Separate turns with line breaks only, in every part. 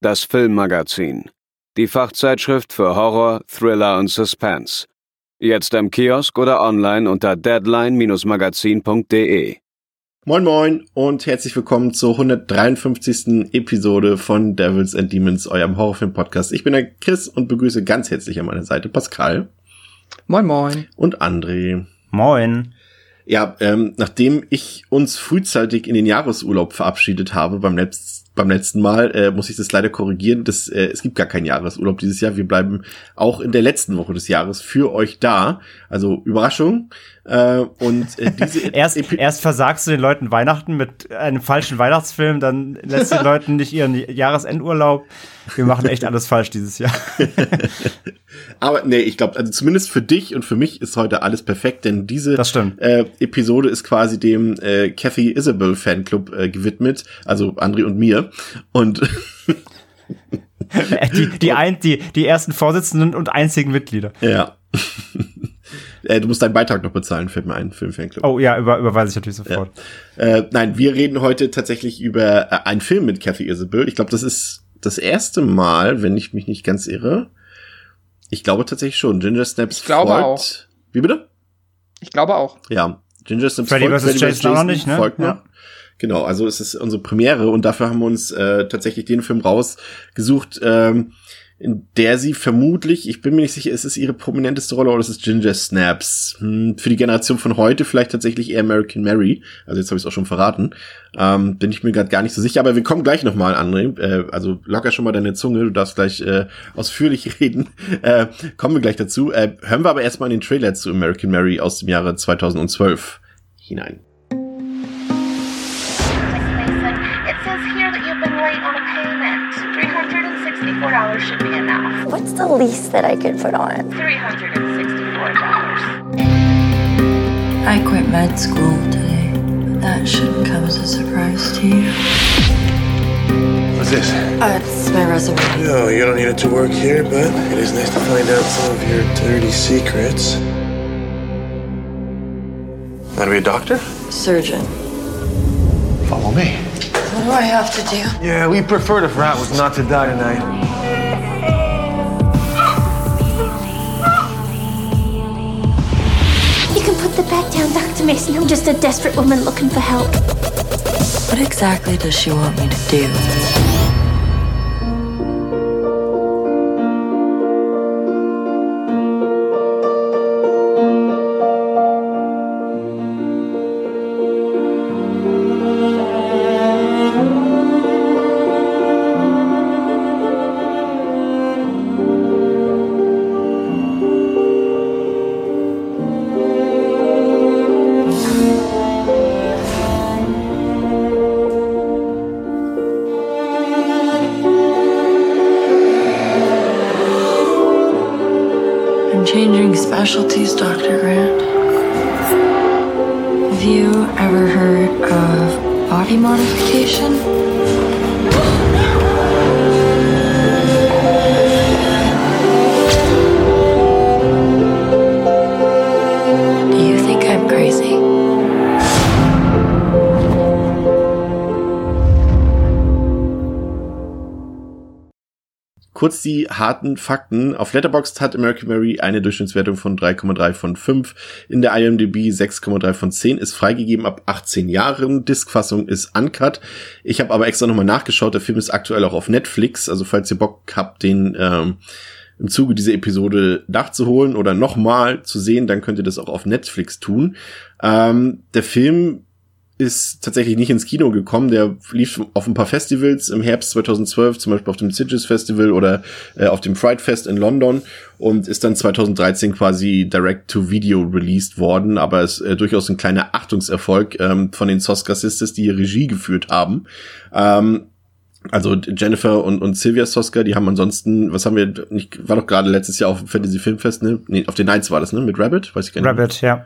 das Filmmagazin, die Fachzeitschrift für Horror, Thriller und Suspense. Jetzt im Kiosk oder online unter deadline-magazin.de.
Moin Moin und herzlich willkommen zur 153. Episode von Devils and Demons, eurem Horrorfilm-Podcast. Ich bin der Chris und begrüße ganz herzlich an meiner Seite Pascal.
Moin Moin.
Und André.
Moin.
Ja, ähm, nachdem ich uns frühzeitig in den Jahresurlaub verabschiedet habe beim, Letz beim letzten Mal, äh, muss ich das leider korrigieren. Das, äh, es gibt gar keinen Jahresurlaub dieses Jahr. Wir bleiben auch in der letzten Woche des Jahres für euch da. Also Überraschung. Äh, und äh, diese
erst, erst versagst du den Leuten Weihnachten mit einem falschen Weihnachtsfilm, dann lässt den Leuten nicht ihren Jahresendurlaub. Wir machen echt alles falsch dieses Jahr.
Aber nee, ich glaube, also zumindest für dich und für mich ist heute alles perfekt, denn diese äh, Episode ist quasi dem äh, Kathy Isabel Fanclub äh, gewidmet, also André und mir. Und
die, die, ein, die, die ersten Vorsitzenden und einzigen Mitglieder.
Ja. Äh, du musst deinen Beitrag noch bezahlen, fällt mir ein, für den Fanclub.
Oh ja, über, überweise ich natürlich sofort.
Ja. Äh, nein, wir reden heute tatsächlich über äh, einen Film mit Kathy Isabel. Ich glaube, das ist das erste Mal, wenn ich mich nicht ganz irre. Ich glaube tatsächlich schon. Ginger Snaps
ich glaube
folgt.
Auch.
Wie bitte?
Ich glaube auch.
Ja. Ginger Snaps
Freddy
folgt.
Freddy vs. Jason, Jason nicht, ne?
folgt noch. Ja. Genau, also es ist unsere Premiere und dafür haben wir uns äh, tatsächlich den Film rausgesucht, ähm, in der sie vermutlich, ich bin mir nicht sicher, ist es ihre prominenteste Rolle oder ist es Ginger Snaps? Hm, für die Generation von heute vielleicht tatsächlich eher American Mary. Also jetzt habe ich es auch schon verraten. Ähm, bin ich mir gerade gar nicht so sicher, aber wir kommen gleich nochmal, André. Äh, also locker schon mal deine Zunge, du darfst gleich äh, ausführlich reden. Äh, kommen wir gleich dazu. Äh, hören wir aber erstmal in den Trailer zu American Mary aus dem Jahre 2012 hinein.
$64 should be enough.
What's the least that I could put on?
$364.
I quit med school today. That shouldn't come as a surprise to you.
What's this?
Uh, it's my resume.
No, you don't need it to work here, but it is nice to find out some of your dirty secrets. Want to be a doctor?
Surgeon.
Follow me.
What do I have to do?
Yeah, we prefer if Rat was not to die tonight.
Down, Dr. Mason. I'm just a desperate woman looking for help.
What exactly does she want me to do?
Kurz die harten Fakten. Auf Letterboxd hat American Mary eine Durchschnittswertung von 3,3 von 5. In der IMDb 6,3 von 10. Ist freigegeben ab 18 Jahren. Diskfassung ist uncut. Ich habe aber extra nochmal nachgeschaut. Der Film ist aktuell auch auf Netflix. Also falls ihr Bock habt, den ähm, im Zuge dieser Episode nachzuholen oder nochmal zu sehen, dann könnt ihr das auch auf Netflix tun. Ähm, der Film ist tatsächlich nicht ins Kino gekommen. Der lief auf ein paar Festivals im Herbst 2012, zum Beispiel auf dem Sitges Festival oder äh, auf dem Fright Fest in London und ist dann 2013 quasi direct-to-video released worden, aber ist äh, durchaus ein kleiner Achtungserfolg ähm, von den Soska Sisters, die Regie geführt haben. Ähm, Also Jennifer und, und Sylvia Soska, die haben ansonsten, was haben wir, nicht, war doch gerade letztes Jahr auf dem Fantasy Filmfest, ne? Nee, auf den Nights war das, ne? Mit Rabbit, weiß ich gar nicht.
Rabbit, ja.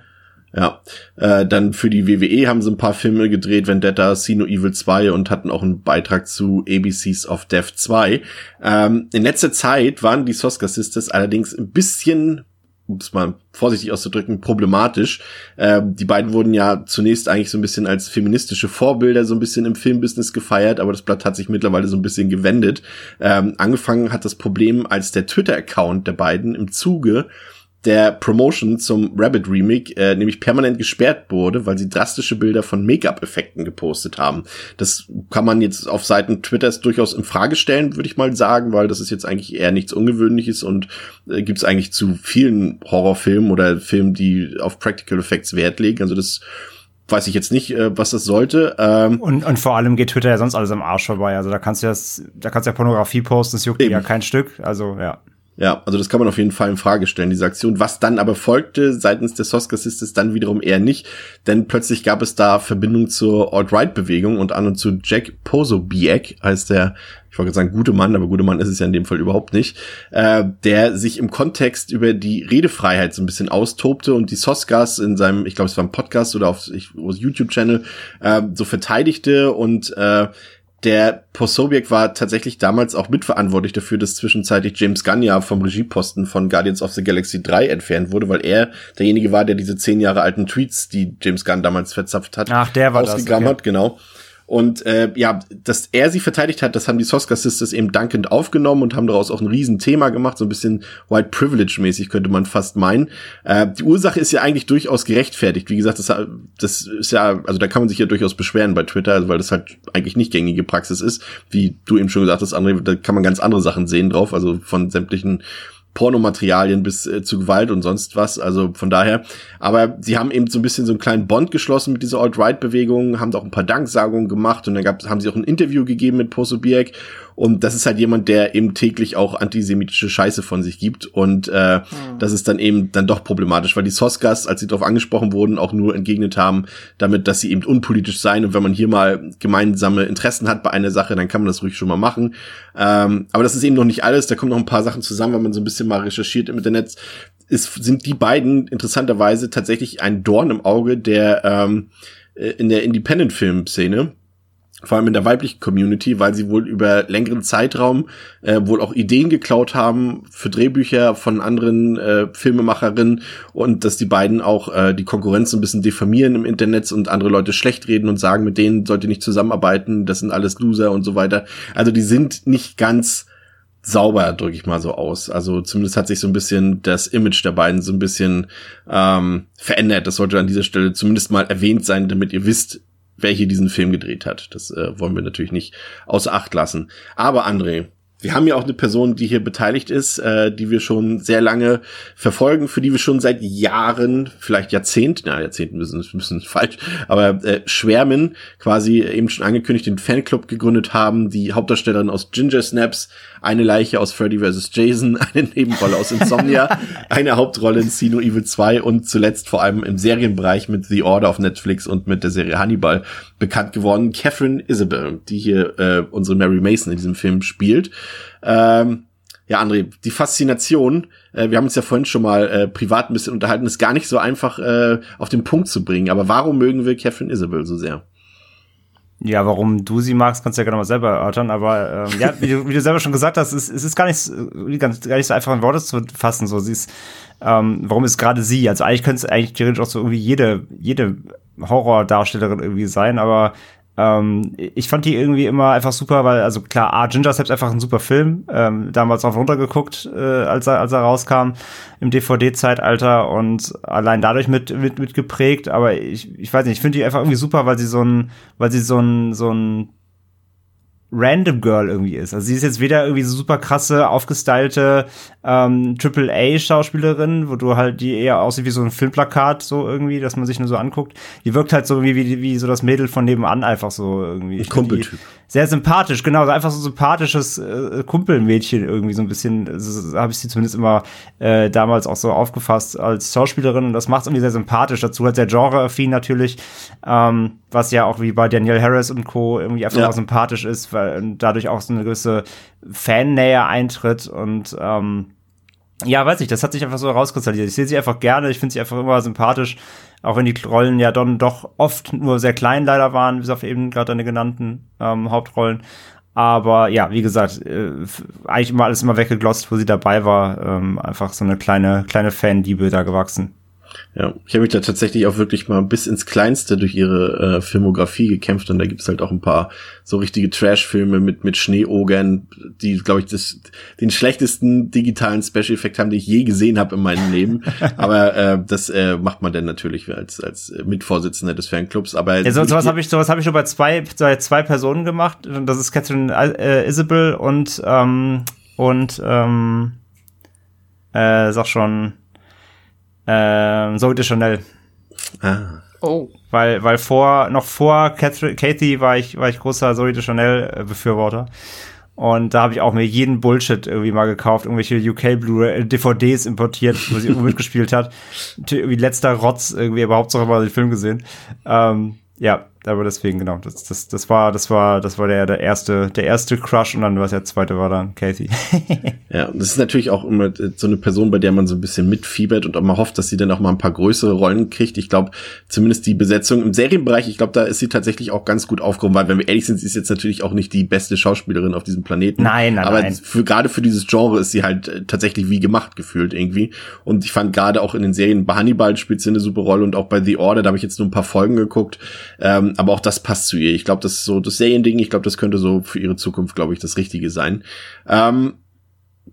Ja, äh, dann für die WWE haben sie ein paar Filme gedreht, Vendetta, Sino Evil 2 und hatten auch einen Beitrag zu ABCs of Death 2. Ähm, in letzter Zeit waren die Soska Sisters allerdings ein bisschen um es mal vorsichtig auszudrücken, problematisch. Ähm, die beiden wurden ja zunächst eigentlich so ein bisschen als feministische Vorbilder so ein bisschen im Filmbusiness gefeiert, aber das Blatt hat sich mittlerweile so ein bisschen gewendet. Ähm, angefangen hat das Problem, als der Twitter-Account der beiden im Zuge der Promotion zum Rabbit Remake äh, nämlich permanent gesperrt wurde, weil sie drastische Bilder von Make-up-Effekten gepostet haben. Das kann man jetzt auf Seiten Twitters durchaus in Frage stellen, würde ich mal sagen, weil das ist jetzt eigentlich eher nichts Ungewöhnliches und äh, gibt es eigentlich zu vielen Horrorfilmen oder Filmen, die auf Practical Effects Wert legen. Also das weiß ich jetzt nicht, äh, was das sollte. Ähm,
und, und vor allem geht Twitter ja sonst alles am Arsch vorbei. Also da kannst du das, da kannst du ja Pornografie posten, das juckt dir ja kein Stück. Also ja.
Ja, also das kann man auf jeden Fall in Frage stellen, diese Aktion. Was dann aber folgte seitens des Soska Sisters dann wiederum eher nicht, denn plötzlich gab es da Verbindung zur Alt-Right-Bewegung und an und zu Jack Posobiec, heißt der, ich wollte sagen gute Mann, aber gute Mann ist es ja in dem Fall überhaupt nicht, äh, der sich im Kontext über die Redefreiheit so ein bisschen austobte und die Soskas in seinem, ich glaube es war ein Podcast oder auf, YouTube-Channel, äh, so verteidigte und äh, der Posobiec war tatsächlich damals auch mitverantwortlich dafür, dass zwischenzeitlich James Gunn ja vom Regieposten von Guardians of the Galaxy 3 entfernt wurde, weil er derjenige war, der diese zehn Jahre alten Tweets, die James Gunn damals verzapft hat,
Ach, der war
ausgegraben
das,
hat, genau. Und äh, ja, dass er sie verteidigt hat, das haben die Soska Sisters eben dankend aufgenommen und haben daraus auch ein Riesenthema gemacht, so ein bisschen White Privilege mäßig könnte man fast meinen. Äh, die Ursache ist ja eigentlich durchaus gerechtfertigt. Wie gesagt, das, das ist ja, also da kann man sich ja durchaus beschweren bei Twitter, weil das halt eigentlich nicht gängige Praxis ist. Wie du eben schon gesagt hast, André, da kann man ganz andere Sachen sehen drauf, also von sämtlichen Pornomaterialien bis äh, zu Gewalt und sonst was. Also von daher. Aber sie haben eben so ein bisschen so einen kleinen Bond geschlossen mit dieser Alt-Right-Bewegung, haben auch ein paar Danksagungen gemacht und dann gab, haben sie auch ein Interview gegeben mit Posobiec. Und das ist halt jemand, der eben täglich auch antisemitische Scheiße von sich gibt. Und äh, mhm. das ist dann eben dann doch problematisch, weil die Soskas, als sie darauf angesprochen wurden, auch nur entgegnet haben, damit, dass sie eben unpolitisch seien. Und wenn man hier mal gemeinsame Interessen hat bei einer Sache, dann kann man das ruhig schon mal machen. Ähm, aber das ist eben noch nicht alles. Da kommen noch ein paar Sachen zusammen, wenn man so ein bisschen mal recherchiert im Internet. Ist, sind die beiden interessanterweise tatsächlich ein Dorn im Auge der ähm, äh, in der Independent-Film-Szene vor allem in der weiblichen Community, weil sie wohl über längeren Zeitraum äh, wohl auch Ideen geklaut haben für Drehbücher von anderen äh, Filmemacherinnen und dass die beiden auch äh, die Konkurrenz ein bisschen diffamieren im Internet und andere Leute schlecht reden und sagen, mit denen sollt ihr nicht zusammenarbeiten, das sind alles Loser und so weiter. Also die sind nicht ganz sauber, drücke ich mal so aus. Also zumindest hat sich so ein bisschen das Image der beiden so ein bisschen ähm, verändert. Das sollte an dieser Stelle zumindest mal erwähnt sein, damit ihr wisst, hier diesen Film gedreht hat. Das äh, wollen wir natürlich nicht außer Acht lassen. Aber André, wir haben ja auch eine Person, die hier beteiligt ist, äh, die wir schon sehr lange verfolgen, für die wir schon seit Jahren, vielleicht Jahrzehnten, na, Jahrzehnten müssen, müssen falsch, aber äh, schwärmen, quasi eben schon angekündigt, den Fanclub gegründet haben, die Hauptdarstellerin aus Ginger Snaps, eine Leiche aus Freddy vs. Jason, eine Nebenrolle aus Insomnia, eine Hauptrolle in Sino Evil 2 und zuletzt vor allem im Serienbereich mit The Order auf Netflix und mit der Serie Hannibal bekannt geworden, Catherine Isabel, die hier äh, unsere Mary Mason in diesem Film spielt. Ähm, ja, André, die Faszination, äh, wir haben uns ja vorhin schon mal äh, privat ein bisschen unterhalten, ist gar nicht so einfach äh, auf den Punkt zu bringen. Aber warum mögen wir Catherine Isabel so sehr?
Ja, warum du sie magst, kannst du ja gerne mal selber erörtern. Aber ähm, ja, wie du, wie du selber schon gesagt hast, es, es ist gar nicht, ganz, gar nicht so einfach in Worte zu fassen. So, sie ist, ähm, warum ist gerade sie? Also eigentlich könnte es eigentlich theoretisch auch so irgendwie jede, jede Horrordarstellerin irgendwie sein, aber ähm, ich fand die irgendwie immer einfach super, weil, also klar, A, Ginger selbst einfach ein super Film, ähm, damals auch runtergeguckt, äh, als, er, als er rauskam im DVD-Zeitalter und allein dadurch mit, mit, mit geprägt, aber ich, ich weiß nicht, ich finde die einfach irgendwie super, weil sie so ein, weil sie so ein, so ein Random Girl irgendwie ist. Also sie ist jetzt weder irgendwie so super krasse, aufgestylte ähm, Triple A Schauspielerin, wo du halt die eher aussieht wie so ein Filmplakat so irgendwie, dass man sich nur so anguckt. Die wirkt halt so wie wie, wie so das Mädel von nebenan einfach so irgendwie.
Ich Kumpeltyp.
Sehr sympathisch, genau, einfach so ein sympathisches äh, Kumpelmädchen irgendwie so ein bisschen. So, habe ich sie zumindest immer äh, damals auch so aufgefasst als Schauspielerin und das macht irgendwie sehr sympathisch. Dazu halt sehr genreaffin natürlich. Ähm, was ja auch wie bei Daniel Harris und Co. irgendwie einfach
Ja.
auch sympathisch ist, weil dadurch auch so eine gewisse Fannähe eintritt und ähm, ja, weiß ich, das hat sich einfach so herauskristallisiert. Ich sehe sie einfach gerne, ich finde sie einfach immer sympathisch, auch wenn die Rollen ja dann doch oft nur sehr klein leider waren, bis auf eben gerade deine genannten ähm, Hauptrollen. Aber ja, wie gesagt, äh, eigentlich immer alles immer weggeglotzt, wo sie dabei war. Ähm, einfach so eine kleine, kleine Fanliebe da gewachsen.
Ja, ich habe mich da tatsächlich auch wirklich mal bis ins Kleinste durch ihre äh, Filmografie gekämpft und da gibt's halt auch ein paar so richtige Trash-Filme mit mit Schneeogern, die, glaube ich, das, den schlechtesten digitalen Special-Effekt haben, den ich je gesehen habe in meinem Leben. Aber äh, das äh, macht man dann natürlich als als Mitvorsitzender des Fanclubs. Aber
Ja, so, sowas habe ich, sowas habe ich nur bei zwei, bei zwei Personen gemacht. Und Das ist Catherine äh, Isabel und ähm, und ähm, äh, sag schon ähm, Zoe de Chanel.
ah,
Oh.
Weil, weil vor, noch vor Catherine, Kathy war ich, war ich großer Zoe de Chanel äh, Befürworter. Und da habe ich auch mir jeden Bullshit irgendwie mal gekauft, irgendwelche UK Blu-ray DVDs importiert, wo sie irgendwo mitgespielt hat. Irgendwie letzter Rotz, irgendwie überhaupt so mal den Film gesehen. Ähm, ja, aber deswegen, genau. Das, das, das war, das war, das war der, der erste, der erste Crush und dann was der zweite war dann Kathy.
Ja, und das ist natürlich auch immer so eine Person, bei der man so ein bisschen mitfiebert und auch mal hofft, dass sie dann auch mal ein paar größere Rollen kriegt. Ich glaube, zumindest die Besetzung im Serienbereich, ich glaube, da ist sie tatsächlich auch ganz gut aufgehoben, weil wenn wir ehrlich sind, sie ist jetzt natürlich auch nicht die beste Schauspielerin auf diesem Planeten.
Nein, nein,
Aber
nein.
für gerade für dieses Genre ist sie halt äh, tatsächlich wie gemacht gefühlt irgendwie. Und ich fand gerade auch in den Serien bei Hannibal spielt sie eine super Rolle und auch bei The Order, da habe ich jetzt nur ein paar Folgen geguckt. Ähm, aber auch das passt zu ihr. Ich glaube, das ist so das Seriending, ich glaube, das könnte so für ihre Zukunft, glaube ich, das Richtige sein. Ähm,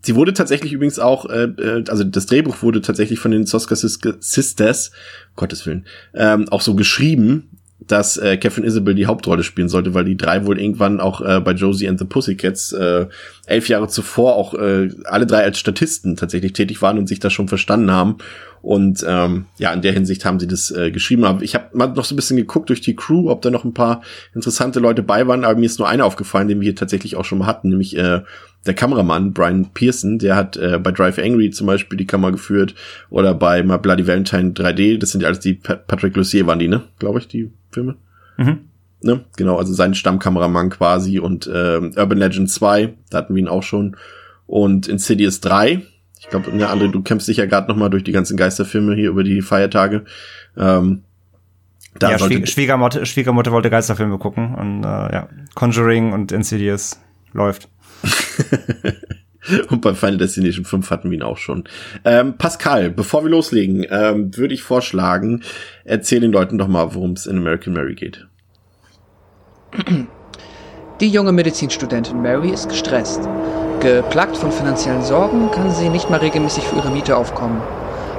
Sie wurde tatsächlich übrigens auch, äh, äh, also das Drehbuch wurde tatsächlich von den Soska Sis- Sisters, Gottes Willen, ähm, auch so geschrieben, dass äh, Catherine Isabel die Hauptrolle spielen sollte, weil die drei wohl irgendwann auch äh, bei Josie and the Pussycats äh, elf Jahre zuvor auch äh, alle drei als Statisten tatsächlich tätig waren und sich da schon verstanden haben. Und ähm, ja, in der Hinsicht haben sie das äh, geschrieben. Aber ich habe mal noch so ein bisschen geguckt durch die Crew, ob da noch ein paar interessante Leute bei waren. Aber mir ist nur einer aufgefallen, den wir hier tatsächlich auch schon mal hatten, nämlich äh, der Kameramann Brian Pearson. Der hat äh, bei Drive Angry zum Beispiel die Kamera geführt oder bei My Bloody Valentine 3D. Das sind ja alles die Pat Patrick Lussier waren die, ne? Glaube ich, die Filme.
Mhm.
Ne? Genau, also sein Stammkameramann quasi und ähm, Urban Legend 2, da hatten wir ihn auch schon. Und Insidious 3, ich glaube, ne, André, du kämpfst dich ja gerade noch mal durch die ganzen Geisterfilme hier über die Feiertage. Ähm, da
ja, Schwie Schwiegermutter, Schwiegermutter wollte Geisterfilme gucken und äh, ja, Conjuring und Insidious läuft.
und bei Final Destination 5 hatten wir ihn auch schon. Ähm, Pascal, bevor wir loslegen, ähm, würde ich vorschlagen, erzähl den Leuten doch mal, worum es in American Mary geht.
Die junge Medizinstudentin Mary ist gestresst. Geplagt von finanziellen Sorgen kann sie nicht mal regelmäßig für ihre Miete aufkommen.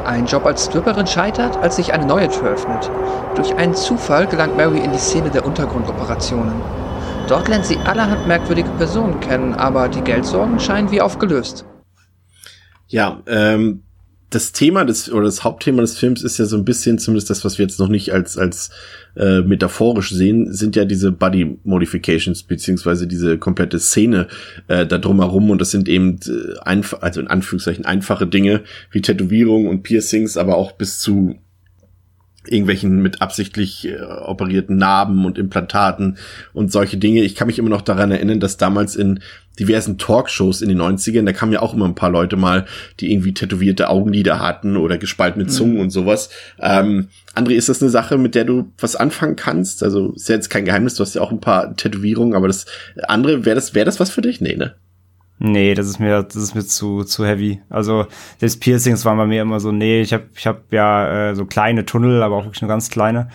Ein Job als Stripperin scheitert, als sich eine neue Tür öffnet. Durch einen Zufall gelangt Mary in die Szene der Untergrundoperationen. Dort lernt sie allerhand merkwürdige Personen kennen, aber die Geldsorgen scheinen wie aufgelöst.
Ja, ähm, das Thema des oder das Hauptthema des Films ist ja so ein bisschen, zumindest das, was wir jetzt noch nicht als als äh, metaphorisch sehen, sind ja diese Body Modifications beziehungsweise diese komplette Szene äh, da drumherum und das sind eben äh, einfach, also in Anführungszeichen einfache Dinge wie Tätowierungen und Piercings, aber auch bis zu irgendwelchen mit absichtlich äh, operierten Narben und Implantaten und solche Dinge. Ich kann mich immer noch daran erinnern, dass damals in diversen Talkshows in den 90ern, da kamen ja auch immer ein paar Leute mal, die irgendwie tätowierte Augenlider hatten oder gespaltene Zungen und sowas. Ähm, André, ist das eine Sache, mit der du was anfangen kannst? Also ist ja jetzt kein Geheimnis, du hast ja auch ein paar Tätowierungen, aber das andere, wäre das, wäre das was für dich? Nee, ne?
Nee, das ist mir, das ist mir zu, zu heavy. Also, das Piercings waren bei mir immer so, nee, ich habe ich hab ja äh, so kleine Tunnel, aber auch wirklich nur ganz kleine.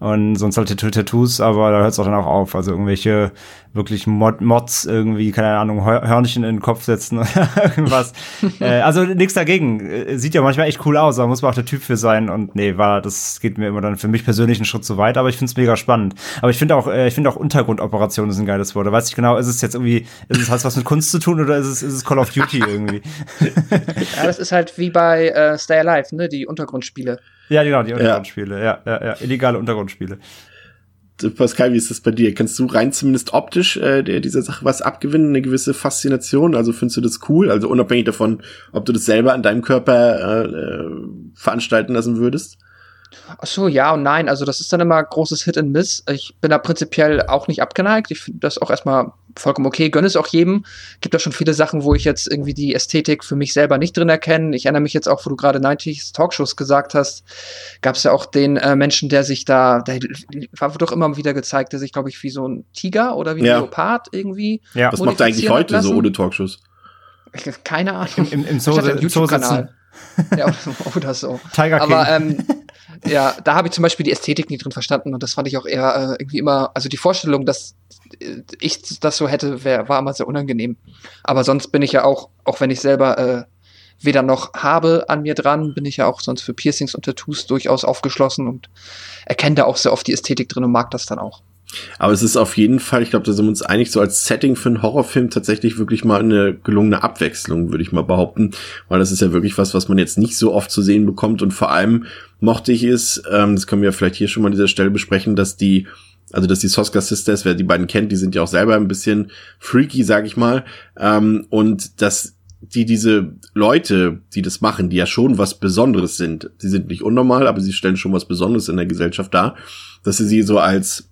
Und sonst halt Tattoo- Tattoos, aber da hört es auch dann auch auf. Also irgendwelche wirklich Mod Mods irgendwie, keine Ahnung, Hör- Hörnchen in den Kopf setzen oder irgendwas. äh, also nichts dagegen. Äh, Sieht ja manchmal echt cool aus, da muss man auch der Typ für sein. Und nee, war, das geht mir immer dann für mich persönlich einen Schritt zu weit, aber ich find's mega spannend. Aber ich finde auch, äh, ich finde auch Untergrundoperationen ist ein geiles Wort. Da weiß ich genau, ist es jetzt irgendwie, ist es, hat was mit Kunst zu tun oder ist es, ist es Call of Duty irgendwie?
Ja, das ist halt wie bei äh, Stay Alive, ne? Die Untergrundspiele.
Ja, genau, die Untergrundspiele, ja, ja, ja, illegale Untergrundspiele.
Pascal, wie ist das bei dir? Kannst du rein zumindest optisch äh, der, dieser Sache was abgewinnen, eine gewisse Faszination? Also findest du das cool? Also unabhängig davon, ob du das selber an deinem Körper äh, äh, veranstalten lassen würdest?
Ach so, ja und nein. Also das ist dann immer großes Hit and Miss. Ich bin da prinzipiell auch nicht abgeneigt. Ich finde das auch erstmal vollkommen okay. Gönne es auch jedem. Gibt da schon viele Sachen, wo ich jetzt irgendwie die Ästhetik für mich selber nicht drin erkenne. Ich erinnere mich jetzt auch, wo du gerade 90s Talkshows gesagt hast, gab es ja auch den äh, Menschen, der sich da, der war doch immer wieder gezeigt, der sich, glaube ich, wie so ein Tiger oder wie ein
Ja.
Leopard irgendwie.
Ja.
Was macht er eigentlich heute so
lassen.
ohne Talkshows?
Keine Ahnung.
Im, im, im Zoo, Zoo
YouTube-Kanal.
sitzen.
ja, oder so.
Tiger King.
Aber ähm, ja, da habe ich zum Beispiel die Ästhetik nie drin verstanden und das fand ich auch eher äh, irgendwie immer, also die Vorstellung, dass äh, ich das so hätte, wär, war immer sehr unangenehm. Aber sonst bin ich ja auch, auch wenn ich selber äh, weder noch habe an mir dran, bin ich ja auch sonst für Piercings und Tattoos durchaus aufgeschlossen und erkenne da auch sehr oft die Ästhetik drin und mag das dann auch.
Aber es ist auf jeden Fall, ich glaube, da sind wir uns einig, so als Setting für einen Horrorfilm tatsächlich wirklich mal eine gelungene Abwechslung, würde ich mal behaupten. Weil das ist ja wirklich was, was man jetzt nicht so oft zu sehen bekommt. Und vor allem mochte ich es, ähm, das können wir vielleicht hier schon mal an dieser Stelle besprechen, dass die also dass die Soska Sisters, wer die beiden kennt, die sind ja auch selber ein bisschen freaky, sag ich mal. Ähm, und dass die diese Leute, die das machen, die ja schon was Besonderes sind, sie sind nicht unnormal, aber sie stellen schon was Besonderes in der Gesellschaft dar, dass sie sie so als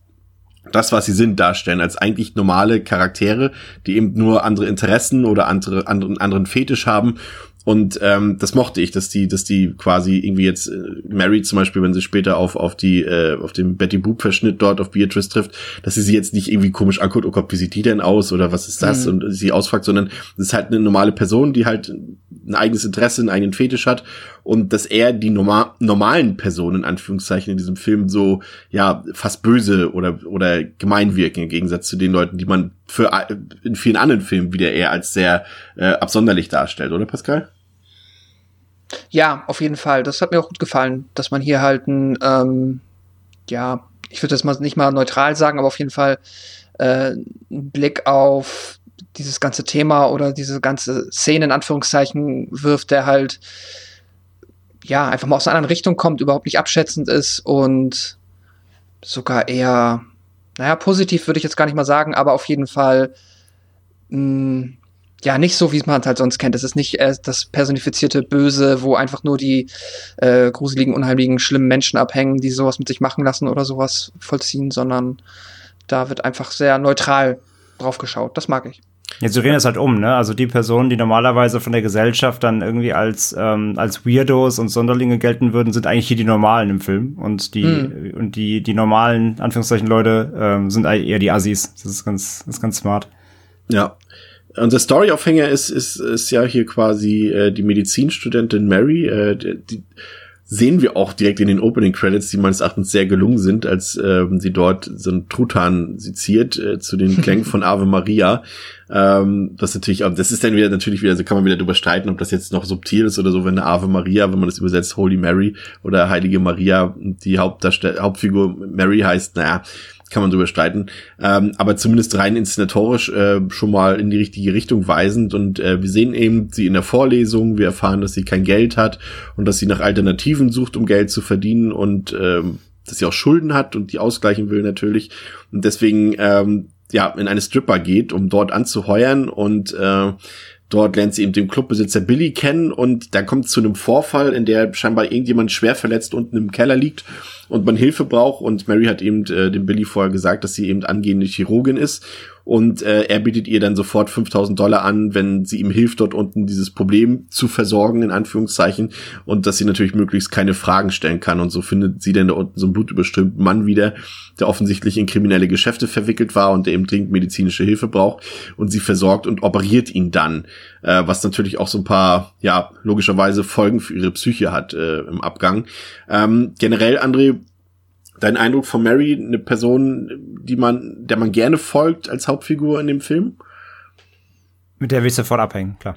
das, was sie sind, darstellen, als eigentlich normale Charaktere, die eben nur andere Interessen oder andere, anderen, anderen Fetisch haben. Und ähm, das mochte ich, dass die, dass die quasi irgendwie jetzt äh, Mary zum Beispiel, wenn sie später auf auf die äh, auf den Betty Boop Verschnitt dort auf Beatrice trifft, dass sie sie jetzt nicht irgendwie komisch anguckt, oh Gott, wie sieht die denn aus oder was ist das
Mhm.
und sie ausfragt, sondern das ist halt eine normale Person, die halt ein eigenes Interesse, einen eigenen Fetisch hat und dass er die norma normalen Personen in Anführungszeichen in diesem Film so ja fast böse oder oder gemein wirken im Gegensatz zu den Leuten, die man für äh, in vielen anderen Filmen wieder eher als sehr äh, absonderlich darstellt, oder Pascal?
Ja, auf jeden Fall. Das hat mir auch gut gefallen, dass man hier halt ein, ähm, ja, ich würde das mal nicht mal neutral sagen, aber auf jeden Fall äh, einen Blick auf dieses ganze Thema oder diese ganze Szene in Anführungszeichen wirft, der halt ja einfach mal aus einer anderen Richtung kommt, überhaupt nicht abschätzend ist und sogar eher, naja, positiv würde ich jetzt gar nicht mal sagen, aber auf jeden Fall mh, ja, nicht so, wie man es halt sonst kennt. Es ist nicht äh, das personifizierte Böse, wo einfach nur die äh, gruseligen, unheimlichen, schlimmen Menschen abhängen, die sowas mit sich machen lassen oder sowas vollziehen, sondern da wird einfach sehr neutral drauf geschaut. Das mag ich.
Jetzt wir drehen das halt um, ne? Also die Personen, die normalerweise von der Gesellschaft dann irgendwie als ähm, als Weirdos und Sonderlinge gelten würden, sind eigentlich hier die Normalen im Film und die
Hm.
und die die normalen Anführungszeichen Leute ähm, sind eher die Assis. Das ist ganz das ist ganz smart.
Ja. Unser Storyaufhänger ist, ist, ist ja hier quasi äh, die Medizinstudentin Mary. Äh, die sehen wir auch direkt in den Opening Credits, die meines Erachtens sehr gelungen sind, als ähm, sie dort so einen Truthahn seziert äh, zu den Klängen von Ave Maria. Ähm, das natürlich auch, das ist dann wieder natürlich wieder, so kann man wieder drüber streiten, ob das jetzt noch subtil ist oder so, wenn eine Ave Maria, wenn man das übersetzt, Holy Mary oder Heilige Maria, die Hauptdarstell Hauptfigur Mary heißt, naja, kann man drüber streiten. Ähm, aber zumindest rein inszenatorisch äh, schon mal in die richtige Richtung weisend. Und äh, wir sehen eben sie in der Vorlesung, wir erfahren, dass sie kein Geld hat und dass sie nach Alternativen sucht, um Geld zu verdienen und ähm, dass sie auch Schulden hat und die ausgleichen will natürlich. Und deswegen ähm, ja in eine Stripper geht, um dort anzuheuern und äh, Dort lernt sie eben den Clubbesitzer Billy kennen und dann kommt es zu einem Vorfall, in der scheinbar irgendjemand schwer verletzt unten im Keller liegt und man Hilfe braucht. Und Mary hat eben äh, dem Billy vorher gesagt, dass sie eben angehende Chirurgin ist und äh, er bietet ihr dann sofort 5000 Dollar an, wenn sie ihm hilft, dort unten dieses Problem zu versorgen, in Anführungszeichen. Und dass sie natürlich möglichst keine Fragen stellen kann. Und so findet sie dann da unten so einen blutüberströmten Mann wieder, der offensichtlich in kriminelle Geschäfte verwickelt war und der eben dringend medizinische Hilfe braucht. Und sie versorgt und operiert ihn dann, äh, was natürlich auch so ein paar, ja, logischerweise Folgen für ihre Psyche hat äh, im Abgang. Ähm, generell, André, dein Eindruck von Mary, eine Person, die man, der man gerne folgt als Hauptfigur in dem Film?
Mit der will ich sofort abhängen, klar.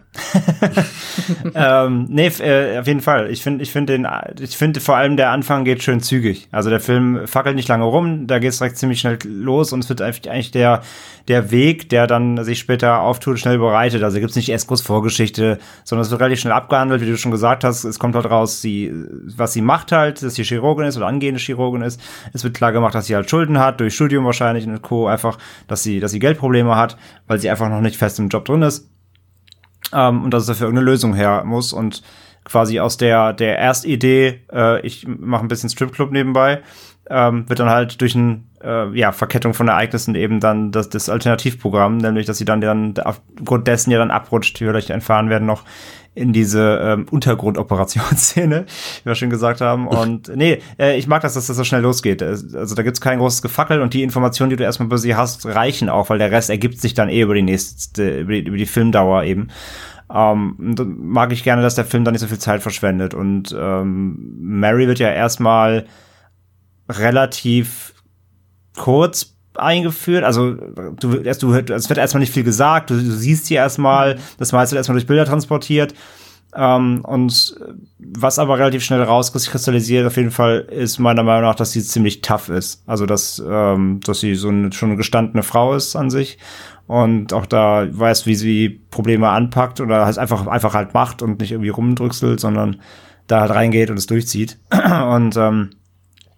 ähm, nee, äh, auf jeden Fall. Ich finde, ich finde den, ich finde vor allem der Anfang geht schön zügig. Also der Film fackelt nicht lange rum, da geht es direkt ziemlich schnell los und es wird eigentlich der, der Weg, der dann sich später auftut, schnell bereitet. Also gibt es nicht erst groß Vorgeschichte, sondern es wird relativ schnell abgehandelt, wie du schon gesagt hast. Es kommt halt raus, sie, was sie macht halt, dass sie Chirurgin ist oder angehende Chirurgin ist. Es wird klar gemacht, dass sie halt Schulden hat, durch Studium wahrscheinlich und Co. Einfach, dass sie, dass sie Geldprobleme hat, weil sie einfach noch nicht fest im Job drin ist ähm, und dass es dafür irgendeine Lösung her muss. Und quasi aus der, der Erstidee, äh, ich mache ein bisschen Stripclub nebenbei, ähm, wird dann halt durch ein äh, ja, Verkettung von Ereignissen eben dann das, das Alternativprogramm, nämlich dass sie dann, dann aufgrund dessen ja dann abrutscht, wie wir gleich erfahren werden, noch in diese ähm, Untergrundoperationsszene, wie wir schon gesagt haben. Und nee, äh, ich mag das, dass das so schnell losgeht. Also da gibt's kein großes Gefackel und die Informationen, die du erstmal über sie hast, reichen auch, weil der Rest ergibt sich dann eh über die nächste, über die, über die Filmdauer eben. Ähm, mag ich gerne, dass der Film da nicht so viel Zeit verschwendet. Und ähm, Mary wird ja erstmal relativ kurz eingeführt. Also du, erst, du, es wird erstmal nicht viel gesagt, du, du siehst sie erstmal, mhm. das meiste wird erstmal durch Bilder transportiert. Ähm, und was aber relativ schnell rauskristallisiert auf jeden Fall ist meiner Meinung nach, dass sie ziemlich tough ist. Also dass, ähm, dass sie so eine, schon eine gestandene Frau ist an sich und auch da weiß, wie sie Probleme anpackt oder halt einfach, einfach halt macht und nicht irgendwie rumdrückselt, sondern da halt reingeht und es durchzieht. und ähm,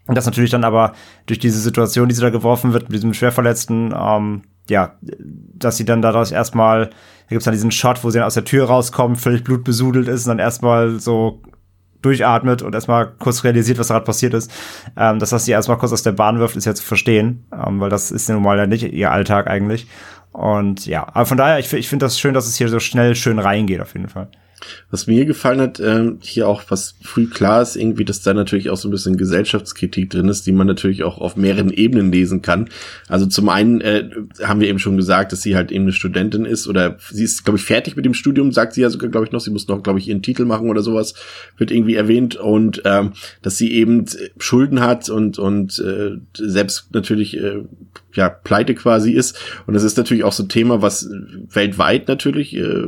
und das natürlich dann aber durch diese Situation, die sie da geworfen wird, mit diesem Schwerverletzten, ähm, ja, dass sie dann daraus erstmal, da gibt's dann diesen Shot, wo sie dann aus der Tür rauskommt, völlig blutbesudelt ist und dann erstmal so durchatmet und erstmal kurz realisiert, was gerade passiert ist. Ähm, dass das sie erstmal kurz aus der Bahn wirft, ist ja zu verstehen, ähm, weil das ist ja nun mal ja nicht ihr Alltag eigentlich. Und ja, aber von daher, ich, ich finde das schön, dass es hier so schnell schön reingeht, auf jeden Fall.
Was mir gefallen hat, äh, hier auch, was früh klar ist, irgendwie, dass da natürlich auch so ein bisschen Gesellschaftskritik drin ist, die man natürlich auch auf mehreren Ebenen lesen kann. Also zum einen äh, haben wir eben schon gesagt, dass sie halt eben eine Studentin ist oder sie ist, glaube ich, fertig mit dem Studium, sagt sie ja sogar, glaube ich, noch, sie muss noch, glaube ich, ihren Titel machen oder sowas, wird irgendwie erwähnt und ähm, dass sie eben Schulden hat und, und äh, selbst natürlich äh, ja, pleite quasi ist. Und das ist natürlich auch so ein Thema, was weltweit natürlich äh,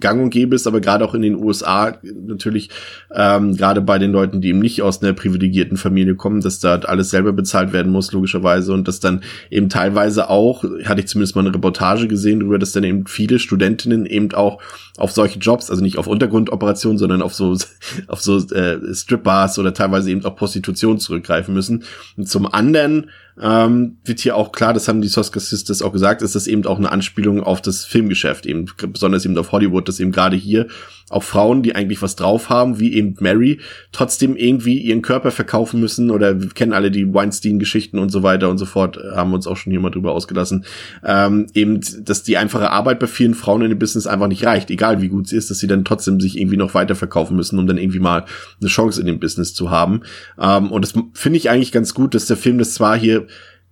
gang und gäbe ist, aber gerade auch in den USA natürlich, ähm, gerade bei den Leuten, die eben nicht aus einer privilegierten Familie kommen, dass da alles selber bezahlt werden muss, logischerweise, und dass dann eben teilweise auch, hatte ich zumindest mal eine Reportage gesehen darüber, dass dann eben viele Studentinnen eben auch auf solche Jobs, also nicht auf Untergrundoperationen, sondern auf so, auf so äh, Strip-Bars oder teilweise eben auch Prostitution zurückgreifen müssen. Und zum anderen ähm, wird hier auch klar, das haben die Soska Sisters auch gesagt, ist das eben auch eine Anspielung auf das Filmgeschäft, eben besonders eben auf Hollywood, dass eben gerade hier auch Frauen, die eigentlich was drauf haben, wie eben Mary, trotzdem irgendwie ihren Körper verkaufen müssen oder wir kennen alle die Weinstein-Geschichten und so weiter und so fort, haben uns auch schon hier mal drüber ausgelassen, ähm, eben, dass die einfache Arbeit bei vielen Frauen in dem Business einfach nicht reicht, egal wie gut sie ist, dass sie dann trotzdem sich irgendwie noch weiter verkaufen müssen, um dann irgendwie mal eine Chance in dem Business zu haben. Ähm, und das finde ich eigentlich ganz gut, dass der Film das zwar hier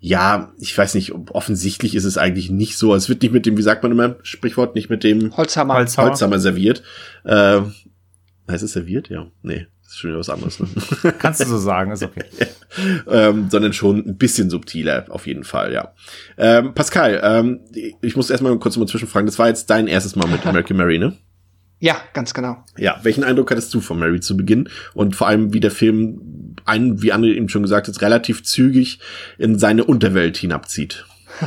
ja, ich weiß nicht, offensichtlich ist es eigentlich nicht so. Es wird nicht mit dem, wie sagt man immer, Sprichwort, nicht mit dem
Holzhammer,
Holzhammer, Holzhammer serviert. Äh, heißt es serviert? Ja, nee, ist schon wieder was anderes. Ne?
Kannst du so sagen, ist okay.
ähm, sondern schon ein bisschen subtiler, auf jeden Fall, ja. Ähm, Pascal, ähm, ich muss erstmal kurz mal zwischenfragen. Das war jetzt dein erstes Mal mit American Mary, ne?
Ja, ganz genau.
Ja, welchen Eindruck hattest du von Mary zu Beginn und vor allem, wie der Film einen, wie Anne eben schon gesagt hat, relativ zügig in seine Unterwelt hinabzieht.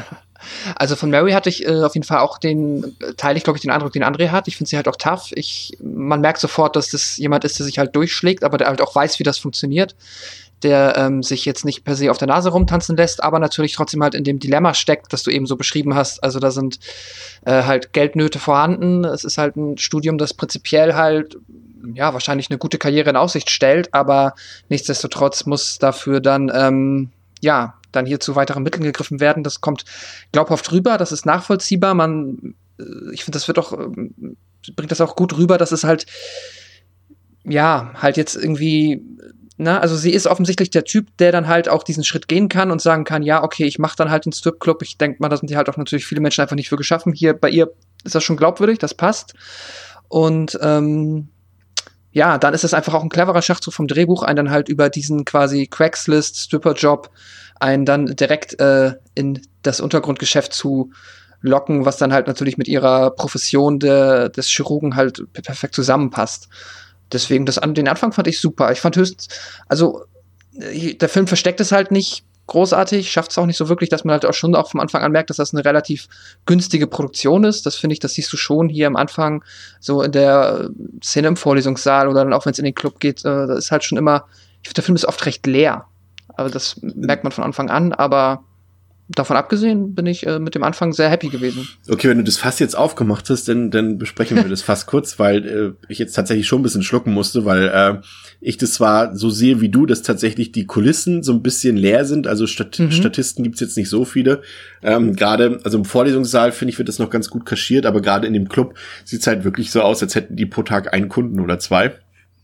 Also von Mary hatte ich äh, auf jeden Fall auch den, teile ich glaube ich den Eindruck, den André hat. Ich finde sie halt auch tough. Ich, man merkt sofort, dass das jemand ist, der sich halt durchschlägt, aber der halt auch weiß, wie das funktioniert. Der ähm, sich jetzt nicht per se auf der Nase rumtanzen lässt, aber natürlich trotzdem halt in dem Dilemma steckt, das du eben so beschrieben hast. Also da sind äh, halt Geldnöte vorhanden. Es ist halt ein Studium, das prinzipiell halt ja, wahrscheinlich eine gute Karriere in Aussicht stellt, aber nichtsdestotrotz muss dafür dann, ähm, ja, dann hier zu weiteren Mitteln gegriffen werden. Das kommt glaubhaft rüber, das ist nachvollziehbar. Man, äh, ich finde, das wird doch, ähm, bringt das auch gut rüber, dass es halt, ja, halt jetzt irgendwie, na, also sie ist offensichtlich der Typ, der dann halt auch diesen Schritt gehen kann und sagen kann, ja, okay, ich mache dann halt den Stripclub. Ich denke mal, da sind die halt auch natürlich viele Menschen einfach nicht für geschaffen. Hier bei ihr ist das schon glaubwürdig, das passt. Und ähm, ja, dann ist es einfach auch ein cleverer Schachzug vom Drehbuch, einen dann halt über diesen quasi Craigslist-Stripper-Job einen dann direkt äh, in das Untergrundgeschäft zu locken, was dann halt natürlich mit ihrer Profession de, des Chirurgen halt perfekt zusammenpasst. Deswegen, das, den Anfang fand ich super. Ich fand höchstens, also äh, der Film versteckt es halt nicht großartig, schafft es auch nicht so wirklich, dass man halt auch schon auch vom Anfang an merkt, dass das eine relativ günstige Produktion ist. Das finde ich, das siehst du schon hier am Anfang, so in der Szene im Vorlesungssaal oder dann auch wenn es in den Club geht, äh, da ist halt schon immer, ich finde, der Film ist oft recht leer. Also das merkt man von Anfang an, aber davon abgesehen bin ich äh, mit dem Anfang sehr happy gewesen.
Okay, wenn du das Fass jetzt aufgemacht hast, dann, dann besprechen wir das Fass kurz, weil äh, ich jetzt tatsächlich schon ein bisschen schlucken musste, weil äh, ich das zwar so sehe wie du, dass tatsächlich die Kulissen so ein bisschen leer sind. Also Stat mhm. Statisten gibt's jetzt nicht so viele. Ähm, gerade, also im Vorlesungssaal finde ich, wird das noch ganz gut kaschiert, aber gerade in dem Club sieht's halt wirklich so aus, als hätten die pro Tag einen Kunden oder zwei.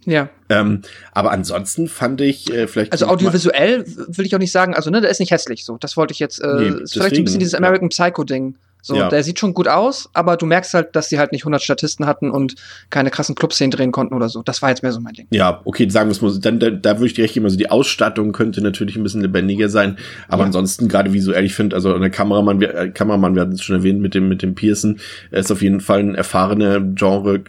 Ja.
Ähm, aber ansonsten fand ich äh, vielleicht.
Also audiovisuell will ich auch nicht sagen, also ne, der ist nicht hässlich so. Das wollte ich jetzt. Äh, nee, ist vielleicht ein bisschen dieses American ja. Psycho-Ding. So, ja. der sieht schon gut aus, aber du merkst halt, dass sie halt nicht 100 Statisten hatten und keine krassen Clubszenen drehen konnten oder so. Das war jetzt mehr so mein Ding.
Ja, okay, sagen wir es mal, dann da, da würde ich dir recht geben, also die Ausstattung könnte natürlich ein bisschen lebendiger sein, aber ja. ansonsten gerade visuell, ich finde, also der Kameramann, wir, äh, Kameramann, wir hatten es schon erwähnt mit dem mit dem Pearson, er ist auf jeden Fall ein erfahrener Genre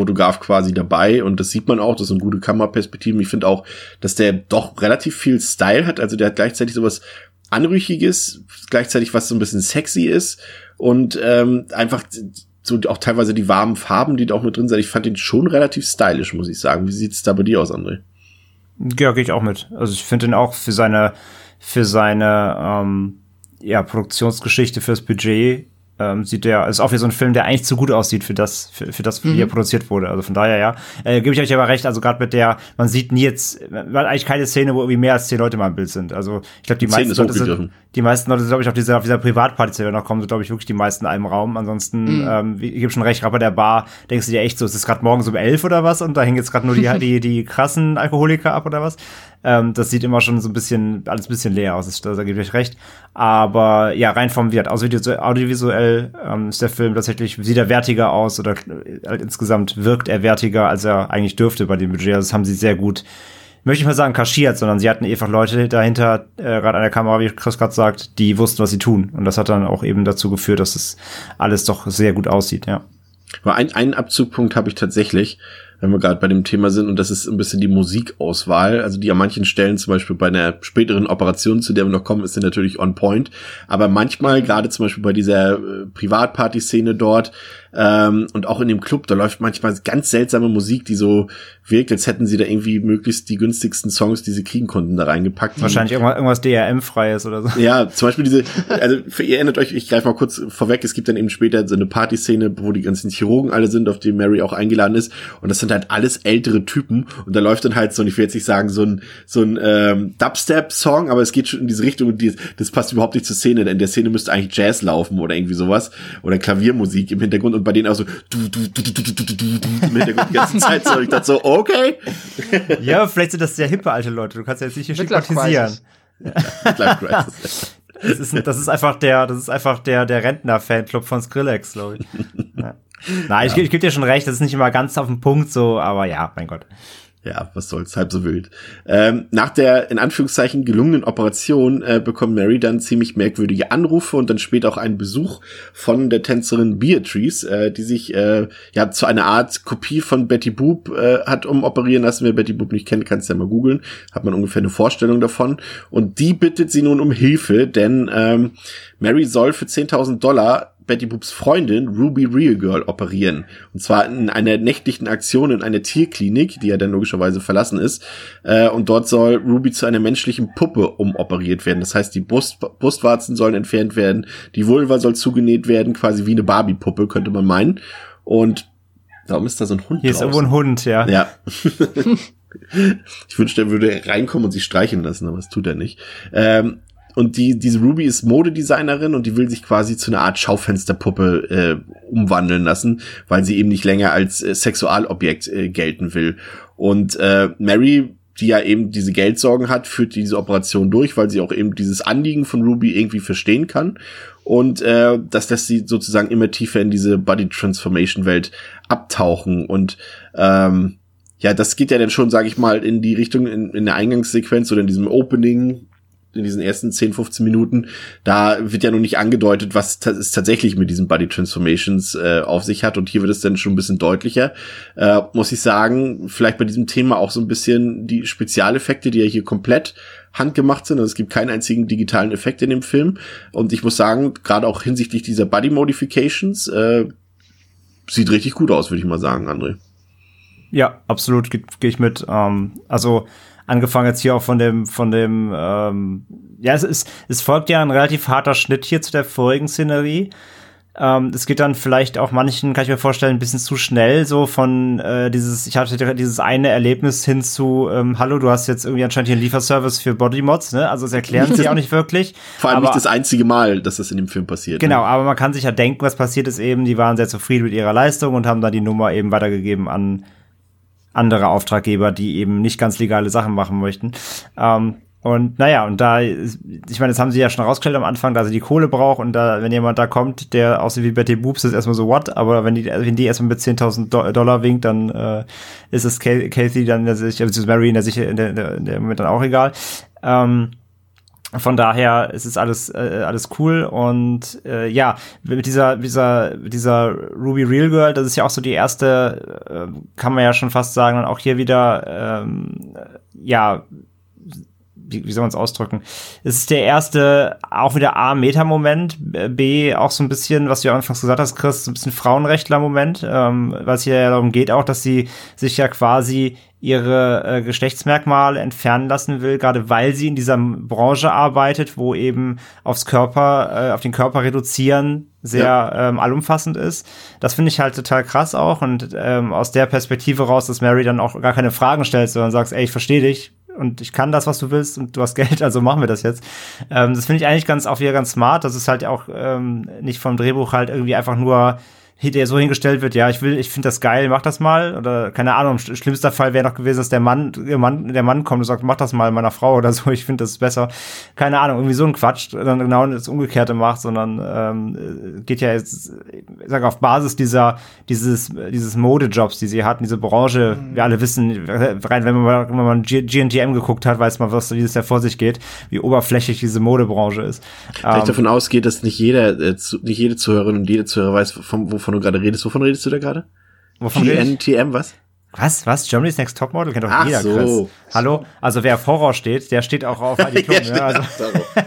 Fotograf quasi dabei und das sieht man auch, das sind gute Kameraperspektiven. Ich finde auch, dass der doch relativ viel Style hat, also der hat gleichzeitig sowas Anrüchiges, gleichzeitig was so ein bisschen sexy ist und ähm, einfach so auch teilweise die warmen Farben, die da auch mit drin sind. Ich fand ihn schon relativ stylisch, muss ich sagen. Wie sieht's da bei dir aus, André?
Ja, gehe ich auch mit. Also ich finde ihn auch für seine für seine ähm, ja, Produktionsgeschichte fürs Budget ähm, sieht der, ist auch wie so ein Film, der eigentlich zu gut aussieht für das, für, für das, wie mhm. er produziert wurde. Also von daher, ja. Äh, Gebe ich euch aber recht, also gerade mit der, man sieht nie jetzt, man hat eigentlich keine Szene, wo irgendwie mehr als zehn Leute mal im Bild sind. Also ich glaube, die, die meisten Leute sind, die meisten Leute sind, glaube ich, auf dieser, auf dieser Privatparty, die wir noch kommen, sind, glaube ich, wirklich die meisten in einem Raum. Ansonsten, mhm. ähm, ich gebe schon recht, gerade bei der Bar, denkst du dir echt so, ist es gerade morgens um elf oder was? Und da hängen jetzt gerade nur die, die, die krassen Alkoholiker ab oder was? Ähm, das sieht immer schon so ein bisschen, alles ein bisschen leer aus, das, da gebe ich euch recht. Aber ja, rein vom Wert, audiovisuell ähm, ist der Film tatsächlich, sieht er wertiger aus oder äh, insgesamt wirkt er wertiger, als er eigentlich dürfte bei dem Budget. Also das haben sie sehr gut möchte ich mal sagen, kaschiert, sondern sie hatten einfach Leute dahinter, äh, gerade an der Kamera, wie Chris gerade sagt, die wussten, was sie tun. Und das hat dann auch eben dazu geführt, dass es alles doch sehr gut aussieht, ja.
Aber ein, einen Abzugpunkt habe ich tatsächlich wenn wir gerade bei dem Thema sind, und das ist ein bisschen die Musikauswahl, also die an manchen Stellen, zum Beispiel bei einer späteren Operation, zu der wir noch kommen, ist sie natürlich on point. Aber manchmal, gerade zum Beispiel bei dieser äh, Privatparty-Szene dort, ähm, und auch in dem Club, da läuft manchmal ganz seltsame Musik, die so wirkt, als hätten sie da irgendwie möglichst die günstigsten Songs, die sie kriegen konnten, da reingepackt.
Wahrscheinlich irgendwas, irgendwas DRM-freies oder so.
Ja, zum Beispiel diese, also ihr erinnert euch, ich greife mal kurz vorweg, es gibt dann eben später so eine Partyszene, wo die ganzen Chirurgen alle sind, auf die Mary auch eingeladen ist. Und das sind halt alles ältere Typen. Und da läuft dann halt so, und ich will jetzt nicht sagen, so ein, so ein ähm, Dubstep-Song, aber es geht schon in diese Richtung und die, das passt überhaupt nicht zur Szene, denn in der Szene müsste eigentlich Jazz laufen oder irgendwie sowas. Oder Klaviermusik im Hintergrund und bei denen auch so du, du, du, du, du, du, du, du, im Hintergrund die ganze Zeit so. Ich dachte so, okay.
Ja, vielleicht sind das sehr hippe alte Leute. Du kannst ja jetzt nicht hier stigmatisieren. Das ist, das ist einfach der, das ist einfach der, der Rentner-Fanclub von Skrillex, glaube ich. Ja. Nein, ja. ich, ich gebe dir schon recht, das ist nicht immer ganz auf den Punkt so, aber ja, mein Gott
ja, was soll's, halb so wild. Ähm, nach der in Anführungszeichen gelungenen Operation äh, bekommt Mary dann ziemlich merkwürdige Anrufe und dann später auch einen Besuch von der Tänzerin Beatrice, äh, die sich äh, ja zu einer Art Kopie von Betty Boop äh, hat umoperieren lassen. Wer Betty Boop nicht kennt, kannst ja mal googeln, hat man ungefähr eine Vorstellung davon. Und die bittet sie nun um Hilfe, denn ähm, Mary soll für 10.000 Dollar Betty Boops Freundin Ruby Real Girl operieren. Und zwar in einer nächtlichen Aktion in einer Tierklinik, die ja dann logischerweise verlassen ist. Äh, und dort soll Ruby zu einer menschlichen Puppe umoperiert werden. Das heißt, die Brust, Brustwarzen sollen entfernt werden, die Vulva soll zugenäht werden, quasi wie eine Barbie-Puppe, könnte man meinen. Und warum ist da so ein Hund
Hier draußen? ist irgendwo ein Hund, ja.
Ja. ich wünschte, er würde reinkommen und sich streichen lassen, aber das tut er nicht. Ähm, und die, diese Ruby ist Modedesignerin und die will sich quasi zu einer Art Schaufensterpuppe äh, umwandeln lassen, weil sie eben nicht länger als äh, Sexualobjekt äh, gelten will. Und äh, Mary, die ja eben diese Geldsorgen hat, führt diese Operation durch, weil sie auch eben dieses Anliegen von Ruby irgendwie verstehen kann. Und äh, das lässt sie sozusagen immer tiefer in diese Body Transformation Welt abtauchen. Und ähm, ja, das geht ja dann schon, sage ich mal, in die Richtung in, in der Eingangssequenz oder in diesem Opening in diesen ersten 10, 15 Minuten, da wird ja noch nicht angedeutet, was es tatsächlich mit diesen Body Transformations äh, auf sich hat. Und hier wird es dann schon ein bisschen deutlicher. Äh, muss ich sagen, vielleicht bei diesem Thema auch so ein bisschen die Spezialeffekte, die ja hier komplett handgemacht sind. Also es gibt keinen einzigen digitalen Effekt in dem Film. Und ich muss sagen, gerade auch hinsichtlich dieser Body Modifications, äh, sieht richtig gut aus, würde ich mal sagen, André.
Ja, absolut, gehe geh ich mit. Ähm, also angefangen jetzt hier auch von dem, von dem, ähm, ja, es ist, es folgt ja ein relativ harter Schnitt hier zu der vorigen Szenerie. Ähm, es geht dann vielleicht auch manchen, kann ich mir vorstellen, ein bisschen zu schnell, so von äh, dieses, ich hatte dieses eine Erlebnis hin zu, ähm, hallo, du hast jetzt irgendwie anscheinend hier einen Lieferservice für Bodymods, ne? Also das erklären sie auch nicht wirklich.
Vor allem
aber,
nicht das einzige Mal, dass das in dem Film passiert.
Genau,
Ne?
aber man kann sich ja denken, was passiert ist eben, die waren sehr zufrieden mit ihrer Leistung und haben dann die Nummer eben weitergegeben an andere Auftraggeber, die eben nicht ganz legale Sachen machen möchten. Ähm, und naja, und da, ich meine, das haben sie ja schon rausgestellt am Anfang, dass sie die Kohle braucht und da, wenn jemand da kommt, der aussieht wie Betty Boobs, ist erstmal so what, aber wenn die, wenn die erstmal mit 10.000 Do Dollar winkt, dann äh, ist es Kathy dann also Mary in der Sicht in der, in der, in der Moment dann auch egal. Ähm, von daher ist es alles äh, alles cool und äh, ja mit dieser dieser dieser Ruby Real Girl das ist ja auch so die erste äh, kann man ja schon fast sagen dann auch hier wieder ähm, ja wie, wie soll man es ausdrücken? Es ist der erste, auch wieder A, Meta-Moment, B, auch so ein bisschen, was du ja anfangs gesagt hast, Chris, so ein bisschen Frauenrechtler-Moment, ähm, weil es hier ja darum geht auch, dass sie sich ja quasi ihre äh, Geschlechtsmerkmale entfernen lassen will, gerade weil sie in dieser Branche arbeitet, wo eben aufs Körper, äh, auf den Körper reduzieren sehr ja. ähm, allumfassend ist. Das finde ich halt total krass auch und ähm, aus der Perspektive raus, dass Mary dann auch gar keine Fragen stellt, sondern sagst, ey, ich verstehe dich, und ich kann das, was du willst und du hast Geld, also machen wir das jetzt. Ähm, das finde ich eigentlich ganz auch wieder ganz smart. Das ist halt auch ähm, nicht vom Drehbuch halt irgendwie einfach nur der so hingestellt wird, ja, ich will, ich finde das geil, mach das mal. Oder keine Ahnung, schlimmster Fall wäre noch gewesen, dass der Mann, der Mann, der Mann kommt und sagt, mach das mal meiner Frau oder so, ich finde das besser. Keine Ahnung, irgendwie so ein Quatsch, dann genau das Umgekehrte macht, sondern ähm, geht ja jetzt, ich sag auf Basis dieser, dieses, dieses Modejobs, die sie hatten, diese Branche, mhm. wir alle wissen, rein, wenn man mal, wenn man GNTM geguckt hat, weiß man, was, wie es da vor sich geht, wie oberflächlich diese Modebranche ist.
Vielleicht ähm, davon ausgeht, dass nicht jeder, äh, nicht jede Zuhörerin und jede Zuhörer weiß, vom, wovon du gerade redest. Wovon redest du da gerade?
Wovon
GNTM, was?
Was? Was? Germany's Next Topmodel kennt doch
Ach
jeder,
so.
Chris. Hallo? Also wer auf Horror steht, der steht auch auf Diplom.
ja,
also.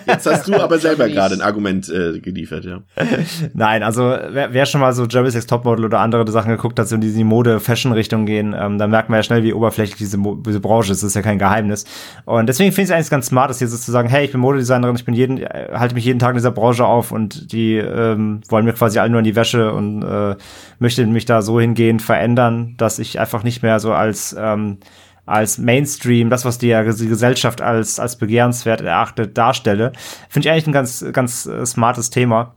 Jetzt hast du aber selber gerade ein Argument äh, geliefert, ja.
Nein, also wer, wer schon mal so Germany's Next Topmodel oder andere Sachen geguckt hat, so in die Mode-Fashion-Richtung gehen, ähm, dann merkt man ja schnell, wie oberflächlich diese, Mo diese Branche ist. Das ist ja kein Geheimnis. Und deswegen finde ich es eigentlich ganz smart, dass hier so zu sagen, hey, ich bin Modedesignerin, ich bin jeden, äh, halte mich jeden Tag in dieser Branche auf und die ähm, wollen mir quasi alle nur in die Wäsche und äh, möchten mich da so hingehend verändern, dass ich einfach nicht mehr so als ähm, als Mainstream, das, was die, die Gesellschaft als, als begehrenswert erachtet, darstelle, finde ich eigentlich ein ganz, ganz äh, smartes Thema.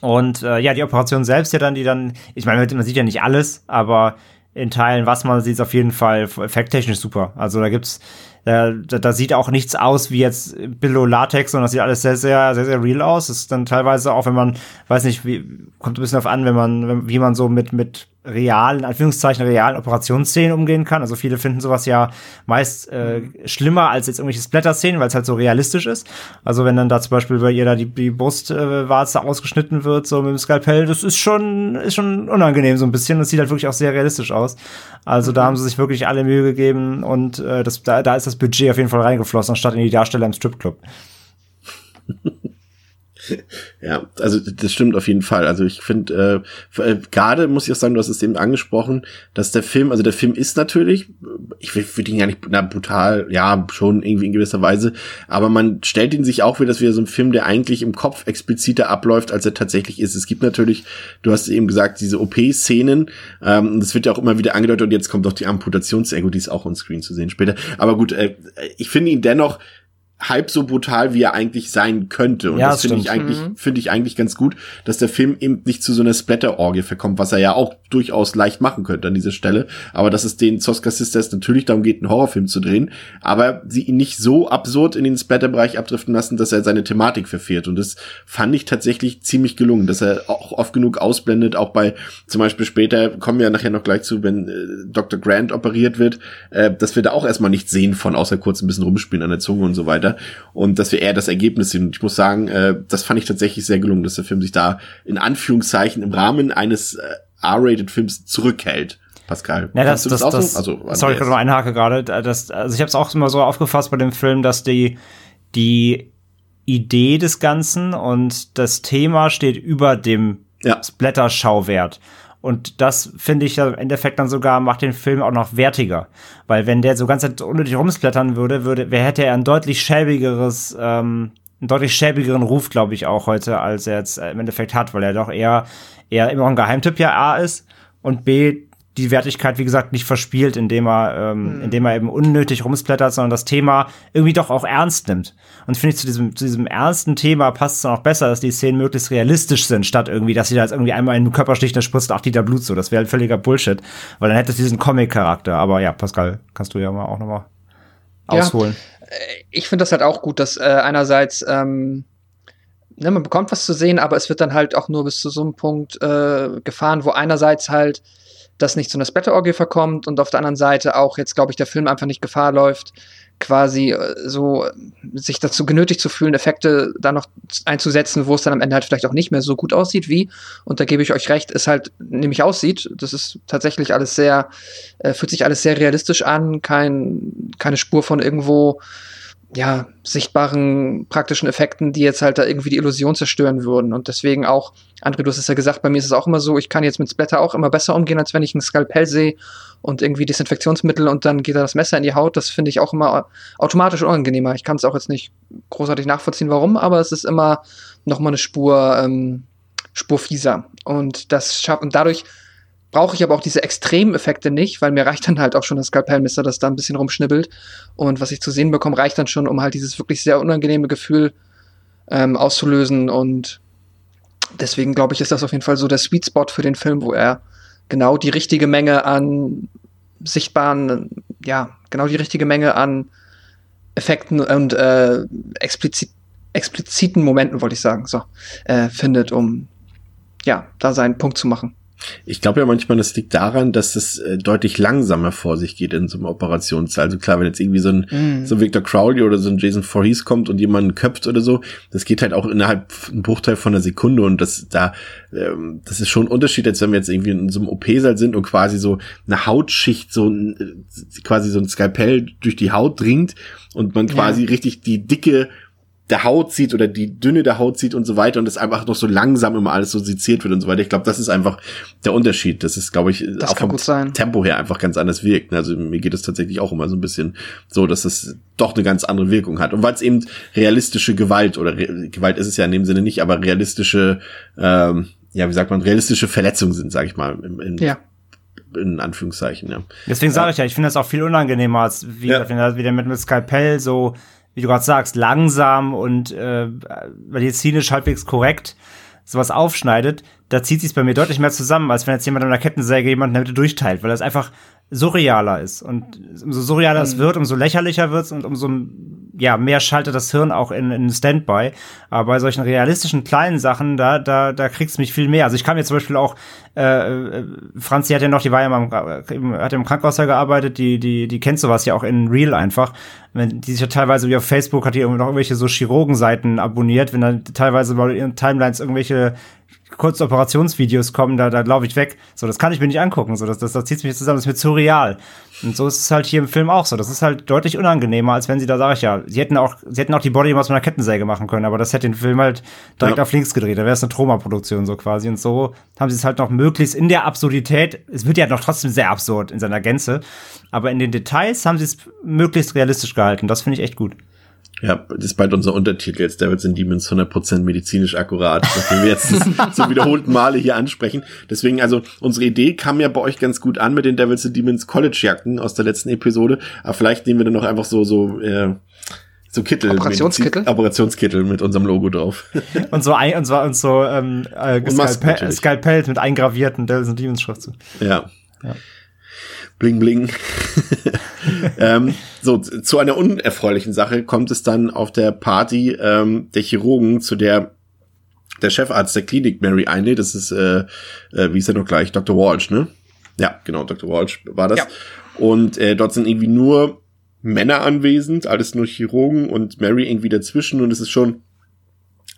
Und äh, ja, die Operation selbst ja dann, die dann, ich meine, man sieht ja nicht alles, aber in Teilen, was man sieht, ist auf jeden Fall effekttechnisch super. Also da gibt's, äh, da, da sieht auch nichts aus wie jetzt Billo Latex, sondern das sieht alles sehr, sehr, sehr, sehr real aus. Das ist dann teilweise auch, wenn man, weiß nicht, wie, kommt ein bisschen auf an, wenn man, wie man so mit, mit realen, Anführungszeichen, realen Operationsszenen umgehen kann. Also viele finden sowas ja meist äh, schlimmer als jetzt irgendwelche Splatter-Szenen, weil es halt so realistisch ist. Also wenn dann da zum Beispiel bei ihr da die, die Brustwarze äh, ausgeschnitten wird, so mit dem Skalpell, das ist schon, ist schon unangenehm so ein bisschen. Das sieht halt wirklich auch sehr realistisch aus. Also mhm. da haben sie sich wirklich alle Mühe gegeben und äh, das, da, da ist das Budget auf jeden Fall reingeflossen, anstatt in die Darsteller im Stripclub.
Ja, also das stimmt auf jeden Fall. Also ich finde, äh, äh, gerade muss ich auch sagen, du hast es eben angesprochen, dass der Film, also der Film ist natürlich, ich würde ihn ja nicht na, brutal, ja, schon irgendwie in gewisser Weise, aber man stellt ihn sich auch wieder, das wieder so ein Film, der eigentlich im Kopf expliziter abläuft, als er tatsächlich ist. Es gibt natürlich, du hast eben gesagt, diese OP-Szenen, ähm, das wird ja auch immer wieder angedeutet und jetzt kommt doch die Amputations-Ego, die ist auch on Screen zu sehen später. Aber gut, äh, ich finde ihn dennoch halb so brutal, wie er eigentlich sein könnte. Und
Ja,
das
das
finde ich eigentlich,
Mhm.
finde ich eigentlich ganz gut, dass der Film eben nicht zu so einer Splatter-Orgie verkommt, was er ja auch durchaus leicht machen könnte an dieser Stelle. Aber dass es den Zoska Sisters natürlich darum geht, einen Horrorfilm zu drehen, aber sie ihn nicht so absurd in den Splatter-Bereich abdriften lassen, dass er seine Thematik verfehlt. Und das fand ich tatsächlich ziemlich gelungen, dass er auch oft genug ausblendet, auch bei zum Beispiel später, kommen wir ja nachher noch gleich zu, wenn äh, Dr. Grant operiert wird, äh, dass wir da auch erstmal nichts sehen von, außer kurz ein bisschen rumspielen an der Zunge und so weiter. Und dass wir eher das Ergebnis. Und ich muss sagen, äh, das fand ich tatsächlich sehr gelungen, dass der Film sich da in Anführungszeichen im Rahmen eines äh, R-Rated-Films zurückhält. Pascal.
Ja, das, das,
auch
das,
so? Also,
sorry, ich noch einhake gerade. Das, also ich habe es auch immer so aufgefasst bei dem Film, dass die, die Idee des Ganzen und das Thema steht über dem
Ja.
Splatter-Schauwert. Und das finde ich ja im Endeffekt dann sogar macht den Film auch noch wertiger. Weil wenn der so ganz unnötig rumsplattern würde, würde, wer hätte er ein deutlich schäbigeres, ähm, einen deutlich schäbigeren Ruf, glaube ich, auch heute, als er jetzt im Endeffekt hat, weil er doch eher, eher immer ein Geheimtipp ja A ist und B die Wertigkeit, wie gesagt, nicht verspielt, indem er, ähm, mhm. indem er eben unnötig rumsplattert, sondern das Thema irgendwie doch auch ernst nimmt. Und finde ich, zu diesem, zu diesem ernsten Thema passt es dann auch besser, dass die Szenen möglichst realistisch sind, statt irgendwie, dass sie da jetzt irgendwie einmal in den Körper sticht, dann spritzt ach, die da Blut so. Das wäre halt völliger Bullshit, weil dann hätte es diesen Comic-Charakter. Aber ja, Pascal, kannst du ja mal auch nochmal ausholen.
Ja, äh, ich finde das halt auch gut, dass äh, einerseits, ähm, ne, man bekommt was zu sehen, aber es wird dann halt auch nur bis zu so einem Punkt äh, gefahren, wo einerseits halt dass nicht zu einer Splatter-Orgie verkommt und auf der anderen Seite auch jetzt, glaube ich, der Film einfach nicht Gefahr läuft, quasi äh, so sich dazu genötigt zu fühlen, Effekte da noch einzusetzen, wo es dann am Ende halt vielleicht auch nicht mehr so gut aussieht, wie, und da gebe ich euch recht, es halt nämlich aussieht. Das ist tatsächlich alles sehr, äh, fühlt sich alles sehr realistisch an, kein, keine Spur von irgendwo ja, sichtbaren praktischen Effekten, die jetzt halt da irgendwie die Illusion zerstören würden. Und deswegen auch, André, du hast es ja gesagt, bei mir ist es auch immer so, ich kann jetzt mit Splatter auch immer besser umgehen, als wenn ich ein Skalpell sehe und irgendwie Desinfektionsmittel und dann geht da das Messer in die Haut. Das finde ich auch immer automatisch unangenehmer. Ich kann es auch jetzt nicht großartig nachvollziehen, warum, aber es ist immer noch mal eine Spur, ähm, Spur fieser. Und das schafft, und dadurch brauche ich aber auch diese extremen Effekte nicht, weil mir reicht dann halt auch schon das Skalpellmesser, das da ein bisschen rumschnibbelt. Und was ich zu sehen bekomme, reicht dann schon, um halt dieses wirklich sehr unangenehme Gefühl ähm, auszulösen. Und deswegen glaube ich, ist das auf jeden Fall so der Sweet Spot für den Film, wo er genau die richtige Menge an sichtbaren, ja, genau die richtige Menge an Effekten und äh, explizit, expliziten Momenten, wollte ich sagen, so, äh, findet, um ja, da seinen Punkt zu machen.
Ich glaube ja manchmal, das liegt daran, dass es äh, deutlich langsamer vor sich geht in so einem Operationssaal. Also klar, wenn jetzt irgendwie so ein, mm. so Victor Crowley oder so ein Jason Voorhees kommt und jemanden köpft oder so, das geht halt auch innerhalb ein Bruchteil von einer Sekunde und das da, ähm, das ist schon ein Unterschied, als wenn wir jetzt irgendwie in so einem OP-Saal sind und quasi so eine Hautschicht, so ein, äh, quasi so ein Skalpell durch die Haut dringt und man quasi ja. richtig die Dicke der Haut sieht oder die Dünne der Haut sieht und so weiter und es einfach noch so langsam immer alles so seziert wird und so weiter. Ich glaube, das ist einfach der Unterschied. Das ist, glaube ich,
das auch vom
Tempo her einfach ganz anders wirkt. Also mir geht es tatsächlich auch immer so ein bisschen so, dass es doch eine ganz andere Wirkung hat. Und weil es eben realistische Gewalt oder Re Gewalt ist es ja in dem Sinne nicht, aber realistische, ähm, ja, wie sagt man, realistische Verletzungen sind, sage ich mal, im, im
ja
in Anführungszeichen, ja.
Deswegen sage ich ja, ich finde das auch viel unangenehmer, als wie ja. wenn er wieder mit einem Skalpell so wie du gerade sagst, langsam und äh, medizinisch halbwegs korrekt sowas aufschneidet, da zieht sich bei mir deutlich mehr zusammen, als wenn jetzt jemand an der Kettensäge jemanden in der Mitte durchteilt, weil das einfach surrealer ist. Und umso surrealer mhm. es wird, umso lächerlicher wird es und umso ja, mehr schaltet das Hirn auch in, in Standby. Aber bei solchen realistischen kleinen Sachen, da, da, da kriegt's mich viel mehr. Also ich kam jetzt zum Beispiel auch, äh, äh Franzi hat ja noch, die war ja mal im, hat im Krankenhaus gearbeitet, die, die, die kennt sowas ja auch in Real einfach. Wenn die sich ja teilweise wie auf Facebook hat die noch irgendwelche so Chirurgenseiten abonniert, wenn dann teilweise bei ihren Timelines irgendwelche kurze Operationsvideos kommen, da, da laufe ich weg. So, das kann ich mir nicht angucken. So, das, das, das zieht mich zusammen, das ist mir zu real. Und so ist es halt hier im Film auch so. Das ist halt deutlich unangenehmer, als wenn sie da, sage ich ja, sie hätten auch, sie hätten auch die Body aus einer Kettensäge machen können, aber das hätte den Film halt direkt ja. auf links gedreht. Da wäre es eine Troma-Produktion so quasi. Und so haben sie es halt noch möglichst in der Absurdität, es wird ja noch trotzdem sehr absurd in seiner Gänze, aber in den Details haben sie es möglichst realistisch gehalten. Das finde ich echt gut.
Ja, das ist bald unser Untertitel jetzt, Devils and Demons 100% medizinisch akkurat, nachdem wir jetzt zum wiederholten Male hier ansprechen. Deswegen, also, unsere Idee kam ja bei euch ganz gut an mit den Devils and Demons College-Jacken aus der letzten Episode, aber vielleicht nehmen wir dann noch einfach so, so, äh, so Kittel.
Operationskittel?
Medizin, Operationskittel mit unserem Logo drauf.
und so ein, und so, und so, ähm, äh, Skalpell mit eingravierten Devils and Demons Schriftzug.
Ja. ja. Bling bling. ähm, so, zu einer unerfreulichen Sache kommt es dann auf der Party ähm, der Chirurgen, zu der der Chefarzt der Klinik Mary einlädt. Das ist, äh, äh, wie ist er noch gleich, Dr. Walsh, ne? Ja, genau, Dr. Walsh war das. Ja. Und äh, dort sind irgendwie nur Männer anwesend, alles nur Chirurgen und Mary irgendwie dazwischen und es ist schon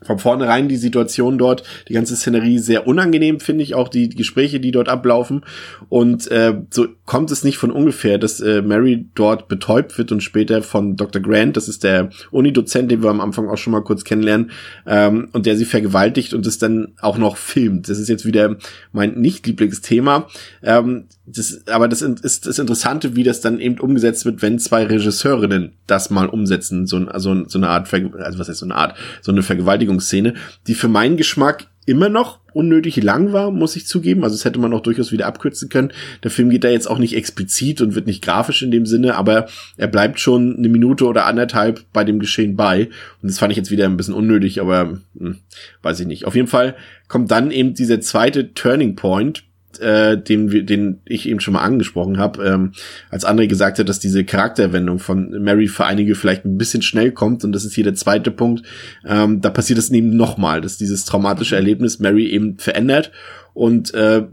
von vornherein die Situation dort, die ganze Szenerie sehr unangenehm, finde ich, auch die, die Gespräche, die dort ablaufen. Und äh, so kommt es nicht von ungefähr, dass äh, Mary dort betäubt wird und später von Dr. Grant, das ist der Unidozent, den wir am Anfang auch schon mal kurz kennenlernen, ähm, und der sie vergewaltigt und es dann auch noch filmt. Das ist jetzt wieder mein nicht Lieblingsthema. Ähm, das, aber das ist das Interessante, wie das dann eben umgesetzt wird, wenn zwei Regisseurinnen das mal umsetzen, so, also, so eine Art, also was heißt so eine Art, so eine Vergewaltigungsszene, die für meinen Geschmack immer noch unnötig lang war, muss ich zugeben. Also es hätte man auch durchaus wieder abkürzen können. Der Film geht da jetzt auch nicht explizit und wird nicht grafisch in dem Sinne, aber er bleibt schon eine Minute oder anderthalb bei dem Geschehen bei. Und das fand ich jetzt wieder ein bisschen unnötig, aber hm, weiß ich nicht. Auf jeden Fall kommt dann eben dieser zweite Turning Point, äh, den, den ich eben schon mal angesprochen habe, ähm, als André gesagt hat, dass diese Charakterwendung von Mary für einige vielleicht ein bisschen schnell kommt und das ist hier der zweite Punkt, ähm, da passiert es eben nochmal, dass dieses traumatische Erlebnis Mary eben verändert und äh,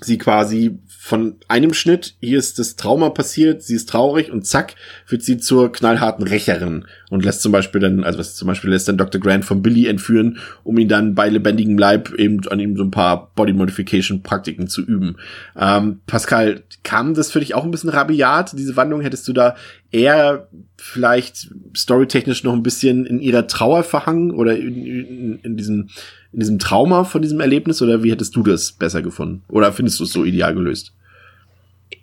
sie quasi von einem Schnitt, hier ist das Trauma passiert, sie ist traurig und zack, wird sie zur knallharten Rächerin und lässt zum Beispiel dann, also was zum Beispiel lässt dann Dr. Grant von Billy entführen, um ihn dann bei lebendigem Leib eben an ihm so ein paar Body Modification Praktiken zu üben. Ähm, Pascal, kam das für dich auch ein bisschen rabiat, diese Wandlung? Hättest du da eher vielleicht storytechnisch noch ein bisschen in ihrer Trauer verhangen oder in, in, in diesem in diesem Trauma von diesem Erlebnis oder wie hättest du das besser gefunden? Oder findest du es so ideal gelöst?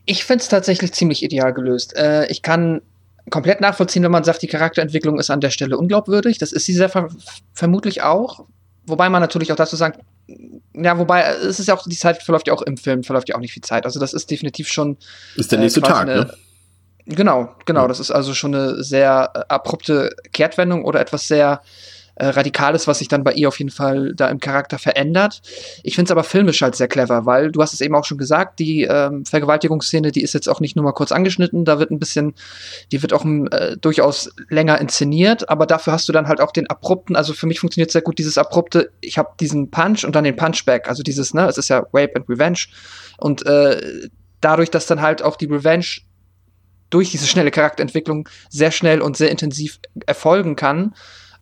Ich finde es tatsächlich ziemlich ideal gelöst. Äh, ich kann komplett nachvollziehen, wenn man sagt, die Charakterentwicklung ist an der Stelle unglaubwürdig. Das ist sie sehr ver vermutlich auch. Wobei man natürlich auch dazu sagt, ja, wobei es ist ja auch, die Zeit verläuft ja auch im Film, verläuft ja auch nicht viel Zeit. Also das ist definitiv schon.
Ist der nächste äh, Tag, eine, ne?
Genau, genau. Ja. Das ist also schon eine sehr äh, abrupte Kehrtwendung oder etwas sehr äh, Radikales, was sich dann bei ihr auf jeden Fall da im Charakter verändert. Ich finde es aber filmisch halt sehr clever, weil du hast es eben auch schon gesagt, die ähm, Vergewaltigungsszene, die ist jetzt auch nicht nur mal kurz angeschnitten, da wird ein bisschen, die wird auch äh, durchaus länger inszeniert, aber dafür hast du dann halt auch den abrupten, also für mich funktioniert sehr gut dieses abrupte, ich habe diesen Punch und dann den Punchback, also dieses, ne, es ist ja Rape and Revenge und äh, dadurch, dass dann halt auch die Revenge durch diese schnelle Charakterentwicklung sehr schnell und sehr intensiv erfolgen kann,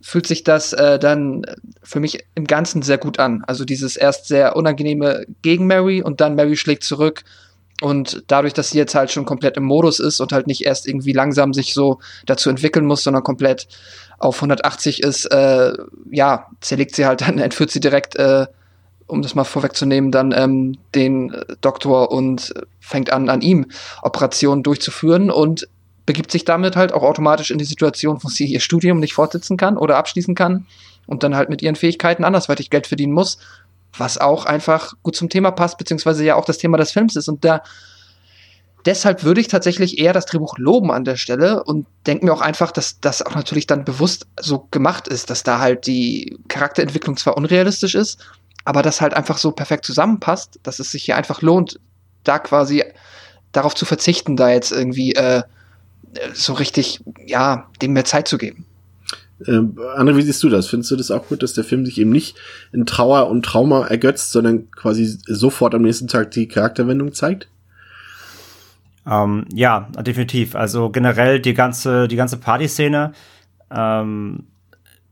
fühlt sich das äh, dann für mich im Ganzen sehr gut an. Also dieses erst sehr unangenehme gegen Mary und dann Mary schlägt zurück. Und dadurch, dass sie jetzt halt schon komplett im Modus ist und halt nicht erst irgendwie langsam sich so dazu entwickeln muss, sondern komplett auf 180 ist, äh, ja, zerlegt sie halt dann, entführt sie direkt, äh, um das mal vorwegzunehmen, dann ähm, den Doktor und fängt an, an ihm Operationen durchzuführen. Und begibt sich damit halt auch automatisch in die Situation, wo sie ihr Studium nicht fortsetzen kann oder abschließen kann und dann halt mit ihren Fähigkeiten andersweitig Geld verdienen muss, was auch einfach gut zum Thema passt, beziehungsweise ja auch das Thema des Films ist. Und da deshalb würde ich tatsächlich eher das Drehbuch loben an der Stelle und denke mir auch einfach, dass das auch natürlich dann bewusst so gemacht ist, dass da halt die Charakterentwicklung zwar unrealistisch ist, aber das halt einfach so perfekt zusammenpasst, dass es sich hier einfach lohnt, da quasi darauf zu verzichten, da jetzt irgendwie äh, so richtig, ja, dem mehr Zeit zu geben.
Ähm, André, wie siehst du das? Findest du das auch gut, dass der Film sich eben nicht in Trauer und Trauma ergötzt, sondern quasi sofort am nächsten Tag die Charakterwendung zeigt?
Ähm, ja, definitiv. Also generell die ganze, die ganze Partyszene, ähm,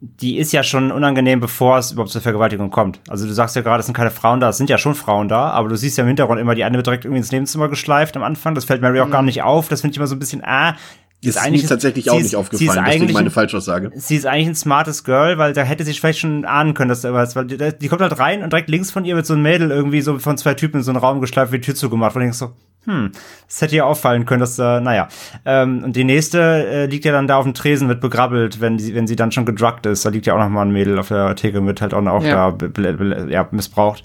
die ist ja schon unangenehm, bevor es überhaupt zur Vergewaltigung kommt. Also du sagst ja gerade, es sind keine Frauen da, es sind ja schon Frauen da, aber du siehst ja im Hintergrund immer, die eine wird direkt irgendwie ins Nebenzimmer geschleift am Anfang. Das fällt Mary auch mhm. gar nicht auf. Das finde ich immer so ein bisschen, ah,
ist, ist eigentlich tatsächlich auch ist, nicht aufgefallen, deswegen meine Falschaussage.
Sie ist eigentlich ein smartes Girl, weil da hätte sie vielleicht schon ahnen können, dass da was, weil die, die, kommt halt rein und direkt links von ihr wird so ein Mädel irgendwie so von zwei Typen in so einen Raum geschleift, wie die Tür zugemacht, und ich so, hm, das hätte ja auffallen können, dass, äh, naja. Ähm, und die nächste äh, liegt ja dann da auf dem Tresen, wird begrabbelt, wenn, die, wenn sie dann schon gedruckt ist. Da liegt ja auch noch mal ein Mädel auf der Theke, wird halt auch noch ja. da ja, missbraucht.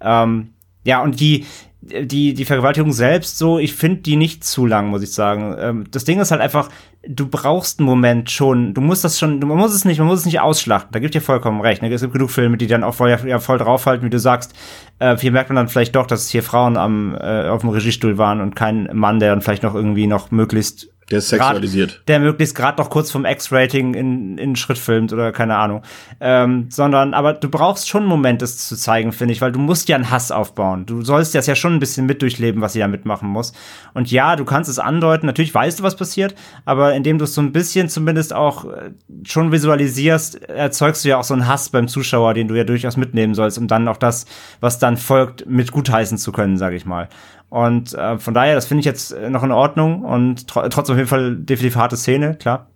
Ähm, ja, und die, die, die Vergewaltigung selbst so, ich finde die nicht zu lang, muss ich sagen. Ähm, das Ding ist halt einfach, du brauchst einen Moment schon, du musst das schon, man muss es nicht, man muss es nicht ausschlachten, da gibt dir vollkommen recht. Ne? Es gibt genug Filme, die dann auch voll, ja, voll draufhalten, wie du sagst. Äh, hier merkt man dann vielleicht doch, dass hier Frauen am, äh, auf dem Regiestuhl waren und kein Mann, der dann vielleicht noch irgendwie noch möglichst
Der ist sexualisiert.
Grad, der möglichst gerade noch kurz vom X-Rating in, in Schritt filmt oder keine Ahnung. Ähm, sondern, aber du brauchst schon einen Moment, das zu zeigen, finde ich, weil du musst ja einen Hass aufbauen. Du sollst das ja schon ein bisschen mit durchleben, was sie da mitmachen muss. Und ja, du kannst es andeuten, natürlich weißt du, was passiert, aber indem du es so ein bisschen zumindest auch äh, schon visualisierst, erzeugst du ja auch so einen Hass beim Zuschauer, den du ja durchaus mitnehmen sollst, um dann auch das, was dann folgt, mit gutheißen zu können, sage ich mal. Und äh, von daher, das finde ich jetzt noch in Ordnung und tr trotzdem auf jeden Fall definitiv harte Szene, klar.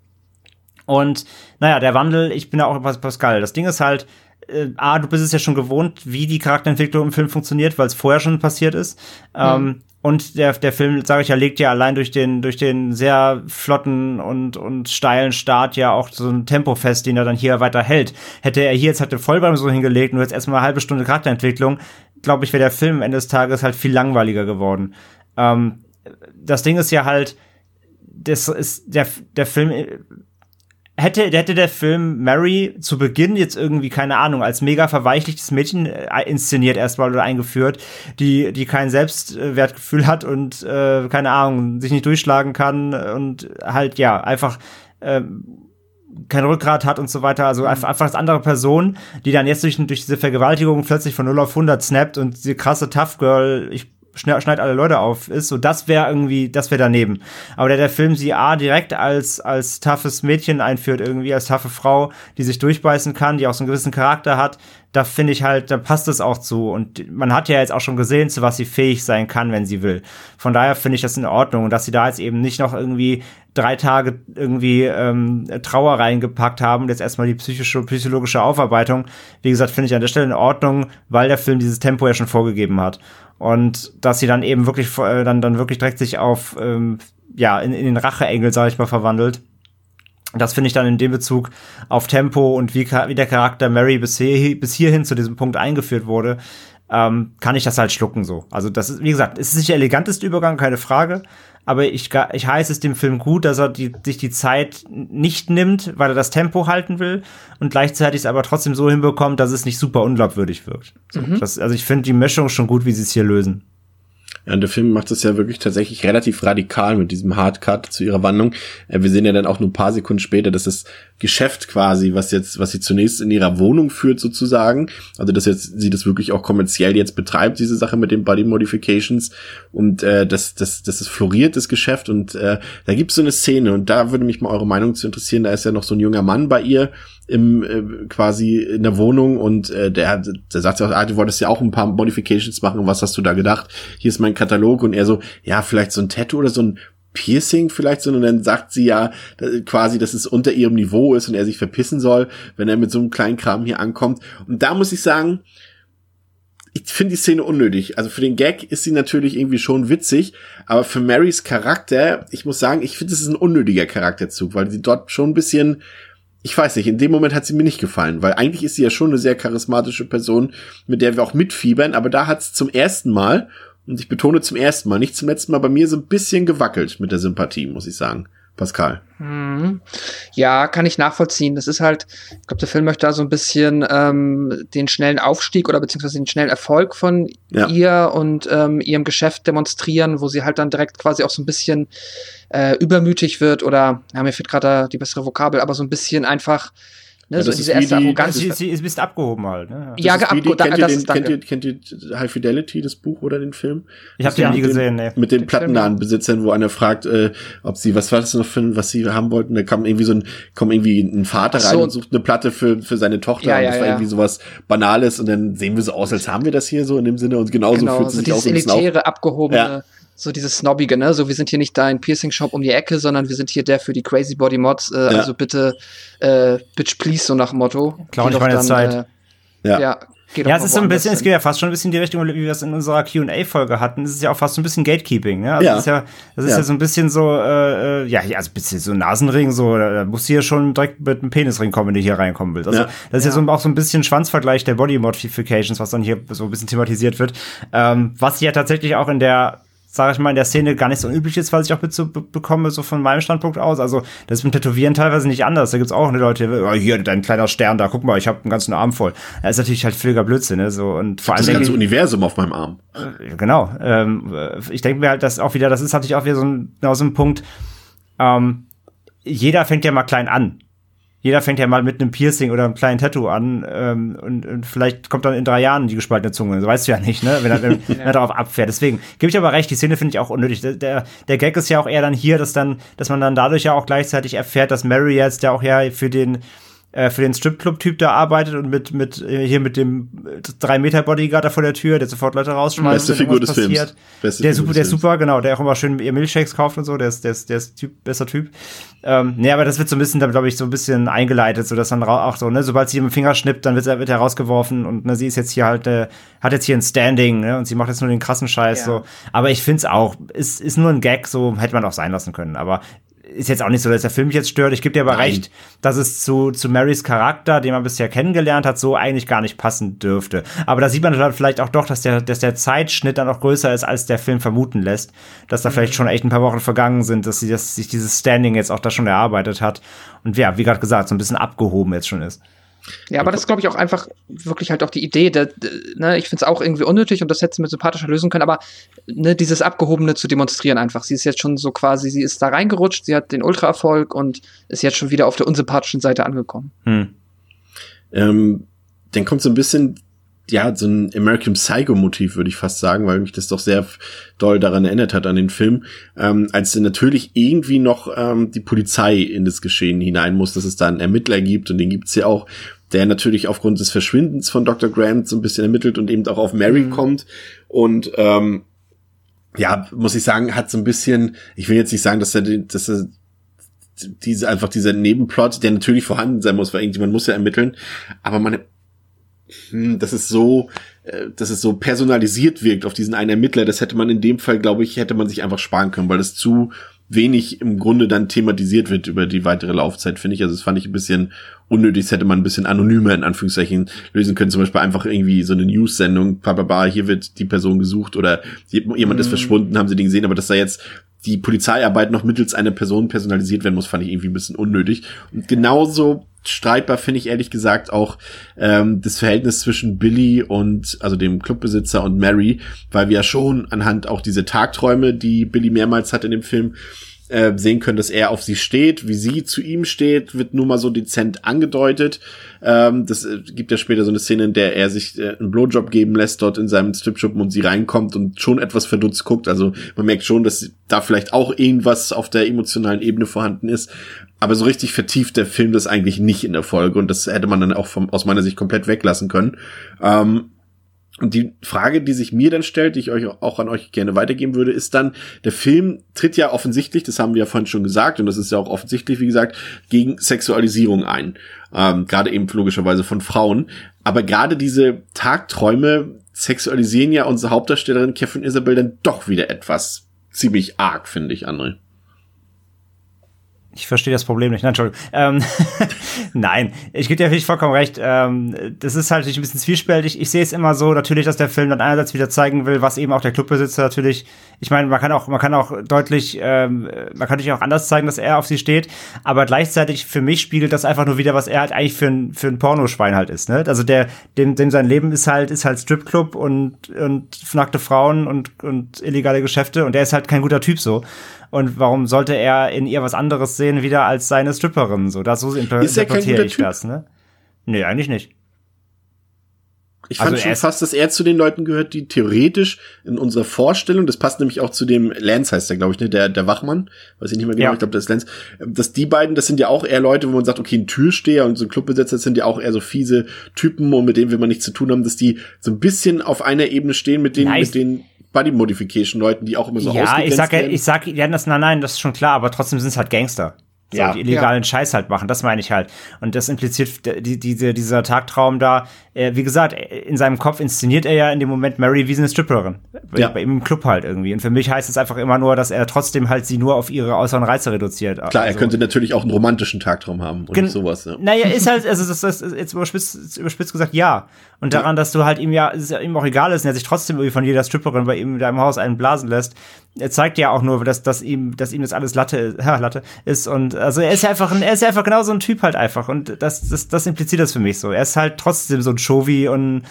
Und naja, der Wandel, ich bin da auch bei Pascal. Das Ding ist halt, äh, A, du bist es ja schon gewohnt, wie die Charakterentwicklung im Film funktioniert, weil es vorher schon passiert ist. Mhm. Ähm, und der, der Film, sage ich ja, legt ja allein durch den, durch den sehr flotten und, und steilen Start ja auch so ein Tempo fest, den er dann hier weiter hält. Hätte er hier jetzt halt eine so hingelegt und jetzt erstmal eine halbe Stunde Charakterentwicklung, glaube ich, wäre der Film am Ende des Tages halt viel langweiliger geworden. Ähm, das Ding ist ja halt, das ist der, der Film hätte, hätte der Film Mary zu Beginn jetzt irgendwie, keine Ahnung, als mega verweichlichtes Mädchen äh, inszeniert erstmal oder eingeführt, die, die kein Selbstwertgefühl hat und, äh, keine Ahnung, sich nicht durchschlagen kann und halt, ja, einfach, äh, kein Rückgrat hat und so weiter, also einfach, einfach als andere Person, die dann jetzt durch, durch diese Vergewaltigung plötzlich von 0 auf 100 snappt und die krasse Tough Girl, ich schneidet alle Leute auf ist. So, das wäre irgendwie, das wäre daneben. Aber der, der Film sie A direkt als, als toughes Mädchen einführt, irgendwie als taffe Frau, die sich durchbeißen kann, die auch so einen gewissen Charakter hat, da finde ich halt, da passt es auch zu. Und man hat ja jetzt auch schon gesehen, zu was sie fähig sein kann, wenn sie will. Von daher finde ich das in Ordnung. Und dass sie da jetzt eben nicht noch irgendwie drei Tage irgendwie ähm, Trauer reingepackt haben, jetzt erstmal die psychische, psychologische Aufarbeitung, wie gesagt, finde ich an der Stelle in Ordnung, weil der Film dieses Tempo ja schon vorgegeben hat. Und dass sie dann eben wirklich äh, dann, dann wirklich direkt sich auf ähm, ja, in, in den Racheengel, sag ich mal, verwandelt das finde ich dann in dem Bezug auf Tempo und wie, wie der Charakter Mary bis, hier, bis hierhin zu diesem Punkt eingeführt wurde, ähm, kann ich das halt schlucken so. Also das ist, wie gesagt, es ist nicht der eleganteste Übergang, keine Frage. Aber ich, ich heiße es dem Film gut, dass er die, sich die Zeit nicht nimmt, weil er das Tempo halten will und gleichzeitig es aber trotzdem so hinbekommt, dass es nicht super unglaubwürdig wirkt. So, mhm. das, also ich finde die Mischung schon gut, wie sie es hier lösen.
Ja, und der Film macht das ja wirklich tatsächlich relativ radikal mit diesem Hardcut zu ihrer Wandlung. Äh, wir sehen ja dann auch nur ein paar Sekunden später, dass das Geschäft quasi, was jetzt, was sie zunächst in ihrer Wohnung führt sozusagen, also dass jetzt sie das wirklich auch kommerziell jetzt betreibt, diese Sache mit den Body Modifications und äh, das, das, das ist floriert, das Geschäft und äh, da gibt's so eine Szene und da würde mich mal eure Meinung zu interessieren, da ist ja noch so ein junger Mann bei ihr, im äh, quasi in der Wohnung und äh, der, der sagt ja auch, ah, du wolltest ja auch ein paar Modifications machen, was hast du da gedacht? Hier ist mein Katalog und er so, ja, vielleicht so ein Tattoo oder so ein Piercing vielleicht so und dann sagt sie ja quasi, dass es unter ihrem Niveau ist und er sich verpissen soll, wenn er mit so einem kleinen Kram hier ankommt. Und da muss ich sagen, ich finde die Szene unnötig. Also für den Gag ist sie natürlich irgendwie schon witzig, aber für Marys Charakter, ich muss sagen, ich finde, es ist ein unnötiger Charakterzug, weil sie dort schon ein bisschen ich weiß nicht, in dem Moment hat sie mir nicht gefallen, weil eigentlich ist sie ja schon eine sehr charismatische Person, mit der wir auch mitfiebern, aber da hat es zum ersten Mal, und ich betone zum ersten Mal, nicht zum letzten Mal, bei mir so ein bisschen gewackelt mit der Sympathie, muss ich sagen. Pascal.
Mhm. Ja, kann ich nachvollziehen. Das ist halt, ich glaube, der Film möchte da so ein bisschen ähm, den schnellen Aufstieg oder beziehungsweise den schnellen Erfolg von ja. ihr und ähm, ihrem Geschäft demonstrieren, wo sie halt dann direkt quasi auch so ein bisschen äh, übermütig wird oder, ja, mir fehlt gerade die bessere Vokabel, aber so ein bisschen einfach Ne, ja, so diese erste
die, Arroganz. Sie, sie ist ein bisschen abgehoben halt. Ne?
Ja, ja
abgehoben. Kennt, ihr den, kennt, ihr, kennt ihr High Fidelity, das Buch oder den Film?
Ich habe den nie gesehen, ne.
Mit den Plattenladenbesitzern, wo einer fragt, äh, ob sie, was war das noch für was sie haben wollten? Da kam irgendwie so ein, kommt irgendwie ein Vater so. rein und sucht eine Platte für, für seine Tochter. Ja, und das ja, war irgendwie sowas Banales und dann sehen wir so aus, als haben wir das hier so in dem Sinne und genauso genau, fühlt es
so
sich
aus. Dieses elitäre, abgehobene so dieses Snobbige, ne? So, wir sind hier nicht dein Piercing-Shop um die Ecke, sondern wir sind hier der für die Crazy Body Mods. Äh, ja. Also bitte, äh, bitch please, so nach Motto.
Klar, ich meine dann, Zeit.
Äh, ja. ja.
ja, es ist so ein bisschen, es geht ja fast schon ein bisschen in die Richtung, wie wir es in unserer Q&A-Folge hatten. Es ist ja auch fast so ein bisschen Gatekeeping, ne? Also ja. Das ist ja, das ist ja. ja so ein bisschen so, äh, äh ja, also ein bisschen so Nasenring, so, da musst du hier schon direkt mit einem Penisring kommen, wenn du hier reinkommen willst. Also, ja. das ist ja, so auch so ein bisschen Schwanzvergleich der Body Modifications, was dann hier so ein bisschen thematisiert wird. Ähm, was ja tatsächlich auch in der sage ich mal, in der Szene gar nicht so unüblich ist, was ich auch mitbekomme, so von meinem Standpunkt aus. Also, das ist mit Tätowieren teilweise nicht anders. Da gibt's auch eine Leute, oh, hier, dein kleiner Stern da, guck mal, ich habe einen ganzen Arm voll. Das ist natürlich halt völliger Blödsinn, ne? So, und vor allem.
Das ganze Universum auf meinem Arm.
Äh, genau. Ähm, ich denke mir halt, dass auch wieder, das ist natürlich auch wieder so ein, genau so ein Punkt, ähm, jeder fängt ja mal klein an. Jeder fängt ja mal mit einem Piercing oder einem kleinen Tattoo an ähm, und, und vielleicht kommt dann in drei Jahren die gespaltene Zunge. Das weißt du ja nicht, ne? wenn er, wenn er darauf abfährt. Deswegen gebe ich aber recht, die Szene finde ich auch unnötig. Der, der, der Gag ist ja auch eher dann hier, dass dann, dass man dann dadurch ja auch gleichzeitig erfährt, dass Mary jetzt ja auch ja für den äh, für den Stripclub-Typ da arbeitet und mit, mit, äh, hier mit dem 3-Meter-Bodyguard da vor der Tür, der sofort Leute rausschmeißt.
Beste Figur des passiert. Films.
Beste der, Figur super, der ist super, genau, der auch immer schön ihr Milchshakes kauft und so, der ist, der ist, der ist typ, besser Typ. Ähm, nee, aber das wird so ein bisschen, da glaube ich, so ein bisschen eingeleitet, so dass dann auch so, ne, sobald sie ihm den Finger schnippt, dann wird er, wird er rausgeworfen und ne, sie ist jetzt hier halt, äh, hat jetzt hier ein Standing, ne, und sie macht jetzt nur den krassen Scheiß, ja. so. Aber ich find's auch, ist, ist nur ein Gag, so hätte man auch sein lassen können. Aber ist jetzt auch nicht so, dass der Film mich jetzt stört. Ich gebe dir aber Nein. recht, dass es zu, zu Marys Charakter, den man bisher kennengelernt hat, so eigentlich gar nicht passen dürfte. Aber da sieht man dann vielleicht auch doch, dass der, dass der Zeitschnitt dann auch größer ist, als der Film vermuten lässt. Dass da mhm. vielleicht schon echt ein paar Wochen vergangen sind, dass sie das, sich dieses Standing jetzt auch da schon erarbeitet hat. Und ja, wie gerade gesagt, so ein bisschen abgehoben jetzt schon ist.
Ja, aber das ist, glaube ich, auch einfach wirklich halt auch die Idee. Der, ne, ich finde es auch irgendwie unnötig und das hätte sie mit sympathischer lösen können, aber ne, dieses Abgehobene zu demonstrieren einfach. Sie ist jetzt schon so quasi, sie ist da reingerutscht, sie hat den Ultra-Erfolg und ist jetzt schon wieder auf der unsympathischen Seite angekommen. Hm.
Ähm, dann kommt so ein bisschen ja, so ein American Psycho-Motiv, würde ich fast sagen, weil mich das doch sehr doll daran erinnert hat an den Film, ähm, als natürlich irgendwie noch ähm, die Polizei in das Geschehen hinein muss, dass es da einen Ermittler gibt und den gibt's ja auch, der natürlich aufgrund des Verschwindens von Dr. Grant so ein bisschen ermittelt und eben auch auf Mary mhm. kommt und ähm, ja, muss ich sagen, hat so ein bisschen, ich will jetzt nicht sagen, dass er, dass er diese einfach dieser Nebenplot, der natürlich vorhanden sein muss, weil irgendjemand muss ja ermitteln, aber man hm, dass es so, äh, dass es so personalisiert wirkt auf diesen einen Ermittler, das hätte man in dem Fall, glaube ich, hätte man sich einfach sparen können, weil es zu wenig im Grunde dann thematisiert wird über die weitere Laufzeit, finde ich. Also das fand ich ein bisschen unnötig. Das hätte man ein bisschen anonymer in Anführungszeichen lösen können. Zum Beispiel einfach irgendwie so eine News-Sendung, bababa, hier wird die Person gesucht oder jemand ist mhm. verschwunden, haben sie den gesehen, aber dass da jetzt die Polizeiarbeit noch mittels einer Person personalisiert werden muss, fand ich irgendwie ein bisschen unnötig. Und genauso streitbar finde ich ehrlich gesagt auch ähm, das Verhältnis zwischen Billy und also dem Clubbesitzer und Mary, weil wir ja schon anhand auch diese Tagträume, die Billy mehrmals hat in dem Film, äh, sehen können, dass er auf sie steht, wie sie zu ihm steht, wird nur mal so dezent angedeutet. Ähm, das äh, gibt ja später so eine Szene, in der er sich äh, einen Blowjob geben lässt dort in seinem Stripschuppen und sie reinkommt und schon etwas verdutzt guckt. Also man merkt schon, dass da vielleicht auch irgendwas auf der emotionalen Ebene vorhanden ist. Aber so richtig vertieft der Film das eigentlich nicht in der Folge und das hätte man dann auch vom, aus meiner Sicht komplett weglassen können. Ähm, und die Frage, die sich mir dann stellt, die ich euch auch an euch gerne weitergeben würde, ist dann, der Film tritt ja offensichtlich, das haben wir ja vorhin schon gesagt, und das ist ja auch offensichtlich, wie gesagt, gegen Sexualisierung ein. Ähm, gerade eben logischerweise von Frauen. Aber gerade diese Tagträume sexualisieren ja unsere Hauptdarstellerin Catherine Isabel dann doch wieder etwas ziemlich arg, finde ich, André.
Ich verstehe das Problem nicht. Nein, Entschuldigung. Ähm, Nein, ich gebe dir natürlich vollkommen recht. Ähm, das ist halt ein bisschen zwiespältig. Ich sehe es immer so, natürlich, dass der Film dann einerseits wieder zeigen will, was eben auch der Clubbesitzer natürlich. Ich meine, man kann auch, man kann auch deutlich, ähm, man kann natürlich auch anders zeigen, dass er auf sie steht. Aber gleichzeitig für mich spiegelt das einfach nur wieder, was er halt eigentlich für ein für ein Pornoschwein halt ist. Ne? Also der, dem, dem sein Leben ist halt ist halt Stripclub und und nackte Frauen und und illegale Geschäfte und der ist halt kein guter Typ so. Und warum sollte er in ihr was anderes sehen wieder als seine Stripperin? So, das so interpretiere ich typ? das, ne? Nee, eigentlich nicht.
Ich fand also schon fast, dass er zu den Leuten gehört, die theoretisch in unserer Vorstellung, das passt nämlich auch zu dem Lance heißt der, glaube ich, ne, der, der Wachmann, weiß ich nicht mehr genau, ja. ich glaube, das ist Lance, dass die beiden, das sind ja auch eher Leute, wo man sagt, okay, ein Türsteher und so ein Clubbesetzer sind ja auch eher so fiese Typen und mit denen will man nichts zu tun haben, dass die so ein bisschen auf einer Ebene stehen mit denen, nice. mit denen Body Modification Leuten, die auch immer so
Ja, ich sag ja, ich sag, ja, das, nein, nein, das ist schon klar, aber trotzdem sind es halt Gangster. So, ja, die illegalen ja. Scheiß halt machen, das meine ich halt. Und das impliziert die, diese, dieser Tagtraum da, äh, wie gesagt, in seinem Kopf inszeniert er ja in dem Moment Mary wie eine Stripperin. Ja. Bei ihm im Club halt irgendwie. Und für mich heißt es einfach immer nur, dass er trotzdem halt sie nur auf ihre äußeren Reize reduziert.
Klar, also, er könnte natürlich auch einen romantischen Tagtraum haben und sowas.
Ja. Naja, ist halt, also das, das ist jetzt überspitzt, überspitzt gesagt, ja. Und daran, dass du halt ihm ja, es ihm auch egal ist, und er sich trotzdem irgendwie von jeder Stripperin bei ihm in deinem Haus einen blasen lässt, er zeigt ja auch nur, dass, dass ihm, dass ihm das alles Latte, ja, Latte ist. Und also er ist ja einfach ein, er ist ja einfach genau so ein Typ halt einfach. Und das, das, das impliziert das für mich so. Er ist halt trotzdem so ein Showy und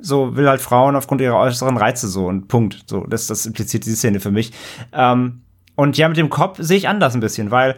so will halt Frauen aufgrund ihrer äußeren Reize so und Punkt. So, das, das impliziert diese Szene für mich. Ähm, Und ja, mit dem Kopf sehe ich anders ein bisschen, weil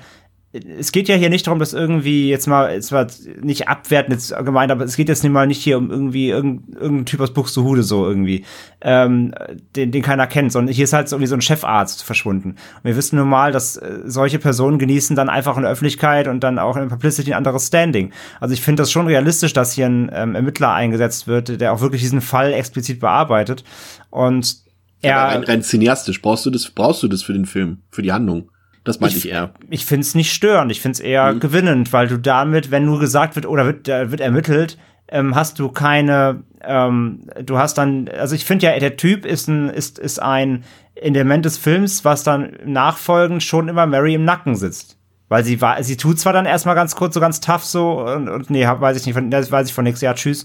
es geht ja hier nicht darum, dass irgendwie jetzt mal, es war nicht abwertend jetzt gemeint, aber es geht jetzt nicht mal nicht hier um irgendwie irgendein, irgendein Typ aus Buxtehude so irgendwie, ähm, den, den keiner kennt, sondern hier ist halt so irgendwie so ein Chefarzt verschwunden. Und wir wissen nun mal, dass äh, solche Personen genießen dann einfach in der Öffentlichkeit und dann auch in der Publicity ein anderes Standing. Also ich finde das schon realistisch, dass hier ein ähm, Ermittler eingesetzt wird, der auch wirklich diesen Fall explizit bearbeitet. Und er,
ja, rein, rein cineastisch brauchst du das, brauchst du das für den Film, für die Handlung. Das meinte ich, ich, eher.
Ich finde es nicht störend, ich finde es eher mhm. gewinnend, weil du damit, wenn nur gesagt wird oder wird, äh, wird ermittelt, ähm, hast du keine, ähm, du hast dann, also ich finde ja, der Typ ist ein, ist, ist ein Element des Films, was dann nachfolgend schon immer Mary im Nacken sitzt. Weil sie war, sie tut zwar dann erstmal ganz kurz so ganz tough so und, und nee, weiß ich nicht, von, das weiß ich von nix, ja, tschüss.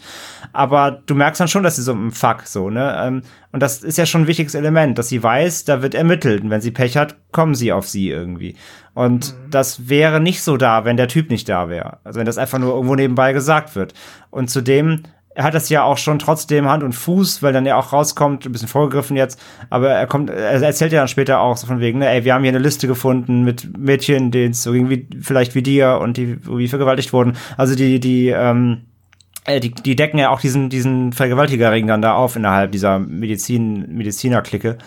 Aber du merkst dann schon, dass sie so ein Fuck so, ne? Ähm, und das ist ja schon ein wichtiges Element, dass sie weiß, da wird ermittelt. Und wenn sie Pech hat, kommen sie auf sie irgendwie. Und mhm. das wäre nicht so da, wenn der Typ nicht da wäre. Also wenn das einfach nur irgendwo nebenbei gesagt wird. Und zudem er hat das ja auch schon trotzdem Hand und Fuß, weil dann ja auch rauskommt, ein bisschen vorgegriffen jetzt, aber er kommt, er erzählt ja dann später auch so von wegen, ne, ey, wir haben hier eine Liste gefunden mit Mädchen, denen es so ging wie, vielleicht wie dir und die wie vergewaltigt wurden. Also die, die, ähm, äh, die, die decken ja auch diesen, diesen Vergewaltigerring dann da auf innerhalb dieser Medizin, Medizinerklicke.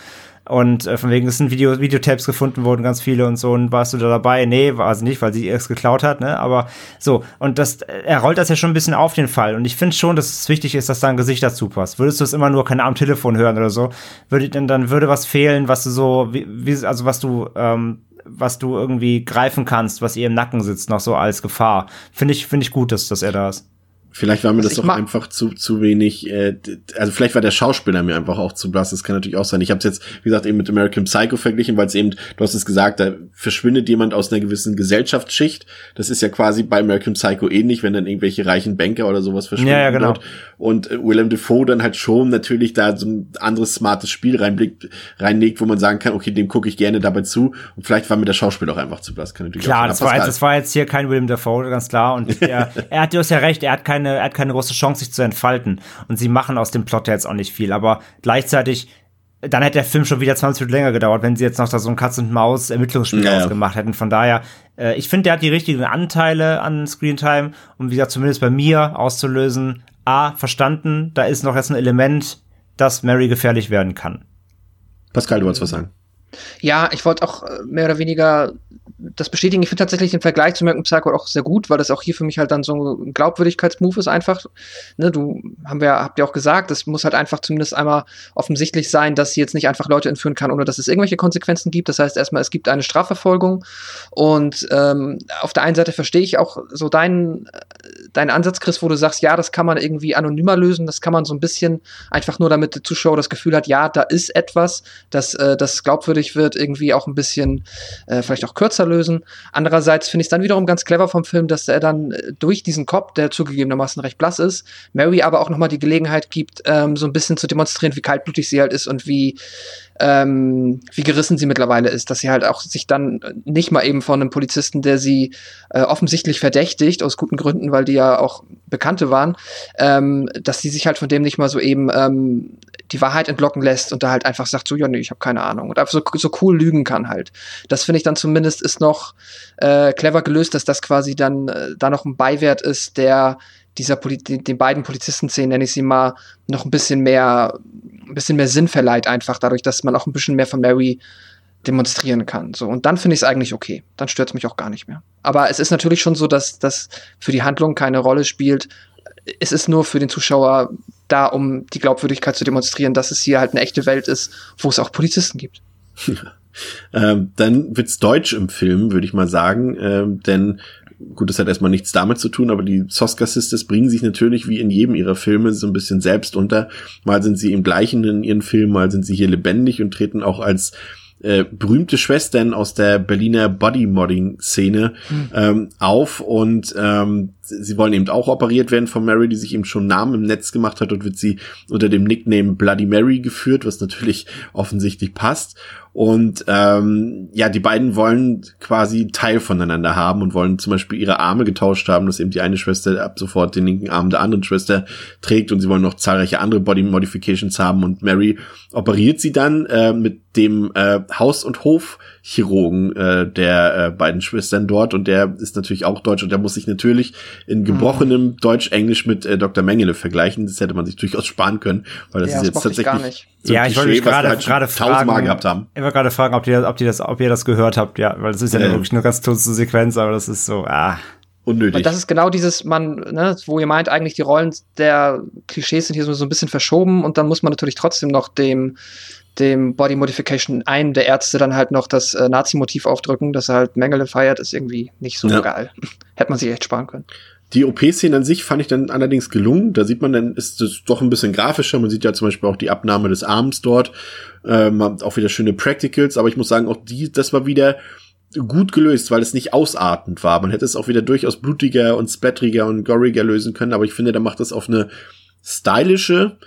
Und äh, von wegen, es sind Video, Videotapes gefunden worden, ganz viele und so. Und warst du da dabei? Nee, war also nicht, weil sie es geklaut hat, ne? Aber so. Und das, er rollt das ja schon ein bisschen auf den Fall. Und ich finde schon, dass es wichtig ist, dass da ein Gesicht dazu passt. Würdest du es immer nur, keine Ahnung, Telefon hören oder so, würde, dann, dann würde was fehlen, was du so, wie, wie also was du, ähm, was du irgendwie greifen kannst, was ihr im Nacken sitzt, noch so als Gefahr. Finde ich, finde ich gut, dass, dass er da ist.
Vielleicht war mir das doch einfach zu, zu wenig, äh, also vielleicht war der Schauspieler mir einfach auch zu blass, das kann natürlich auch sein. Ich habe es jetzt, wie gesagt, eben mit American Psycho verglichen, weil es eben, du hast es gesagt, da verschwindet jemand aus einer gewissen Gesellschaftsschicht. Das ist ja quasi bei American Psycho ähnlich, wenn dann irgendwelche reichen Banker oder sowas verschwinden. Ja, ja genau. Wird. Und äh, Willem Dafoe dann halt schon natürlich da so ein anderes smartes Spiel reinblickt, reinlegt, wo man sagen kann, okay, dem gucke ich gerne dabei zu. Und vielleicht war mir der Schauspieler auch einfach zu blass. Kann
natürlich klar, das war, jetzt, das war jetzt hier kein Willem Dafoe, ganz klar. Und er, er hat, du hast ja recht, er hat keine keine, er hat keine große Chance, sich zu entfalten. Und sie machen aus dem Plot jetzt auch nicht viel. Aber gleichzeitig, dann hätte der Film schon wieder 20 Minuten länger gedauert, wenn sie jetzt noch da so ein Katz und Maus Ermittlungsspiel ja, ausgemacht hätten. Von daher, äh, ich finde, der hat die richtigen Anteile an Screentime, um wie gesagt zumindest bei mir auszulösen. A, verstanden, da ist noch jetzt ein Element, dass Mary gefährlich werden kann.
Pascal, du wolltest was sagen.
Ja, ich wollte auch äh, mehr oder weniger das bestätigen. Ich finde tatsächlich den Vergleich zu American Psycho auch sehr gut, weil das auch hier für mich halt dann so ein Glaubwürdigkeitsmove ist einfach. Ne, du haben wir, habt ihr auch gesagt, es muss halt einfach zumindest einmal offensichtlich sein, dass sie jetzt nicht einfach Leute entführen kann, ohne dass es irgendwelche Konsequenzen gibt. Das heißt erstmal, es gibt eine Strafverfolgung und ähm, auf der einen Seite verstehe ich auch so deinen, deinen Ansatz, Chris, wo du sagst, ja, das kann man irgendwie anonymer lösen, das kann man so ein bisschen einfach nur, damit der Zuschauer das Gefühl hat, ja, da ist etwas, dass äh, das glaubwürdig wird, irgendwie auch ein bisschen äh, vielleicht auch kürzer lösen. Andererseits finde ich es dann wiederum ganz clever vom Film, dass er dann äh, durch diesen Kopf, der zugegebenermaßen recht blass ist, Mary aber auch nochmal die Gelegenheit gibt, ähm, so ein bisschen zu demonstrieren, wie kaltblütig sie halt ist und wie ähm, wie gerissen sie mittlerweile ist, dass sie halt auch sich dann nicht mal eben von einem Polizisten, der sie äh, offensichtlich verdächtigt, aus guten Gründen, weil die ja auch Bekannte waren, ähm, dass sie sich halt von dem nicht mal so eben ähm, die Wahrheit entlocken lässt und da halt einfach sagt, so, ja, nee, ich habe keine Ahnung. Und einfach so, so cool lügen kann halt. Das finde ich dann zumindest ist noch äh, clever gelöst, dass das quasi dann äh, da noch ein Beiwert ist, der dieser Poli den, den beiden Polizisten-Szenen, nenne ich sie mal, noch ein bisschen mehr, ein bisschen mehr Sinn verleiht, einfach dadurch, dass man auch ein bisschen mehr von Mary demonstrieren kann. So, und dann finde ich es eigentlich okay. Dann stört es mich auch gar nicht mehr. Aber es ist natürlich schon so, dass das für die Handlung keine Rolle spielt. Es ist nur für den Zuschauer da, um die Glaubwürdigkeit zu demonstrieren, dass es hier halt eine echte Welt ist, wo es auch Polizisten gibt.
ähm, dann wird's deutsch im Film, würde ich mal sagen, ähm, denn gut, das hat erstmal nichts damit zu tun, aber die Soska Sisters bringen sich natürlich wie in jedem ihrer Filme so ein bisschen selbst unter. Mal sind sie im gleichen in ihren Filmen, mal sind sie hier lebendig und treten auch als äh, berühmte Schwestern aus der Berliner Bodymodding-Szene mhm. ähm, auf und ähm, sie wollen eben auch operiert werden von Mary, die sich eben schon Namen im Netz gemacht hat und wird sie unter dem Nickname Bloody Mary geführt, was natürlich offensichtlich passt. Und ähm, ja, die beiden wollen quasi Teil voneinander haben und wollen zum Beispiel ihre Arme getauscht haben, dass eben die eine Schwester ab sofort den linken Arm der anderen Schwester trägt und sie wollen noch zahlreiche andere Body Modifications haben. Und Mary operiert sie dann äh, mit dem äh, Haus- und Hofchirurgen äh, der äh, beiden Schwestern dort und der ist natürlich auch deutsch und der muss sich natürlich in gebrochenem mhm. Deutsch-Englisch mit äh, Dr. Mengele vergleichen. Das hätte man sich durchaus sparen können, weil das
ja,
ist jetzt tatsächlich
so ja, ich wollte mich gerade
halt
gerade
fragen, gehabt haben.
Ich wollte gerade fragen, ob ihr ob die das ob ihr das gehört habt, ja, weil das ist ja äh. wirklich eine ganz kurze Sequenz, aber das ist so ah
unnötig.
Und das ist genau dieses, man, ne, wo ihr meint, eigentlich die Rollen der Klischees sind hier so ein bisschen verschoben und dann muss man natürlich trotzdem noch dem dem Body Modification einen der Ärzte dann halt noch das äh, Nazi-Motiv aufdrücken, dass er halt Mengele feiert, ist irgendwie nicht so ja. geil. Hätte man sich echt sparen können.
Die OP-Szene an sich fand ich dann allerdings gelungen. Da sieht man dann, ist es doch ein bisschen grafischer. Man sieht ja zum Beispiel auch die Abnahme des Arms dort. Ähm, auch wieder schöne Practicals. Aber ich muss sagen, auch die, das war wieder gut gelöst, weil es nicht ausartend war. Man hätte es auch wieder durchaus blutiger und splatteriger und goriger lösen können. Aber ich finde, da macht das auf eine stylische,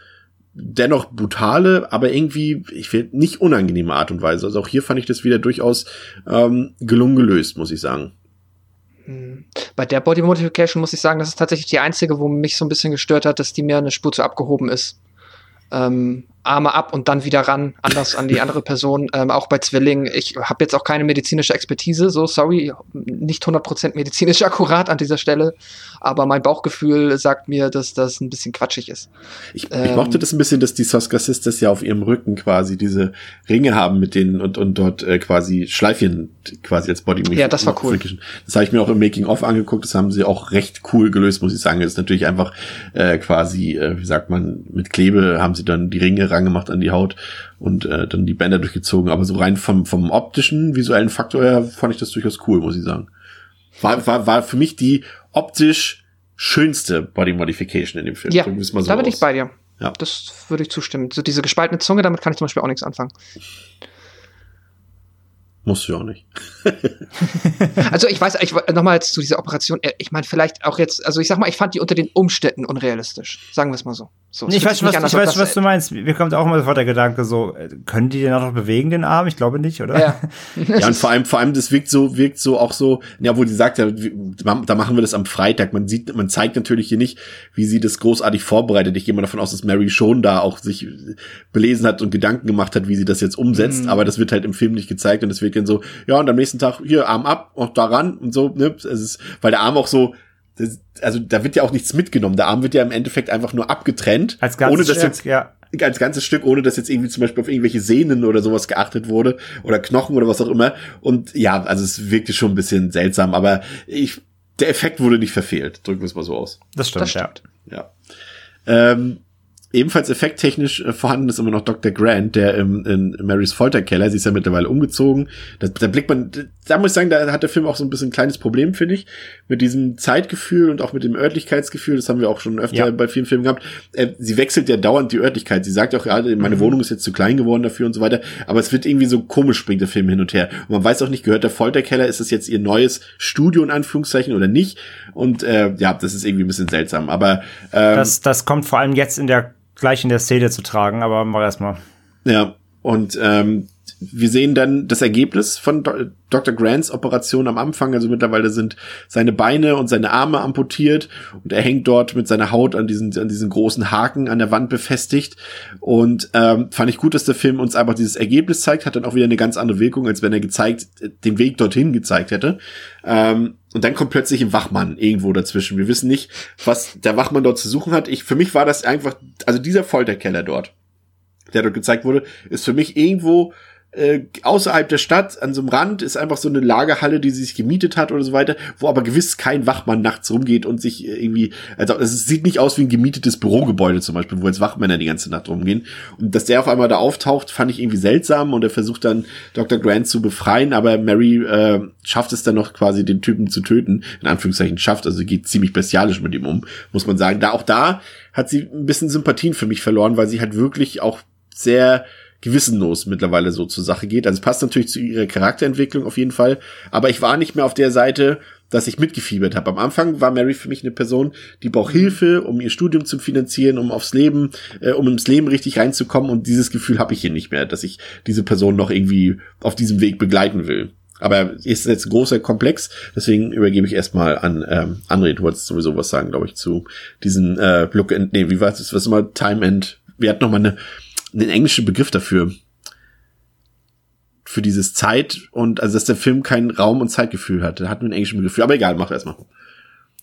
dennoch brutale, aber irgendwie, ich will nicht unangenehme Art und Weise. Also auch hier fand ich das wieder durchaus ähm, gelungen gelöst, muss ich sagen.
Hm. Bei der Body Modification muss ich sagen, das ist tatsächlich die einzige, wo mich so ein bisschen gestört hat, dass die mir eine Spur zu abgehoben ist. Ähm, Arme ab und dann wieder ran, anders an die andere Person. Ähm, auch bei Zwillingen. Ich habe jetzt auch keine medizinische Expertise, so sorry, nicht 100% medizinisch akkurat an dieser Stelle, aber mein Bauchgefühl sagt mir, dass das ein bisschen quatschig ist.
Ich, ähm, ich mochte das ein bisschen, dass die Soska Sisters ja auf ihrem Rücken quasi diese Ringe haben mit denen und, und dort äh, quasi Schleifchen quasi als Body
Ja, das war cool.
Das habe ich mir auch im Making-of angeguckt, das haben sie auch recht cool gelöst, muss ich sagen. Das ist natürlich einfach äh, quasi, äh, wie sagt man, mit Klebe haben sie dann die Ringe rangemacht an die Haut und äh, dann die Bänder durchgezogen. Aber so rein vom, vom optischen, visuellen Faktor her fand ich das durchaus cool, muss ich sagen. War, war, war für mich die optisch schönste Body Modification in dem Film.
Ja, so da bin ich bei dir.
Ja.
Das würde ich zustimmen. So diese gespaltene Zunge, damit kann ich zum Beispiel auch nichts anfangen.
Musst du ja auch nicht.
also ich weiß, ich nochmal zu dieser Operation, äh, ich meine vielleicht auch jetzt, also ich sag mal, ich fand die unter den Umständen unrealistisch. Sagen wir es mal so. So
ich weiß, was, ich weiß was du meinst. Mir kommt auch immer sofort der Gedanke so, äh, können die den auch noch bewegen, den Arm? Ich glaube nicht, oder?
Ja.
ja, und vor allem, vor allem, das wirkt so, wirkt so auch so, ja, wo die sagt, ja, da machen wir das am Freitag. Man sieht, man zeigt natürlich hier nicht, wie sie das großartig vorbereitet. Ich gehe mal davon aus, dass Mary schon da auch sich belesen hat und Gedanken gemacht hat, wie sie das jetzt umsetzt, mhm. aber das wird halt im Film nicht gezeigt und es wird dann so, ja, und am nächsten Tag hier Arm ab und daran und so, ne? Es ist, weil der Arm auch so, das, also da wird ja auch nichts mitgenommen. Der Arm wird ja im Endeffekt einfach nur abgetrennt,
als ganzes
ohne dass
Stück,
jetzt
ja.
als ganzes Stück, ohne dass jetzt irgendwie zum Beispiel auf irgendwelche Sehnen oder sowas geachtet wurde oder Knochen oder was auch immer. Und ja, also es wirkte schon ein bisschen seltsam, aber ich, der Effekt wurde nicht verfehlt. Drücken wir es mal so aus.
Das stimmt, das stimmt.
ja. ja. Ähm, ebenfalls effekttechnisch äh, vorhanden ist immer noch Dr. Grant, der im, in Marys Folterkeller, sie ist ja mittlerweile umgezogen. Da, da blickt man, da muss ich sagen, da hat der Film auch so ein bisschen ein kleines Problem, finde ich, mit diesem Zeitgefühl und auch mit dem Örtlichkeitsgefühl. Das haben wir auch schon öfter ja. bei vielen Filmen gehabt. Äh, sie wechselt ja dauernd die Örtlichkeit. Sie sagt auch, ja, meine mhm. Wohnung ist jetzt zu klein geworden dafür und so weiter. Aber es wird irgendwie so komisch, springt der Film hin und her. Und man weiß auch nicht, gehört der Folterkeller, ist es jetzt ihr neues Studio in Anführungszeichen oder nicht? Und äh, ja, das ist irgendwie ein bisschen seltsam. Aber
ähm, das, das kommt vor allem jetzt in der gleich in der Szene zu tragen, aber mach erstmal.
Ja, und ähm, wir sehen dann das Ergebnis von Dr. Grants Operation am Anfang. Also mittlerweile sind seine Beine und seine Arme amputiert und er hängt dort mit seiner Haut an diesen, an diesen großen Haken an der Wand befestigt. Und ähm, fand ich gut, dass der Film uns einfach dieses Ergebnis zeigt, hat dann auch wieder eine ganz andere Wirkung, als wenn er gezeigt, den Weg dorthin gezeigt hätte. Ähm, und dann kommt plötzlich ein Wachmann irgendwo dazwischen. Wir wissen nicht, was der Wachmann dort zu suchen hat. Ich, für mich war das einfach, also dieser Folterkeller dort, der dort gezeigt wurde, ist für mich irgendwo äh, außerhalb der Stadt, an so einem Rand, ist einfach so eine Lagerhalle, die sie sich gemietet hat oder so weiter, wo aber gewiss kein Wachmann nachts rumgeht und sich äh, irgendwie, also es sieht nicht aus wie ein gemietetes Bürogebäude zum Beispiel, wo jetzt Wachmänner die ganze Nacht rumgehen. Und dass der auf einmal da auftaucht, fand ich irgendwie seltsam und er versucht dann Dr. Grant zu befreien, aber Mary äh, schafft es dann noch quasi den Typen zu töten, in Anführungszeichen schafft, also geht ziemlich bestialisch mit ihm um, muss man sagen. Da auch da hat sie ein bisschen Sympathien für mich verloren, weil sie halt wirklich auch sehr gewissenlos mittlerweile so zur Sache geht. Also es passt natürlich zu ihrer Charakterentwicklung auf jeden Fall, aber ich war nicht mehr auf der Seite, dass ich mitgefiebert habe. Am Anfang war Mary für mich eine Person, die braucht Hilfe, um ihr Studium zu finanzieren, um aufs Leben, äh, um ins Leben richtig reinzukommen. Und dieses Gefühl habe ich hier nicht mehr, dass ich diese Person noch irgendwie auf diesem Weg begleiten will. Aber ist jetzt ein großer Komplex, deswegen übergebe ich erstmal an ähm, André. Du wolltest sowieso was sagen, glaube ich, zu diesen äh, Look and, nee, wie war das? Was immer Time and, wir hatten noch mal eine, einen englischen Begriff dafür für dieses Zeit und also dass der Film kein Raum- und Zeitgefühl hatte. Hat einen englischen Begriff für, aber egal, mach erstmal.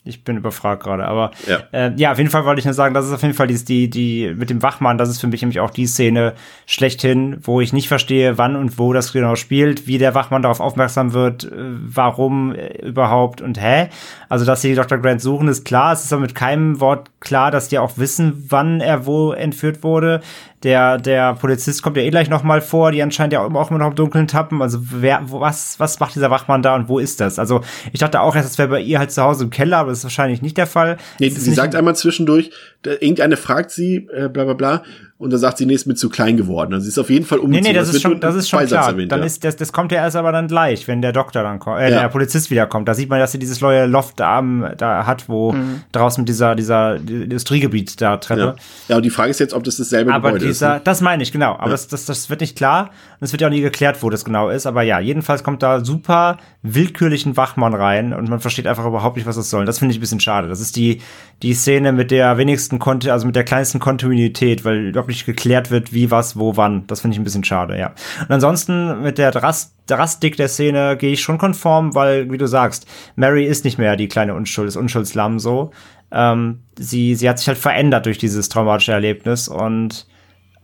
Ich bin überfragt gerade, aber ja. Äh, ja, auf jeden Fall wollte ich nur sagen, das ist auf jeden Fall die, die, die mit dem Wachmann, das ist für mich nämlich auch die Szene schlechthin, wo ich nicht verstehe, wann und wo das genau spielt, wie der Wachmann darauf aufmerksam wird, äh, warum äh, überhaupt und hä. Also, dass sie Dr. Grant suchen, ist klar. Es ist aber mit keinem Wort klar, dass die auch wissen, wann er wo entführt wurde. Der, der Polizist kommt ja eh gleich nochmal vor, die anscheinend ja auch immer noch im Dunkeln tappen. Also wer, was, was macht dieser Wachmann da und wo ist das? Also ich dachte auch erst, das wäre bei ihr halt zu Hause im Keller, aber das ist wahrscheinlich nicht der Fall.
Nee, sie sagt einmal zwischendurch, irgendeine fragt sie, äh, bla bla bla, und dann sagt sie, nee, ist mir zu klein geworden. Also sie ist auf jeden Fall umgezogen.
Nee, nee, das, das ist schon, das ist schon klar. Erwähnt, dann ja. ist, das, das kommt ja erst aber dann gleich, wenn der Doktor dann kommt, äh, ja. der Polizist wiederkommt. Da sieht man, dass sie dieses neue Loft da, da hat, wo mhm. draußen dieser, dieser Industriegebiet da Treppe.
Ja. ja, und die Frage ist jetzt, ob das dasselbe
aber
Gebäude
dieser,
ist. Ne?
Das meine ich, genau. Aber das, das, das wird nicht klar. Und es wird ja auch nie geklärt, wo das genau ist. Aber ja, jedenfalls kommt da super willkürlichen Wachmann rein und man versteht einfach überhaupt nicht, was das soll. Das finde ich ein bisschen schade. Das ist die, die Szene mit der wenigsten Konti, also mit der kleinsten Kontinuität, weil überhaupt nicht geklärt wird, wie, was, wo, wann. Das finde ich ein bisschen schade, ja. Und ansonsten mit der Drast Drastik der Szene gehe ich schon konform, weil, wie du sagst, Mary ist nicht mehr die kleine Unschuld, das Unschuldslamm so. Ähm, sie, sie hat sich halt verändert durch dieses traumatische Erlebnis und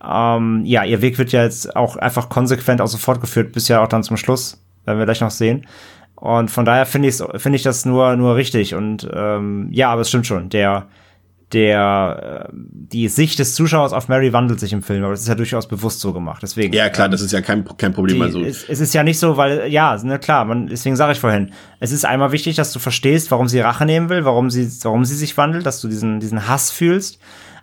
ähm, ja, ihr Weg wird ja jetzt auch einfach konsequent auch so fortgeführt, bis ja auch dann zum Schluss, werden wir gleich noch sehen. Und von daher finde ich finde ich das nur nur richtig und ähm, ja, aber es stimmt schon. Der der, äh, die Sicht des Zuschauers auf Mary wandelt sich im Film, aber das ist ja durchaus bewusst so gemacht. Deswegen.
Ja, klar, ähm, das ist ja kein, kein Problem.
Die,
also.
Es, es, ist ja nicht so, weil, ja, na klar, man, deswegen sage ich vorhin, es ist einmal wichtig, dass du verstehst, warum sie Rache nehmen will, warum sie, warum sie sich wandelt, dass du diesen, diesen Hass fühlst.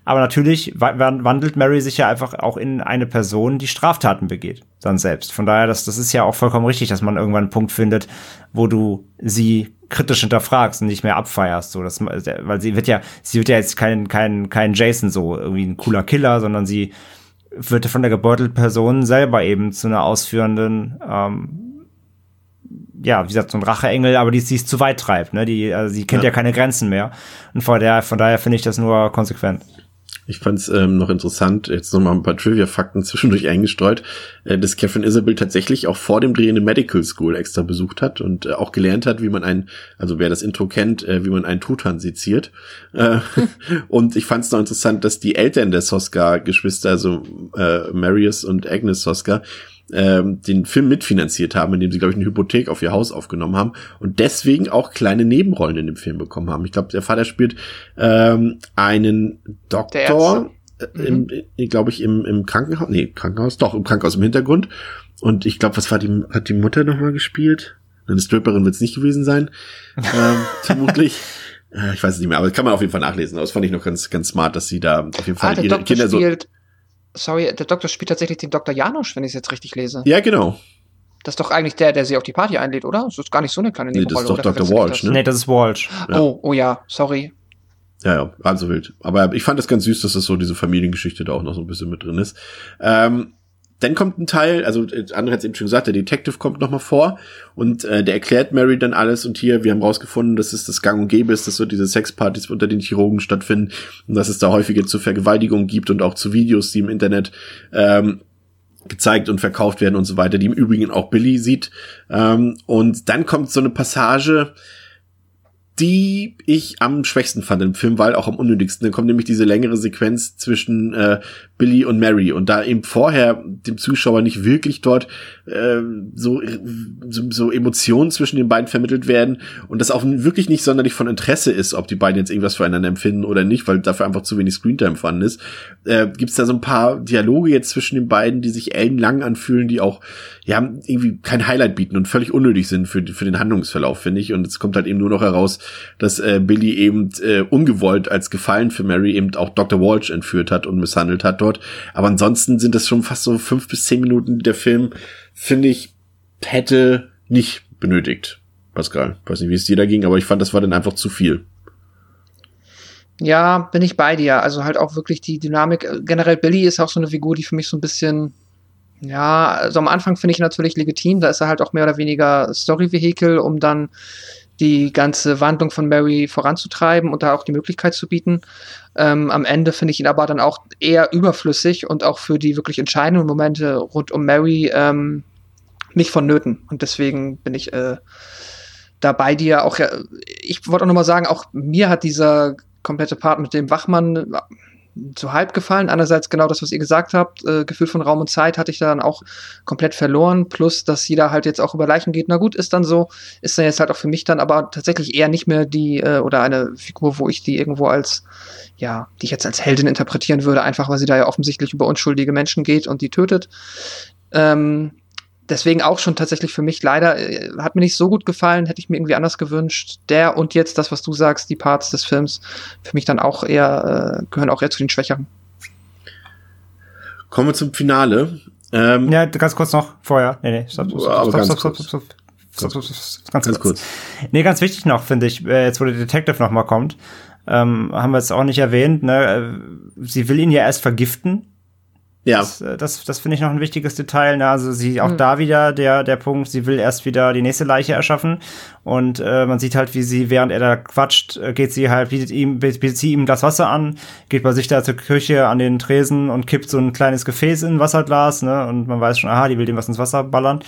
Aber natürlich wandelt Mary sich ja einfach auch in eine Person, die Straftaten begeht, dann selbst. Von daher, das, das ist ja auch vollkommen richtig, dass man irgendwann einen Punkt findet, wo du sie kritisch hinterfragst und nicht mehr abfeierst, so das, weil sie wird ja, sie wird ja jetzt kein kein kein Jason so irgendwie ein cooler Killer, sondern sie wird von der gebeutelten Person selber eben zu einer ausführenden ähm, ja, wie gesagt, so ein Racheengel, aber die, die es zu weit treibt, ne? Die, also sie kennt ja. ja keine Grenzen mehr. Und von, der, von daher finde ich das nur konsequent.
Ich fand es ähm, noch interessant, jetzt noch mal ein paar Trivia-Fakten zwischendurch eingestreut, äh, dass Catherine Isabel tatsächlich auch vor dem Dreh eine Medical School extra besucht hat und äh, auch gelernt hat, wie man ein, also wer das Intro kennt, äh, wie man einen Tutan seziert. Äh, und ich fand es noch interessant, dass die Eltern der Soska-Geschwister, also äh, Marius und Agnes Soska, ähm, den Film mitfinanziert haben, indem sie, glaube ich, eine Hypothek auf ihr Haus aufgenommen haben und deswegen auch kleine Nebenrollen in dem Film bekommen haben. Ich glaube, der Vater spielt ähm, einen Doktor, äh, mhm. glaube ich, im, im Krankenhaus, nee, Krankenhaus, doch, im Krankenhaus im Hintergrund. Und ich glaube, was war die, hat die Mutter nochmal gespielt? Eine Stripperin wird es nicht gewesen sein, ähm, vermutlich. Äh, ich weiß es nicht mehr, aber das kann man auf jeden Fall nachlesen. Das fand ich noch ganz, ganz smart, dass sie da auf jeden Fall
ah,
ihre Kinder
spielt, so sorry, der Doktor spielt tatsächlich den Dr. Janosch, wenn ich es jetzt richtig lese.
Ja, genau.
Das ist doch eigentlich der, der sie auf die Party einlädt, oder? Das ist gar nicht so eine kleine Nebenrolle.
Nee, das ist doch Dr. Walsh, ne?
Nee, das ist Walsh.
Ja. Oh, oh ja, sorry.
Ja, ja, also wild. Aber ich fand es ganz süß, dass das so diese Familiengeschichte da auch noch so ein bisschen mit drin ist. Ähm, dann kommt ein Teil, also äh, andere hat es eben schon gesagt, der Detective kommt nochmal vor und äh, der erklärt Mary dann alles und hier, wir haben rausgefunden, dass es das Gang und Gäbe ist, dass so diese Sexpartys unter den Chirurgen stattfinden und dass es da häufiger zu Vergewaltigungen gibt und auch zu Videos, die im Internet ähm, gezeigt und verkauft werden und so weiter, die im Übrigen auch Billy sieht. Ähm, und dann kommt so eine Passage, die ich am schwächsten fand im Film, weil auch am unnötigsten. Dann kommt nämlich diese längere Sequenz zwischen äh, Billy und Mary. Und da eben vorher dem Zuschauer nicht wirklich dort äh, so, so, so Emotionen zwischen den beiden vermittelt werden. Und das auch wirklich nicht sonderlich von Interesse ist, ob die beiden jetzt irgendwas füreinander empfinden oder nicht, weil dafür einfach zu wenig Screentime vorhanden ist, äh, gibt es da so ein paar Dialoge jetzt zwischen den beiden, die sich ellenlang anfühlen, die auch ja irgendwie kein Highlight bieten und völlig unnötig sind für, für den Handlungsverlauf, finde ich. Und es kommt halt eben nur noch heraus, dass äh, Billy eben äh, ungewollt als Gefallen für Mary eben auch Dr. Walsh entführt hat und misshandelt hat dort. Aber ansonsten sind das schon fast so fünf bis zehn Minuten, der Film, finde ich, hätte nicht benötigt. Pascal, weiß nicht, wie es dir da ging, aber ich fand, das war dann einfach zu viel.
Ja, bin ich bei dir. Also halt auch wirklich die Dynamik. Generell Billy ist auch so eine Figur, die für mich so ein bisschen, ja, also am Anfang finde ich natürlich legitim. Da ist er halt auch mehr oder weniger Story-Vehikel, um dann die ganze Wandlung von Mary voranzutreiben und da auch die Möglichkeit zu bieten. Ähm, am Ende finde ich ihn aber dann auch eher überflüssig und auch für die wirklich entscheidenden Momente rund um Mary ähm, nicht vonnöten. Und deswegen bin ich äh, da dir auch, ich wollte auch nochmal sagen, auch mir hat dieser komplette Part mit dem Wachmann zu halb gefallen. Andererseits genau das, was ihr gesagt habt, äh, Gefühl von Raum und Zeit hatte ich da dann auch komplett verloren. Plus, dass jeder halt jetzt auch über Leichen geht. Na gut, ist dann so. Ist dann jetzt halt auch für mich dann aber tatsächlich eher nicht mehr die äh, oder eine Figur, wo ich die irgendwo als, ja, die ich jetzt als Heldin interpretieren würde, einfach weil sie da ja offensichtlich über unschuldige Menschen geht und die tötet. Ähm, deswegen auch schon tatsächlich für mich leider, äh, hat mir nicht so gut gefallen, hätte ich mir irgendwie anders gewünscht. Der und jetzt das, was du sagst, die Parts des Films, für mich dann auch eher, äh, gehören auch eher zu den Schwächeren.
Kommen wir zum Finale. Ähm,
ja, ganz kurz noch vorher. Nee, nee, stopp, stopp, stopp, stopp, stopp, stopp, stopp, stopp, stopp, stopp, ganz, ganz kurz. Nee, ganz wichtig noch, finde ich, äh, jetzt wo der Detective noch mal kommt, ähm, haben wir es auch nicht erwähnt, ne? Sie will ihn ja erst vergiften, ja. Das, äh, das, das finde ich noch ein wichtiges Detail. Ne? Also sie auch mhm. da wieder der, der Punkt, sie will erst wieder die nächste Leiche erschaffen. Und äh, man sieht halt, wie sie, während er da quatscht, äh, geht sie halt, bietet ihm, bietet sie ihm das Wasser an, geht bei sich da zur Küche an den Tresen und kippt so ein kleines Gefäß in ein Wasserglas, ne? Und man weiß schon, aha, die will dem was ins Wasser ballern.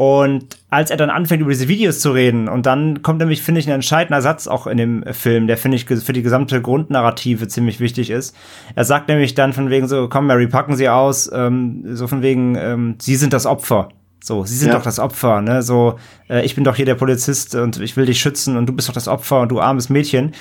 Und als er dann anfängt, über diese Videos zu reden, und dann kommt nämlich, finde ich, ein entscheidender Satz auch in dem Film, der, finde ich, für die gesamte Grundnarrative ziemlich wichtig ist. Er sagt nämlich dann von wegen so, komm, Mary, packen Sie aus, ähm, so von wegen, ähm, Sie sind das Opfer. So, sie sind ja. doch das Opfer, ne? So, äh, ich bin doch hier der Polizist und ich will dich schützen und du bist doch das Opfer und du armes Mädchen.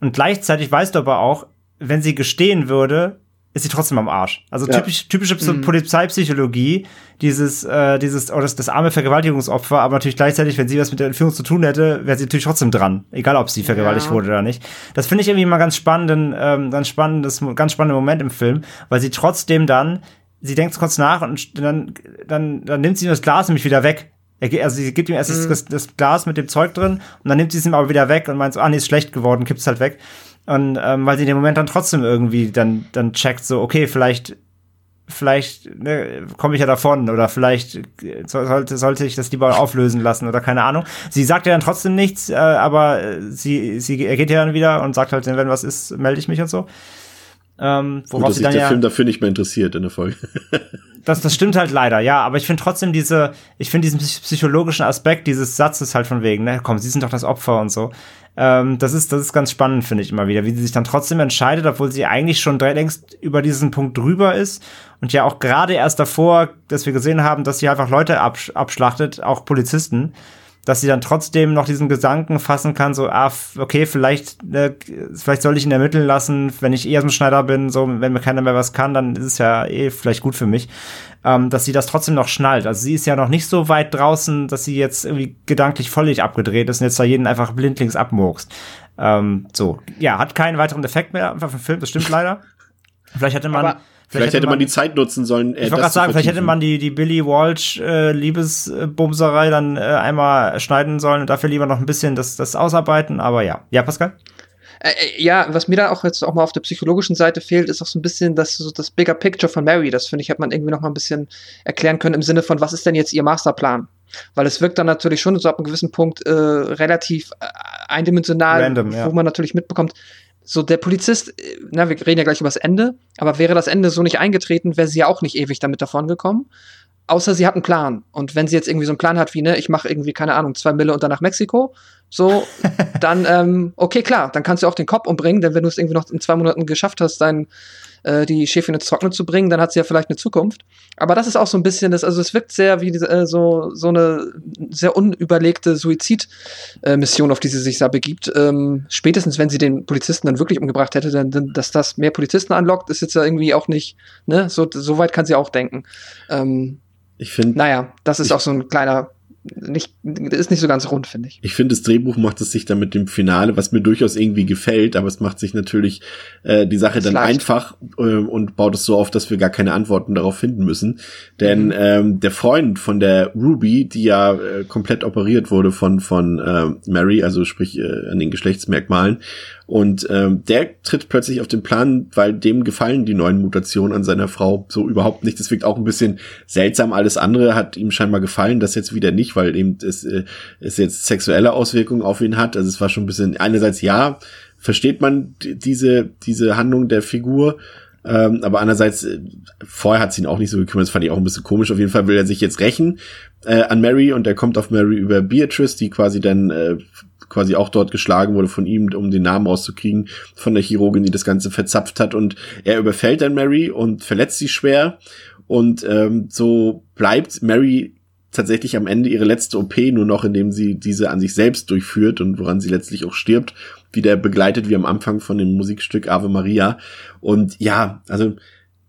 Und gleichzeitig weißt du aber auch, wenn sie gestehen würde, ist sie trotzdem am Arsch. Also ja. typisch, typische mhm. Polizeipsychologie, dieses, äh, dieses, oh, das, das arme Vergewaltigungsopfer, aber natürlich gleichzeitig, wenn sie was mit der Entführung zu tun hätte, wäre sie natürlich trotzdem dran, egal ob sie vergewaltigt ja. wurde oder nicht. Das finde ich irgendwie mal ganz spannenden, ähm, ganz spannendes, ganz spannender Moment im Film, weil sie trotzdem dann, sie denkt kurz nach und dann, dann, dann nimmt sie das Glas nämlich wieder weg. Also sie gibt ihm erst mhm. das, das, Glas mit dem Zeug drin und dann nimmt sie es ihm aber wieder weg und meint so, ah nee, ist schlecht geworden, kippt's halt weg. Und ähm, weil sie in dem Moment dann trotzdem irgendwie dann, dann checkt, so, okay, vielleicht, vielleicht ne, komme ich ja davon oder vielleicht sollte, sollte ich das lieber auflösen lassen oder keine Ahnung. Sie sagt ja dann trotzdem nichts, äh, aber sie, sie er geht ja dann wieder und sagt halt, wenn was ist, melde ich mich und so.
Ähm, worauf Gut, dass sich der ja, Film dafür nicht mehr interessiert in der Folge.
das, das stimmt halt leider, ja. Aber ich finde trotzdem diese, ich finde diesen psychologischen Aspekt dieses Satzes halt von wegen, ne, komm, sie sind doch das Opfer und so. Ähm, das ist, das ist ganz spannend, finde ich immer wieder, wie sie sich dann trotzdem entscheidet, obwohl sie eigentlich schon längst über diesen Punkt drüber ist und ja auch gerade erst davor, dass wir gesehen haben, dass sie einfach Leute absch abschlachtet, auch Polizisten dass sie dann trotzdem noch diesen Gedanken fassen kann, so, ah, okay, vielleicht, äh, vielleicht soll ich ihn ermitteln lassen, wenn ich eh aus dem Schneider bin, so, wenn mir keiner mehr was kann, dann ist es ja eh vielleicht gut für mich, ähm, dass sie das trotzdem noch schnallt. Also sie ist ja noch nicht so weit draußen, dass sie jetzt irgendwie gedanklich völlig abgedreht ist und jetzt da jeden einfach blindlings abmurkst. Ähm, so, ja, hat keinen weiteren Effekt mehr einfach für den Film, das stimmt leider. Vielleicht hätte man.
Aber Vielleicht, hätte man, man, die Zeit nutzen sollen.
Äh, ich wollte gerade sagen, vielleicht hätte man die, die Billy Walsh äh, Liebesbumserei dann äh, einmal schneiden sollen und dafür lieber noch ein bisschen das, das ausarbeiten, aber ja. Ja, Pascal?
Äh, äh, ja, was mir da auch jetzt auch mal auf der psychologischen Seite fehlt, ist auch so ein bisschen das, so das Bigger Picture von Mary. Das finde ich, hat man irgendwie noch mal ein bisschen erklären können im Sinne von, was ist denn jetzt ihr Masterplan? Weil es wirkt dann natürlich schon so ab einem gewissen Punkt äh, relativ äh, eindimensional, Random, ja. wo man natürlich mitbekommt, so der Polizist, äh, na, wir reden ja gleich über das Ende, aber wäre das Ende so nicht eingetreten, wäre sie ja auch nicht ewig damit davon gekommen. Außer sie hat einen Plan. Und wenn sie jetzt irgendwie so einen Plan hat wie, ne, ich mache irgendwie, keine Ahnung, zwei Mille und dann nach Mexiko, so, dann, ähm, okay, klar, dann kannst du auch den Kopf umbringen, denn wenn du es irgendwie noch in zwei Monaten geschafft hast, dein, äh, die Chefin ins Trockene zu bringen, dann hat sie ja vielleicht eine Zukunft. Aber das ist auch so ein bisschen das, also es wirkt sehr wie äh, so, so eine sehr unüberlegte Suizidmission, äh, auf die sie sich da begibt. Ähm, spätestens, wenn sie den Polizisten dann wirklich umgebracht hätte, dann, dann, dass das mehr Polizisten anlockt, ist jetzt ja irgendwie auch nicht, ne, so, so weit kann sie auch denken. Ähm,
ich finde.
Naja, das ist auch so ein kleiner nicht, ist nicht so ganz rund, finde ich.
Ich finde, das Drehbuch macht es sich dann mit dem Finale, was mir durchaus irgendwie gefällt, aber es macht sich natürlich äh, die Sache dann
leicht.
einfach äh, und baut es so auf, dass wir gar keine Antworten darauf finden müssen. Denn
Mhm.
ähm, der Freund von der Ruby, die ja äh, komplett operiert wurde von von äh, Mary, also sprich äh, an den Geschlechtsmerkmalen, und ähm, der tritt plötzlich auf den Plan, weil dem gefallen die neuen Mutationen an seiner Frau so überhaupt nicht. Das wirkt auch ein bisschen seltsam. Alles andere hat ihm scheinbar gefallen, das jetzt wieder nicht, weil eben es, äh, es jetzt sexuelle Auswirkungen auf ihn hat. Also es war schon ein bisschen, einerseits ja, versteht man diese, diese Handlung der Figur, ähm, aber andererseits, äh, vorher hat sie ihn auch nicht so gekümmert, das fand ich auch ein bisschen komisch. Auf jeden Fall will er sich jetzt rächen äh, an Mary und er kommt auf Mary über Beatrice, die quasi dann äh, quasi auch dort geschlagen wurde von ihm, um den Namen rauszukriegen, von der Chirurgin, die das Ganze verzapft hat. Und er überfällt dann Mary und verletzt sie schwer. Und ähm, so bleibt Mary tatsächlich am Ende ihre letzte OP nur noch, indem sie diese an sich selbst durchführt und woran sie letztlich auch stirbt, wieder begleitet wie am Anfang von dem Musikstück Ave Maria. Und ja, also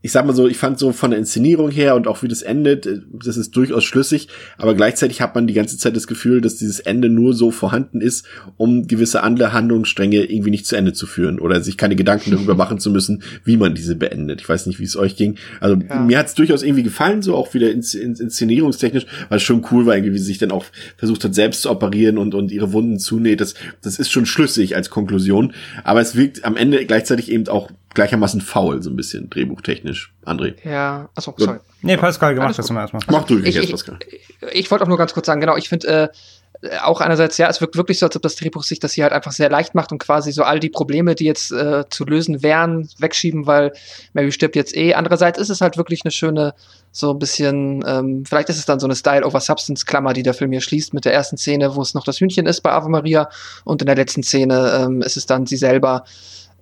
ich sag mal so, ich fand so von der Inszenierung her und auch wie das endet, äh, das ist durchaus schlüssig, aber gleichzeitig hat man die ganze Zeit das Gefühl, dass dieses Ende nur so vorhanden ist, um gewisse andere Handlungsstränge irgendwie nicht zu Ende zu führen oder sich keine Gedanken darüber machen zu müssen, wie man diese beendet. Ich weiß nicht, wie es euch ging. Also
Ja.
mir hat es durchaus irgendwie gefallen, so auch wieder ins, ins, inszenierungstechnisch, weil es schon cool war, irgendwie, wie sie sich dann auch versucht hat, selbst zu operieren und, und ihre Wunden zunäht. Das, das ist schon schlüssig als Konklusion, aber es wirkt am Ende gleichzeitig eben auch gleichermaßen faul, so ein bisschen drehbuchtechnisch. André.
Ja, achso, sorry.
Nee, Pascal, gemacht das mal erstmal.
Mach du
Ich,
jetzt,
ich,
Pascal.
ich wollte auch nur ganz kurz sagen, genau, ich finde äh, auch einerseits, ja, es wirkt wirklich so, als ob das Drehbuch sich das hier halt einfach sehr leicht macht und quasi so all die Probleme, die jetzt äh, zu lösen wären, wegschieben, weil Mary stirbt jetzt eh. Andererseits ist es halt wirklich eine schöne, so ein bisschen, ähm, vielleicht ist es dann so eine Style-over-Substance-Klammer, die der Film hier schließt mit der ersten Szene, wo es noch das Hühnchen ist bei Ave Maria und in der letzten Szene ähm, ist es dann sie selber.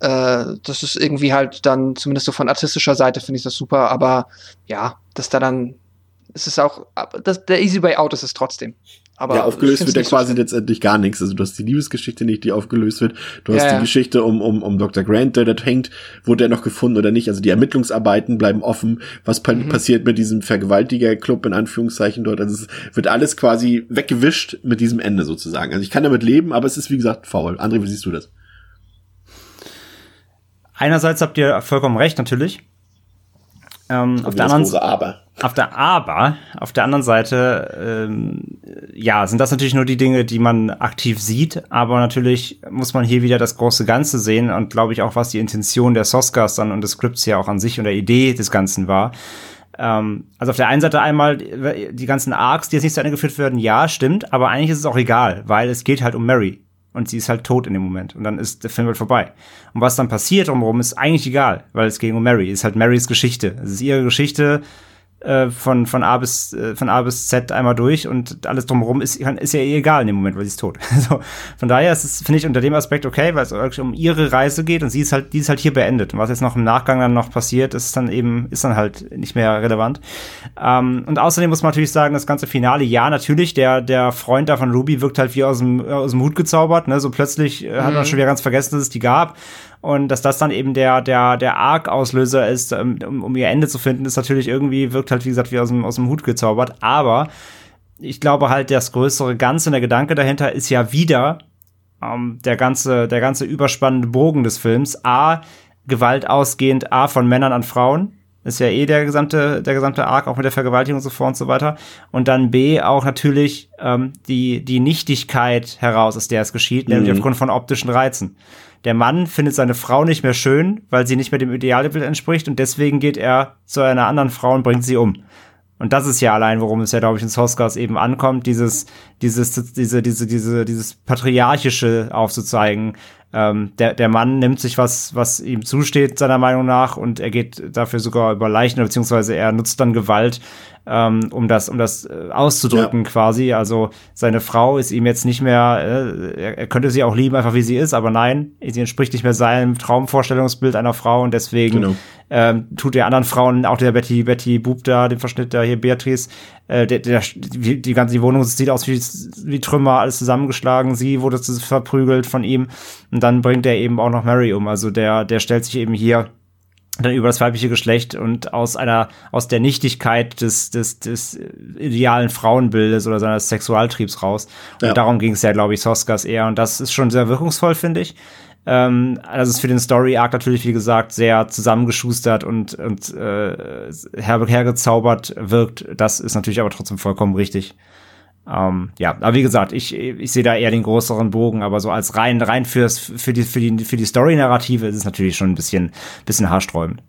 Äh, das ist irgendwie halt dann, zumindest so von artistischer Seite finde ich das super, aber ja, dass da dann, es ist auch, das, der Easy Way Out ist es trotzdem. Aber
ja, aufgelöst wird ja
so
quasi
schlimm.
letztendlich gar nichts. Also du hast die Liebesgeschichte nicht, die aufgelöst wird. Du hast
Ja,
die
ja.
Geschichte um, um, um Dr. Grant, der dort hängt. Wurde er noch gefunden oder nicht? Also die Ermittlungsarbeiten bleiben offen. Was pa
Mhm.
passiert mit diesem Vergewaltiger-Club in Anführungszeichen dort? Also es wird alles quasi weggewischt mit diesem Ende sozusagen. Also ich kann damit leben, aber es ist wie gesagt faul. André, wie siehst du das?
Einerseits habt ihr vollkommen recht, natürlich. Ähm, auf, der anderen,
Aber.
auf der aber, auf der anderen Seite, ähm, ja, sind das natürlich nur die Dinge, die man aktiv sieht, aber natürlich muss man hier wieder das große Ganze sehen und glaube ich auch, was die Intention der Soskas dann und des Skripts ja auch an sich und der Idee des Ganzen war. Ähm, also auf der einen Seite einmal die die ganzen Arcs, die jetzt nicht zu Ende geführt werden, ja, stimmt, aber eigentlich ist es auch egal, weil es geht halt um Mary. Und sie ist halt tot in dem Moment. Und dann ist der Film halt vorbei. Und was dann passiert drumherum, ist eigentlich egal, weil es ging um Mary. Es ist halt Marys Geschichte. Es ist ihre Geschichte äh, von, von, A bis, äh, von A bis Z einmal durch und alles drumherum ist, ist ja eh egal in dem Moment, weil sie ist tot. so, von daher ist es, finde ich, unter dem Aspekt okay, weil es wirklich um ihre Reise geht und sie ist halt, die ist halt hier beendet. Und was jetzt noch im Nachgang dann noch passiert, ist dann eben, ist dann halt nicht mehr relevant. Ähm, und außerdem muss man natürlich sagen, das ganze Finale, ja, natürlich, der, der Freund da von Ruby wirkt halt wie aus dem, aus dem Hut gezaubert, ne, so plötzlich äh, hat man schon wieder ganz vergessen, dass es die gab. Und dass das dann eben der, der, der Arc-Auslöser ist, ähm, um, um ihr Ende zu finden, ist natürlich irgendwie, wirkt halt, wie gesagt, wie aus dem, aus dem Hut gezaubert. Aber ich glaube halt, das größere Ganze und der Gedanke dahinter ist ja wieder ähm, der ganze, der ganze überspannende Bogen des Films. A, Gewalt ausgehend, A, von Männern an Frauen. Ist ja eh der gesamte, der gesamte Arc, auch mit der Vergewaltigung und so fort und so weiter. Und dann B, auch natürlich ähm, die, die Nichtigkeit heraus, aus der es geschieht, nämlich
Mhm.
aufgrund von optischen Reizen. Der Mann findet seine Frau nicht mehr schön, weil sie nicht mehr dem Idealbild entspricht und deswegen geht er zu einer anderen Frau und bringt sie um. Und das ist ja allein, worum es ja, glaube ich, in Soskas eben ankommt, dieses, dieses, diese, diese, diese, dieses Patriarchische aufzuzeigen. Ähm, der, der Mann nimmt sich was, was ihm zusteht, seiner Meinung nach, und er geht dafür sogar über Leichen, beziehungsweise er nutzt dann Gewalt, ähm, um das, um das äh, auszudrücken quasi. Also seine Frau ist ihm jetzt nicht mehr, äh, er, er könnte sie auch lieben, einfach wie sie ist, aber nein, sie entspricht nicht mehr seinem Traumvorstellungsbild einer Frau und deswegen
Genau.
ähm, tut der anderen Frauen, auch der Betty, Betty Boop da, den Verschnitt da hier, Beatrice, äh, der, der, die, die ganze die Wohnung sieht aus wie, wie Trümmer, alles zusammengeschlagen, sie wurde verprügelt von ihm und dann bringt er eben auch noch Mary um. Also der, der stellt sich eben hier dann über das weibliche Geschlecht und aus einer, aus der Nichtigkeit des, des, des idealen Frauenbildes oder seines Sexualtriebs raus. Und
Ja.
darum ging es ja, glaube ich, Soskas eher. Und das ist schon sehr wirkungsvoll, finde ich. Ähm, das ist für den Story-Arc natürlich, wie gesagt, sehr zusammengeschustert und, und äh, her, hergezaubert wirkt. Das ist natürlich aber trotzdem vollkommen richtig. Ähm, ja, aber wie gesagt, ich, ich sehe da eher den größeren Bogen, aber so als rein, rein fürs, für die, für die, für die Story-Narrative ist es natürlich schon ein bisschen, bisschen haarsträubend.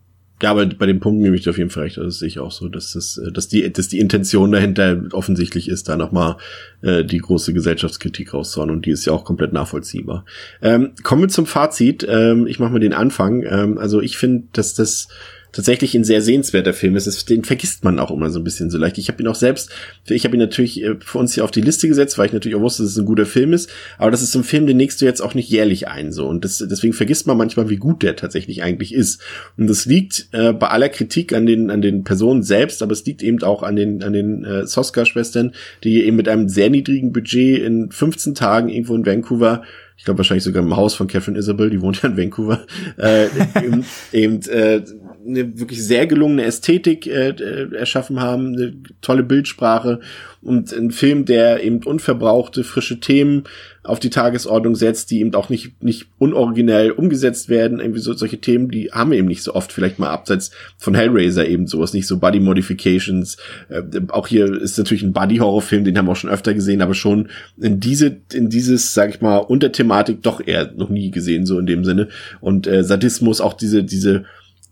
Ja, aber bei dem Punkt nehme ich dir auf jeden Fall recht. Also das sehe ich auch so, dass das, äh, dass die, dass die Intention dahinter offensichtlich ist, da nochmal äh, die große Gesellschaftskritik rauszuhauen und die ist ja auch komplett nachvollziehbar. Ähm, kommen wir zum Fazit. Ähm, ich mache mal den Anfang. Ähm, also ich finde, dass das tatsächlich ein sehr sehenswerter Film ist. Es- Den vergisst man auch immer so ein bisschen so leicht. Ich habe ihn auch selbst, ich habe ihn natürlich äh, für uns hier auf die Liste gesetzt, weil ich natürlich auch wusste, dass es ein guter Film ist. Aber das ist so ein Film, den legst du jetzt auch nicht jährlich ein. so Und das, deswegen vergisst man manchmal, wie gut der tatsächlich eigentlich ist. Und das liegt äh, bei aller Kritik an den, an den Personen selbst, aber es liegt eben auch an den, an den äh, Soska-Schwestern, die eben mit einem sehr niedrigen Budget in 15 Tagen irgendwo in Vancouver ich glaube wahrscheinlich sogar im Haus von Catherine Isabel, die wohnt ja in Vancouver, äh, eben, eben äh, eine wirklich sehr gelungene Ästhetik äh, äh, erschaffen haben, eine tolle Bildsprache und ein Film, der eben unverbrauchte, frische Themen auf die Tagesordnung setzt, die eben auch nicht, nicht unoriginell umgesetzt werden. Irgendwie so solche Themen, die haben wir eben nicht so oft, vielleicht mal abseits von Hellraiser eben sowas, nicht so Body Modifications. Äh, auch hier ist natürlich ein Body-Horror-Film, den haben wir auch schon öfter gesehen, aber schon in diese, in dieses, sag ich mal, Unterthematik doch eher noch nie gesehen, so in dem Sinne. Und äh, Sadismus, auch diese, diese,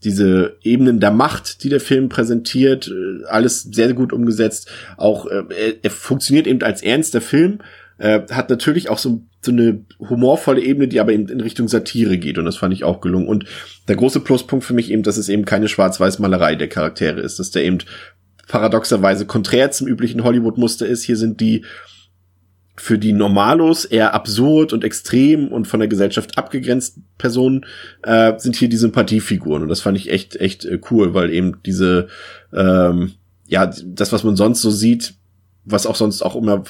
diese Ebenen der Macht, die der Film präsentiert, äh, alles sehr gut umgesetzt. Auch äh, er, er funktioniert eben als ernster Film, äh, hat natürlich auch so, so eine humorvolle Ebene, die aber in, in Richtung Satire geht und das fand ich auch gelungen. Und der große Pluspunkt für mich eben, dass es eben keine Schwarz-Weiß-Malerei der Charaktere ist, dass der eben paradoxerweise konträr zum üblichen Hollywood-Muster ist. Hier sind die für die Normalos eher absurd und extrem und von der Gesellschaft abgegrenzt Personen äh, sind hier die Sympathiefiguren und das fand ich echt echt äh, cool, weil eben diese ähm, ja das was man sonst so sieht, was auch sonst auch immer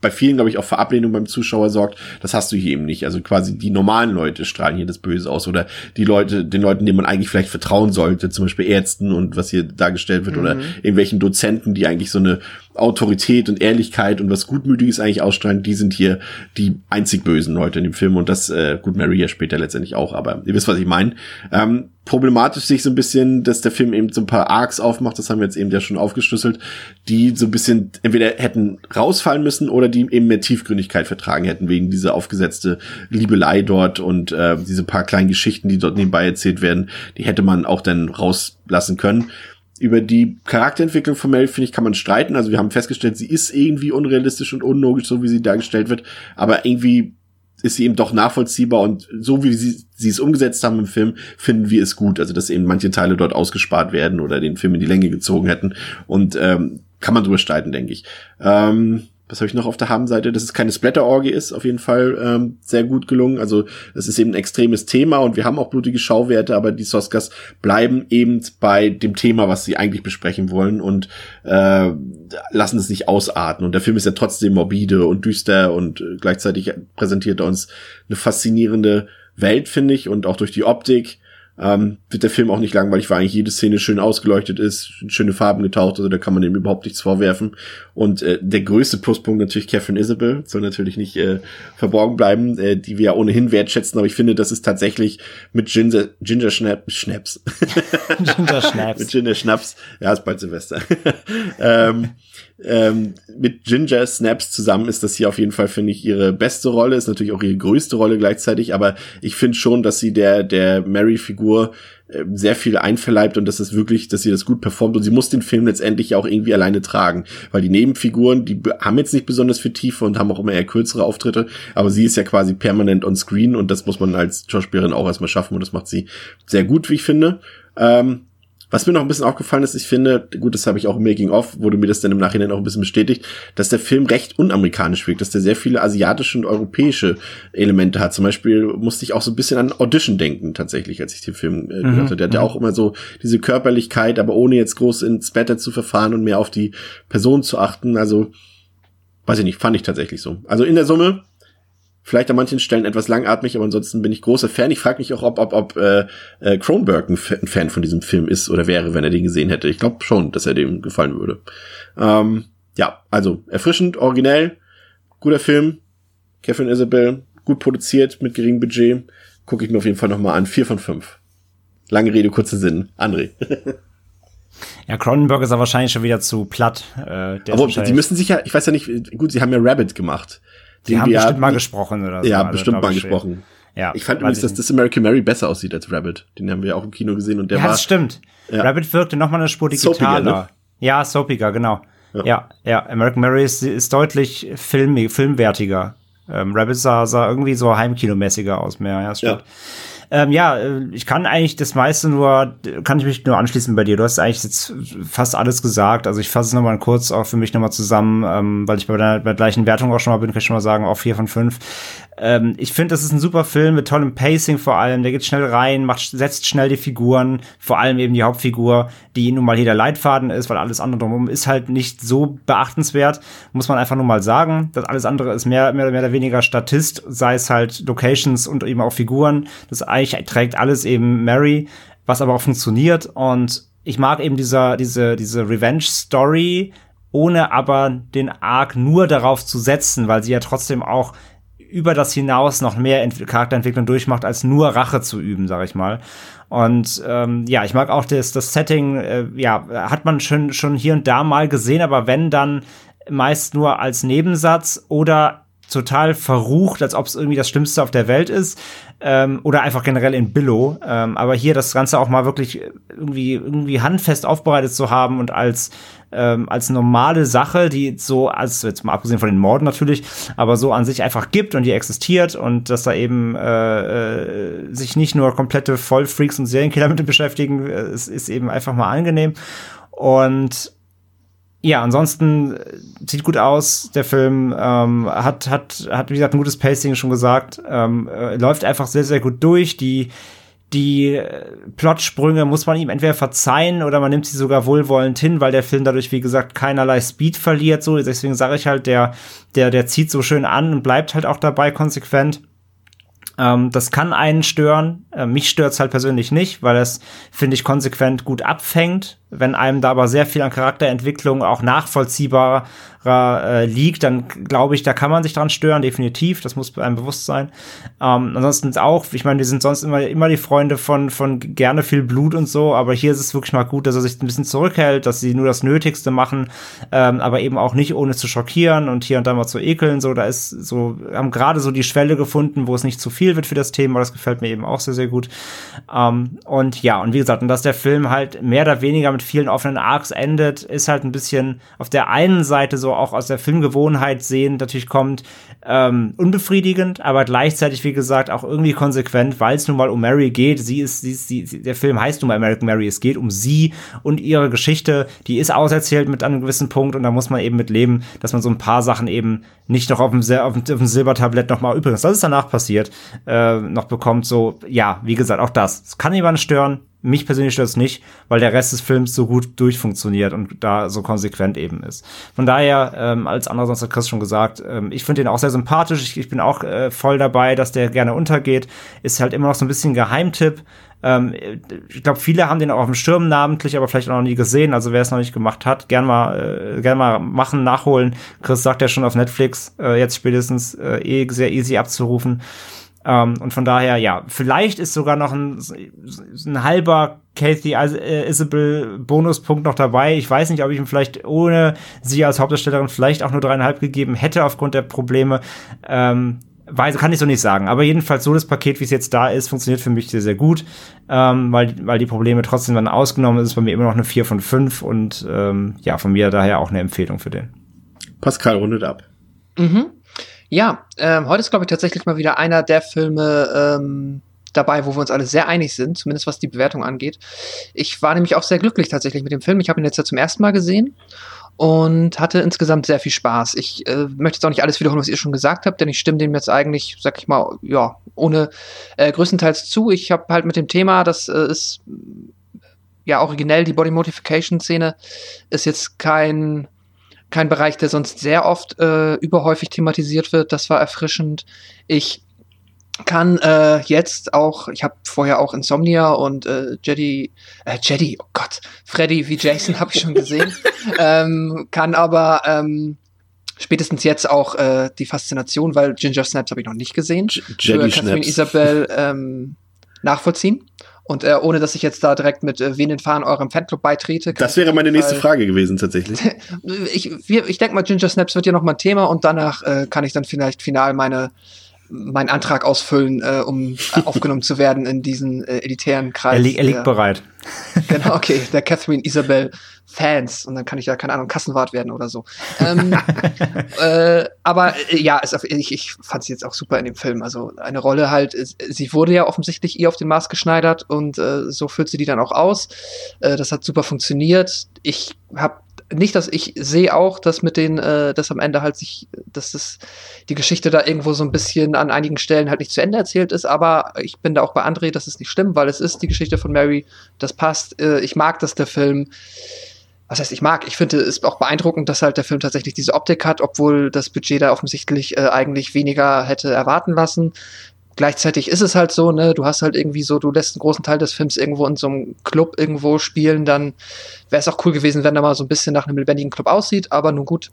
bei vielen, glaube ich, auch für Ablehnung beim Zuschauer sorgt, das hast du hier eben nicht. Also quasi die normalen Leute strahlen hier das Böse aus oder die Leute, den Leuten, denen man eigentlich vielleicht vertrauen sollte, zum Beispiel Ärzten und was hier dargestellt wird oder irgendwelchen Dozenten, die eigentlich so eine Autorität und Ehrlichkeit und was Gutmütiges eigentlich ausstrahlen, die sind hier die einzig bösen Leute in dem Film und das, äh, gut, Mary ja später letztendlich auch, aber ihr wisst, was ich meine. Ähm, problematisch sich so ein bisschen, dass der Film eben so ein paar Arcs aufmacht, das haben wir jetzt eben ja schon aufgeschlüsselt, die so ein bisschen entweder hätten rausfallen müssen oder die eben mehr Tiefgründigkeit vertragen hätten, wegen dieser aufgesetzte Liebelei dort und äh, diese paar kleinen Geschichten, die dort nebenbei erzählt werden, die hätte man auch dann rauslassen können. Über die Charakterentwicklung von Mary, finde ich, kann man streiten. Also wir haben festgestellt, sie ist irgendwie unrealistisch und unlogisch, so wie sie dargestellt wird. Aber irgendwie ist sie eben doch nachvollziehbar und so wie sie, sie es umgesetzt haben im Film, finden wir es gut. Also dass eben manche Teile dort ausgespart werden oder den Film in die Länge gezogen hätten. Und ähm, kann man drüber streiten, denke ich. Ähm, was habe ich noch auf der Habenseite? Dass es keine Splatter-Orgie ist, auf jeden Fall ähm, sehr gut gelungen. Also es ist eben ein extremes Thema und wir haben auch blutige Schauwerte, aber die Soskas bleiben eben bei dem Thema, was sie eigentlich besprechen wollen und äh, lassen es nicht ausarten. Und der Film ist ja trotzdem morbide und düster und äh, gleichzeitig präsentiert er uns eine faszinierende Welt, finde ich, und auch durch die Optik ähm, wird der Film auch nicht langweilig, weil eigentlich jede Szene schön ausgeleuchtet ist, schöne Farben getaucht, also da kann man dem überhaupt nichts vorwerfen. Und äh, der größte Pluspunkt natürlich Catherine Isabel, soll natürlich nicht äh, verborgen bleiben, äh, die wir ja ohnehin wertschätzen, aber ich finde, das ist tatsächlich mit Ginger, Ginger Schnapp, Schnaps.
Ginger Schnaps.
mit Ginger Schnaps, ja, ist bald Silvester. ähm, ähm, mit Ginger Snaps zusammen ist das hier auf jeden Fall, finde ich, ihre beste Rolle, ist natürlich auch ihre größte Rolle gleichzeitig, aber ich finde schon, dass sie der, der Mary-Figur äh, sehr viel einverleibt und dass es wirklich, dass sie das gut performt und sie muss den Film letztendlich auch irgendwie alleine tragen, weil die Nebenfiguren, die be- haben jetzt nicht besonders viel Tiefe und haben auch immer eher kürzere Auftritte, aber sie ist ja quasi permanent on screen und das muss man als Schauspielerin auch erstmal schaffen und das macht sie sehr gut, wie ich finde. Ähm, was mir noch ein bisschen aufgefallen ist, ich finde, gut, das habe ich auch im Making of, wurde mir das dann im Nachhinein auch ein bisschen bestätigt, dass der Film recht unamerikanisch wirkt, dass der sehr viele asiatische und europäische Elemente hat. Zum Beispiel musste ich auch so ein bisschen an Audition denken, tatsächlich, als ich den Film äh, gehört habe. Der hat ja auch immer so diese Körperlichkeit, aber ohne jetzt groß ins Better zu verfahren und mehr auf die Person zu achten. Also, weiß ich nicht, fand ich tatsächlich so. Also in der Summe Vielleicht an manchen Stellen etwas langatmig, aber ansonsten bin ich großer Fan. Ich frage mich auch, ob, ob, ob äh, äh, Kronberg ein, Fan von diesem Film ist oder wäre, wenn er den gesehen hätte. Ich glaube schon, dass er dem gefallen würde. Ähm, ja, also erfrischend, originell, guter Film. Catherine Isabel, gut produziert, mit geringem Budget. Gucke ich mir auf jeden Fall nochmal an. Vier von fünf. Lange Rede, kurzer Sinn. André.
Ja, Cronenberg ist ja wahrscheinlich schon wieder zu platt. Äh, der
Aber sie müssen sich ja, ich weiß ja nicht, gut, sie haben ja Rabbit gemacht.
Die haben bestimmt mal gesprochen oder so.
Ja,
also,
bestimmt mal gesprochen.
Ja,
ich fand übrigens, dass das American Mary besser aussieht als Rabbit. Den haben wir ja auch im Kino gesehen und der
ja,
war.
das stimmt.
Ja.
Rabbit wirkte noch mal eine Spur digitaler.
Soapiger, ne?
Ja, soapiger, genau.
Ja.
Ja. ja, American Mary ist, ist deutlich film, filmwertiger. Ähm, Rabbit sah, sah irgendwie so heimkinomäßiger aus mehr. Ja, das stimmt.
Ja.
Ähm, ja, äh, ich kann eigentlich das meiste nur, kann ich mich nur anschließen bei dir. Du hast eigentlich jetzt fast alles gesagt. Also ich fasse es nochmal kurz auch für mich nochmal zusammen, ähm, weil ich bei der, bei der gleichen Wertung auch schon mal bin, kann ich schon mal sagen, auch vier von fünf. Ähm, ich finde, das ist ein super Film mit tollem Pacing vor allem. Der geht schnell rein, macht, setzt schnell die Figuren, vor allem eben die Hauptfigur, die nun mal hier der Leitfaden ist, weil alles andere drumherum ist halt nicht so beachtenswert, muss man einfach nur mal sagen. Das alles andere ist mehr, mehr, mehr oder weniger Statist, sei es halt Locations und eben auch Figuren. Das eigentlich trägt alles eben Mary, was aber auch funktioniert. Und ich mag eben dieser, diese, diese Revenge-Story, ohne aber den Arc nur darauf zu setzen, weil sie ja trotzdem auch über das hinaus noch mehr Ent Charakterentwicklung durchmacht, als nur Rache zu üben, sag ich mal. Und ähm, ja, ich mag auch das, das Setting, äh, ja, hat man schon, schon hier und da mal gesehen, aber wenn dann meist nur als Nebensatz oder total verrucht, als ob es irgendwie das Schlimmste auf der Welt ist ähm, oder einfach generell in Billow. Ähm, aber hier das Ganze auch mal wirklich irgendwie irgendwie handfest aufbereitet zu haben und als ähm, als normale Sache, die so als jetzt mal abgesehen von den Morden natürlich, aber so an sich einfach gibt und die existiert und dass da eben äh, äh, sich nicht nur komplette Vollfreaks und Serienkiller mit beschäftigen, äh, es ist eben einfach mal angenehm und ja, ansonsten äh, sieht gut aus. Der Film ähm, hat, hat, hat, wie gesagt, ein gutes Pacing schon gesagt. Ähm, äh, läuft einfach sehr, sehr gut durch. Die, die äh, Plotsprünge muss man ihm entweder verzeihen oder man nimmt sie sogar wohlwollend hin, weil der Film dadurch, wie gesagt, keinerlei Speed verliert. So, deswegen sage ich halt, der, der, der zieht so schön an und bleibt halt auch dabei konsequent. Ähm, das kann einen stören. Äh, mich stört's halt persönlich nicht, weil es, finde ich, konsequent gut abfängt. Wenn einem da aber sehr viel an Charakterentwicklung auch nachvollziehbarer äh, liegt, dann glaube ich, da kann man sich dran stören, definitiv. Das muss einem bewusst sein. Ähm, ansonsten auch, ich meine, wir sind sonst immer, immer die Freunde von, von gerne viel Blut und so, aber hier ist es wirklich mal gut, dass er sich ein bisschen zurückhält, dass sie nur das Nötigste machen, ähm, aber eben auch nicht ohne zu schockieren und hier und da mal zu ekeln. So, da ist so, haben gerade so die Schwelle gefunden, wo es nicht zu viel wird für das Thema. Das gefällt mir eben auch sehr, sehr gut. Ähm, und ja, und wie gesagt, und dass der Film halt mehr oder weniger mit vielen offenen Arcs endet, ist halt ein bisschen auf der einen Seite so auch aus der Filmgewohnheit sehen, natürlich kommt, ähm, unbefriedigend, aber gleichzeitig, wie gesagt, auch irgendwie konsequent, weil es nun mal um Mary geht. Sie ist, sie ist, sie, der Film heißt nun mal American Mary. Es geht um sie und ihre Geschichte. Die ist auserzählt mit einem gewissen Punkt und da muss man eben mit leben, dass man so ein paar Sachen eben nicht noch auf dem, auf dem, auf dem Silbertablett noch mal übrigens, das ist danach passiert, äh, noch bekommt. So, ja, wie gesagt, auch das. Es kann jemanden stören. Mich persönlich stört es nicht, weil der Rest des Films so gut durchfunktioniert und da so konsequent eben ist. Von daher, ähm, als anderer sonst hat Chris schon gesagt, ähm, ich finde den auch sehr sympathisch. Ich, ich bin auch äh, voll dabei, dass der gerne untergeht. Ist halt immer noch so ein bisschen Geheimtipp. Ähm, ich glaube, viele haben den auch auf dem Schirm namentlich, aber vielleicht auch noch nie gesehen. Also wer es noch nicht gemacht hat, gern mal, äh, gern mal machen, nachholen. Chris sagt ja schon auf Netflix, äh, jetzt spätestens äh, eh sehr easy abzurufen. Ähm, und von daher, ja, vielleicht ist sogar noch ein, ein halber Kathy äh, Isabel Bonuspunkt noch dabei. Ich weiß nicht, ob ich ihm vielleicht ohne sie als Hauptdarstellerin vielleicht auch nur dreieinhalb gegeben hätte aufgrund der Probleme. Ähm, weiß, kann ich so nicht sagen. Aber jedenfalls so das Paket, wie es jetzt da ist, funktioniert für mich sehr, sehr gut, ähm, weil, weil die Probleme trotzdem dann ausgenommen ist. Es bei mir immer noch eine 4 von 5 und ähm, ja, von mir daher auch eine Empfehlung für den.
Pascal rundet ab.
Mhm. Ja, ähm, heute ist, glaube ich, tatsächlich mal wieder einer der Filme ähm, dabei, wo wir uns alle sehr einig sind, zumindest was die Bewertung angeht. Ich war nämlich auch sehr glücklich tatsächlich mit dem Film. Ich habe ihn jetzt ja zum ersten Mal gesehen und hatte insgesamt sehr viel Spaß. Ich äh, möchte jetzt auch nicht alles wiederholen, was ihr schon gesagt habt, denn ich stimme dem jetzt eigentlich, sag ich mal, ja, ohne äh, größtenteils zu. Ich habe halt mit dem Thema, das äh, ist ja originell, die Body Modification Szene ist jetzt kein kein Bereich, der sonst sehr oft äh, überhäufig thematisiert wird. Das war erfrischend. Ich kann äh, jetzt auch, ich habe vorher auch Insomnia und äh, Jedi, äh, Jedi, oh Gott, Freddy wie Jason habe ich schon gesehen, ähm, kann aber ähm, spätestens jetzt auch äh, die Faszination, weil Ginger Snaps habe ich noch nicht gesehen,
J-
für
Jedi
Catherine
Snaps.
Isabel ähm, nachvollziehen. Und äh, ohne dass ich jetzt da direkt mit äh, wen Fahren eurem Fanclub beitrete.
Das wäre meine nächste
Fall-
Frage gewesen, tatsächlich.
ich, ich denke mal, Ginger Snaps wird ja noch mal ein Thema und danach äh, kann ich dann vielleicht final meine meinen Antrag ausfüllen, äh, um äh, aufgenommen zu werden in diesen äh, elitären Kreis.
Er, li er liegt
der-
bereit.
Genau, okay, der Catherine Isabel Fans und dann kann ich ja keine Ahnung Kassenwart werden oder so. Ähm, äh, aber äh, ja, es, ich, ich fand sie jetzt auch super in dem Film. Also eine Rolle halt, äh, sie wurde ja offensichtlich ihr auf den Maß geschneidert und äh, so führt sie die dann auch aus. Äh, das hat super funktioniert. Ich habe nicht, dass ich sehe auch, dass mit den, äh, dass am Ende halt sich, dass das die Geschichte da irgendwo so ein bisschen an einigen Stellen halt nicht zu Ende erzählt ist, aber ich bin da auch bei André, das ist nicht schlimm, weil es ist die Geschichte von Mary, das passt. Äh, ich mag, dass der Film, was heißt ich mag, ich finde es auch beeindruckend, dass halt der Film tatsächlich diese Optik hat, obwohl das Budget da offensichtlich äh, eigentlich weniger hätte erwarten lassen. Gleichzeitig ist es halt so, ne, du hast halt irgendwie so, du lässt einen großen Teil des Films irgendwo in so einem Club irgendwo spielen, dann wäre es auch cool gewesen, wenn er mal so ein bisschen nach einem lebendigen Club aussieht, aber nun gut,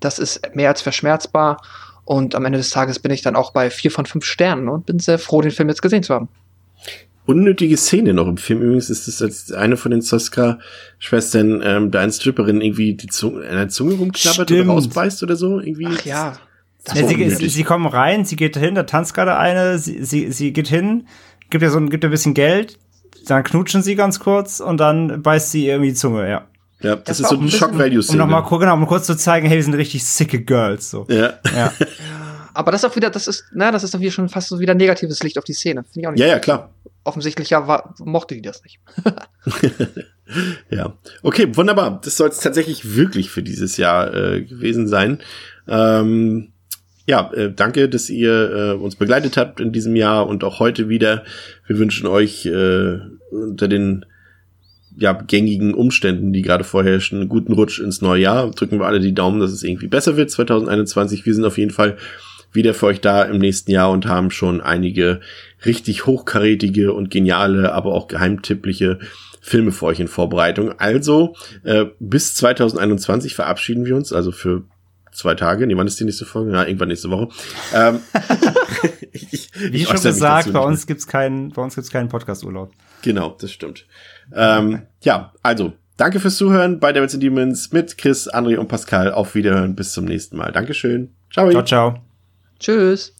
das ist mehr als verschmerzbar und am Ende des Tages bin ich dann auch bei vier von fünf Sternen und bin sehr froh, den Film jetzt gesehen zu haben.
Unnötige Szene noch im Film. Übrigens ist es als eine von den Soska-Schwestern, ähm, da eine Stripperin irgendwie die Zunge, an der Zunge rumknabbert
Stimmt.
oder rausbeißt oder so. Irgendwie.
Ach ja,
Ja, sie, sie, sie kommen rein, sie geht hin, da tanzt gerade eine, sie, sie, sie geht hin, gibt ihr so ein, gibt ihr ein bisschen Geld, dann knutschen sie ganz kurz und dann beißt sie irgendwie die Zunge, ja.
Ja, das,
Das
ist so ein
bisschen-
Um
Shock-Value-Szene.
nochmal genau, um kurz zu zeigen, hey, wir sind richtig sicke Girls, so.
ja.
Ja.
aber das ist auch wieder, das ist, na, das ist doch wieder schon fast so wieder negatives Licht auf die Szene. Finde ich auch nicht.
ja, ja, klar.
Offensichtlich ja war, mochte die das nicht.
Ja. Okay, wunderbar. Das soll es tatsächlich wirklich für dieses Jahr äh, gewesen sein. Ähm, ja, äh, danke, dass ihr äh, uns begleitet habt in diesem Jahr und auch heute wieder. Wir wünschen euch äh, unter den ja, gängigen Umständen, die gerade vorherrschen, einen guten Rutsch ins neue Jahr. Drücken wir alle die Daumen, dass es irgendwie besser wird 2021. Wir sind auf jeden Fall wieder für euch da im nächsten Jahr und haben schon einige richtig hochkarätige und geniale, aber auch geheimtippliche Filme für euch in Vorbereitung. Also äh, bis 2021 verabschieden wir uns, also für zwei Tage. Nee, wann ist die nächste Folge? Ja, irgendwann nächste Woche. Ähm, ich,
Wie
ich
schon gesagt, bei uns gibt's keinen, bei uns gibt's keinen Podcast-Urlaub.
Genau, das stimmt. Ähm, ja, also, danke fürs Zuhören bei Devils and Demons mit Chris, André und Pascal. Auf Wiederhören. Bis zum nächsten Mal. Dankeschön. Ciao.
Ciao, ciao.
Tschüss.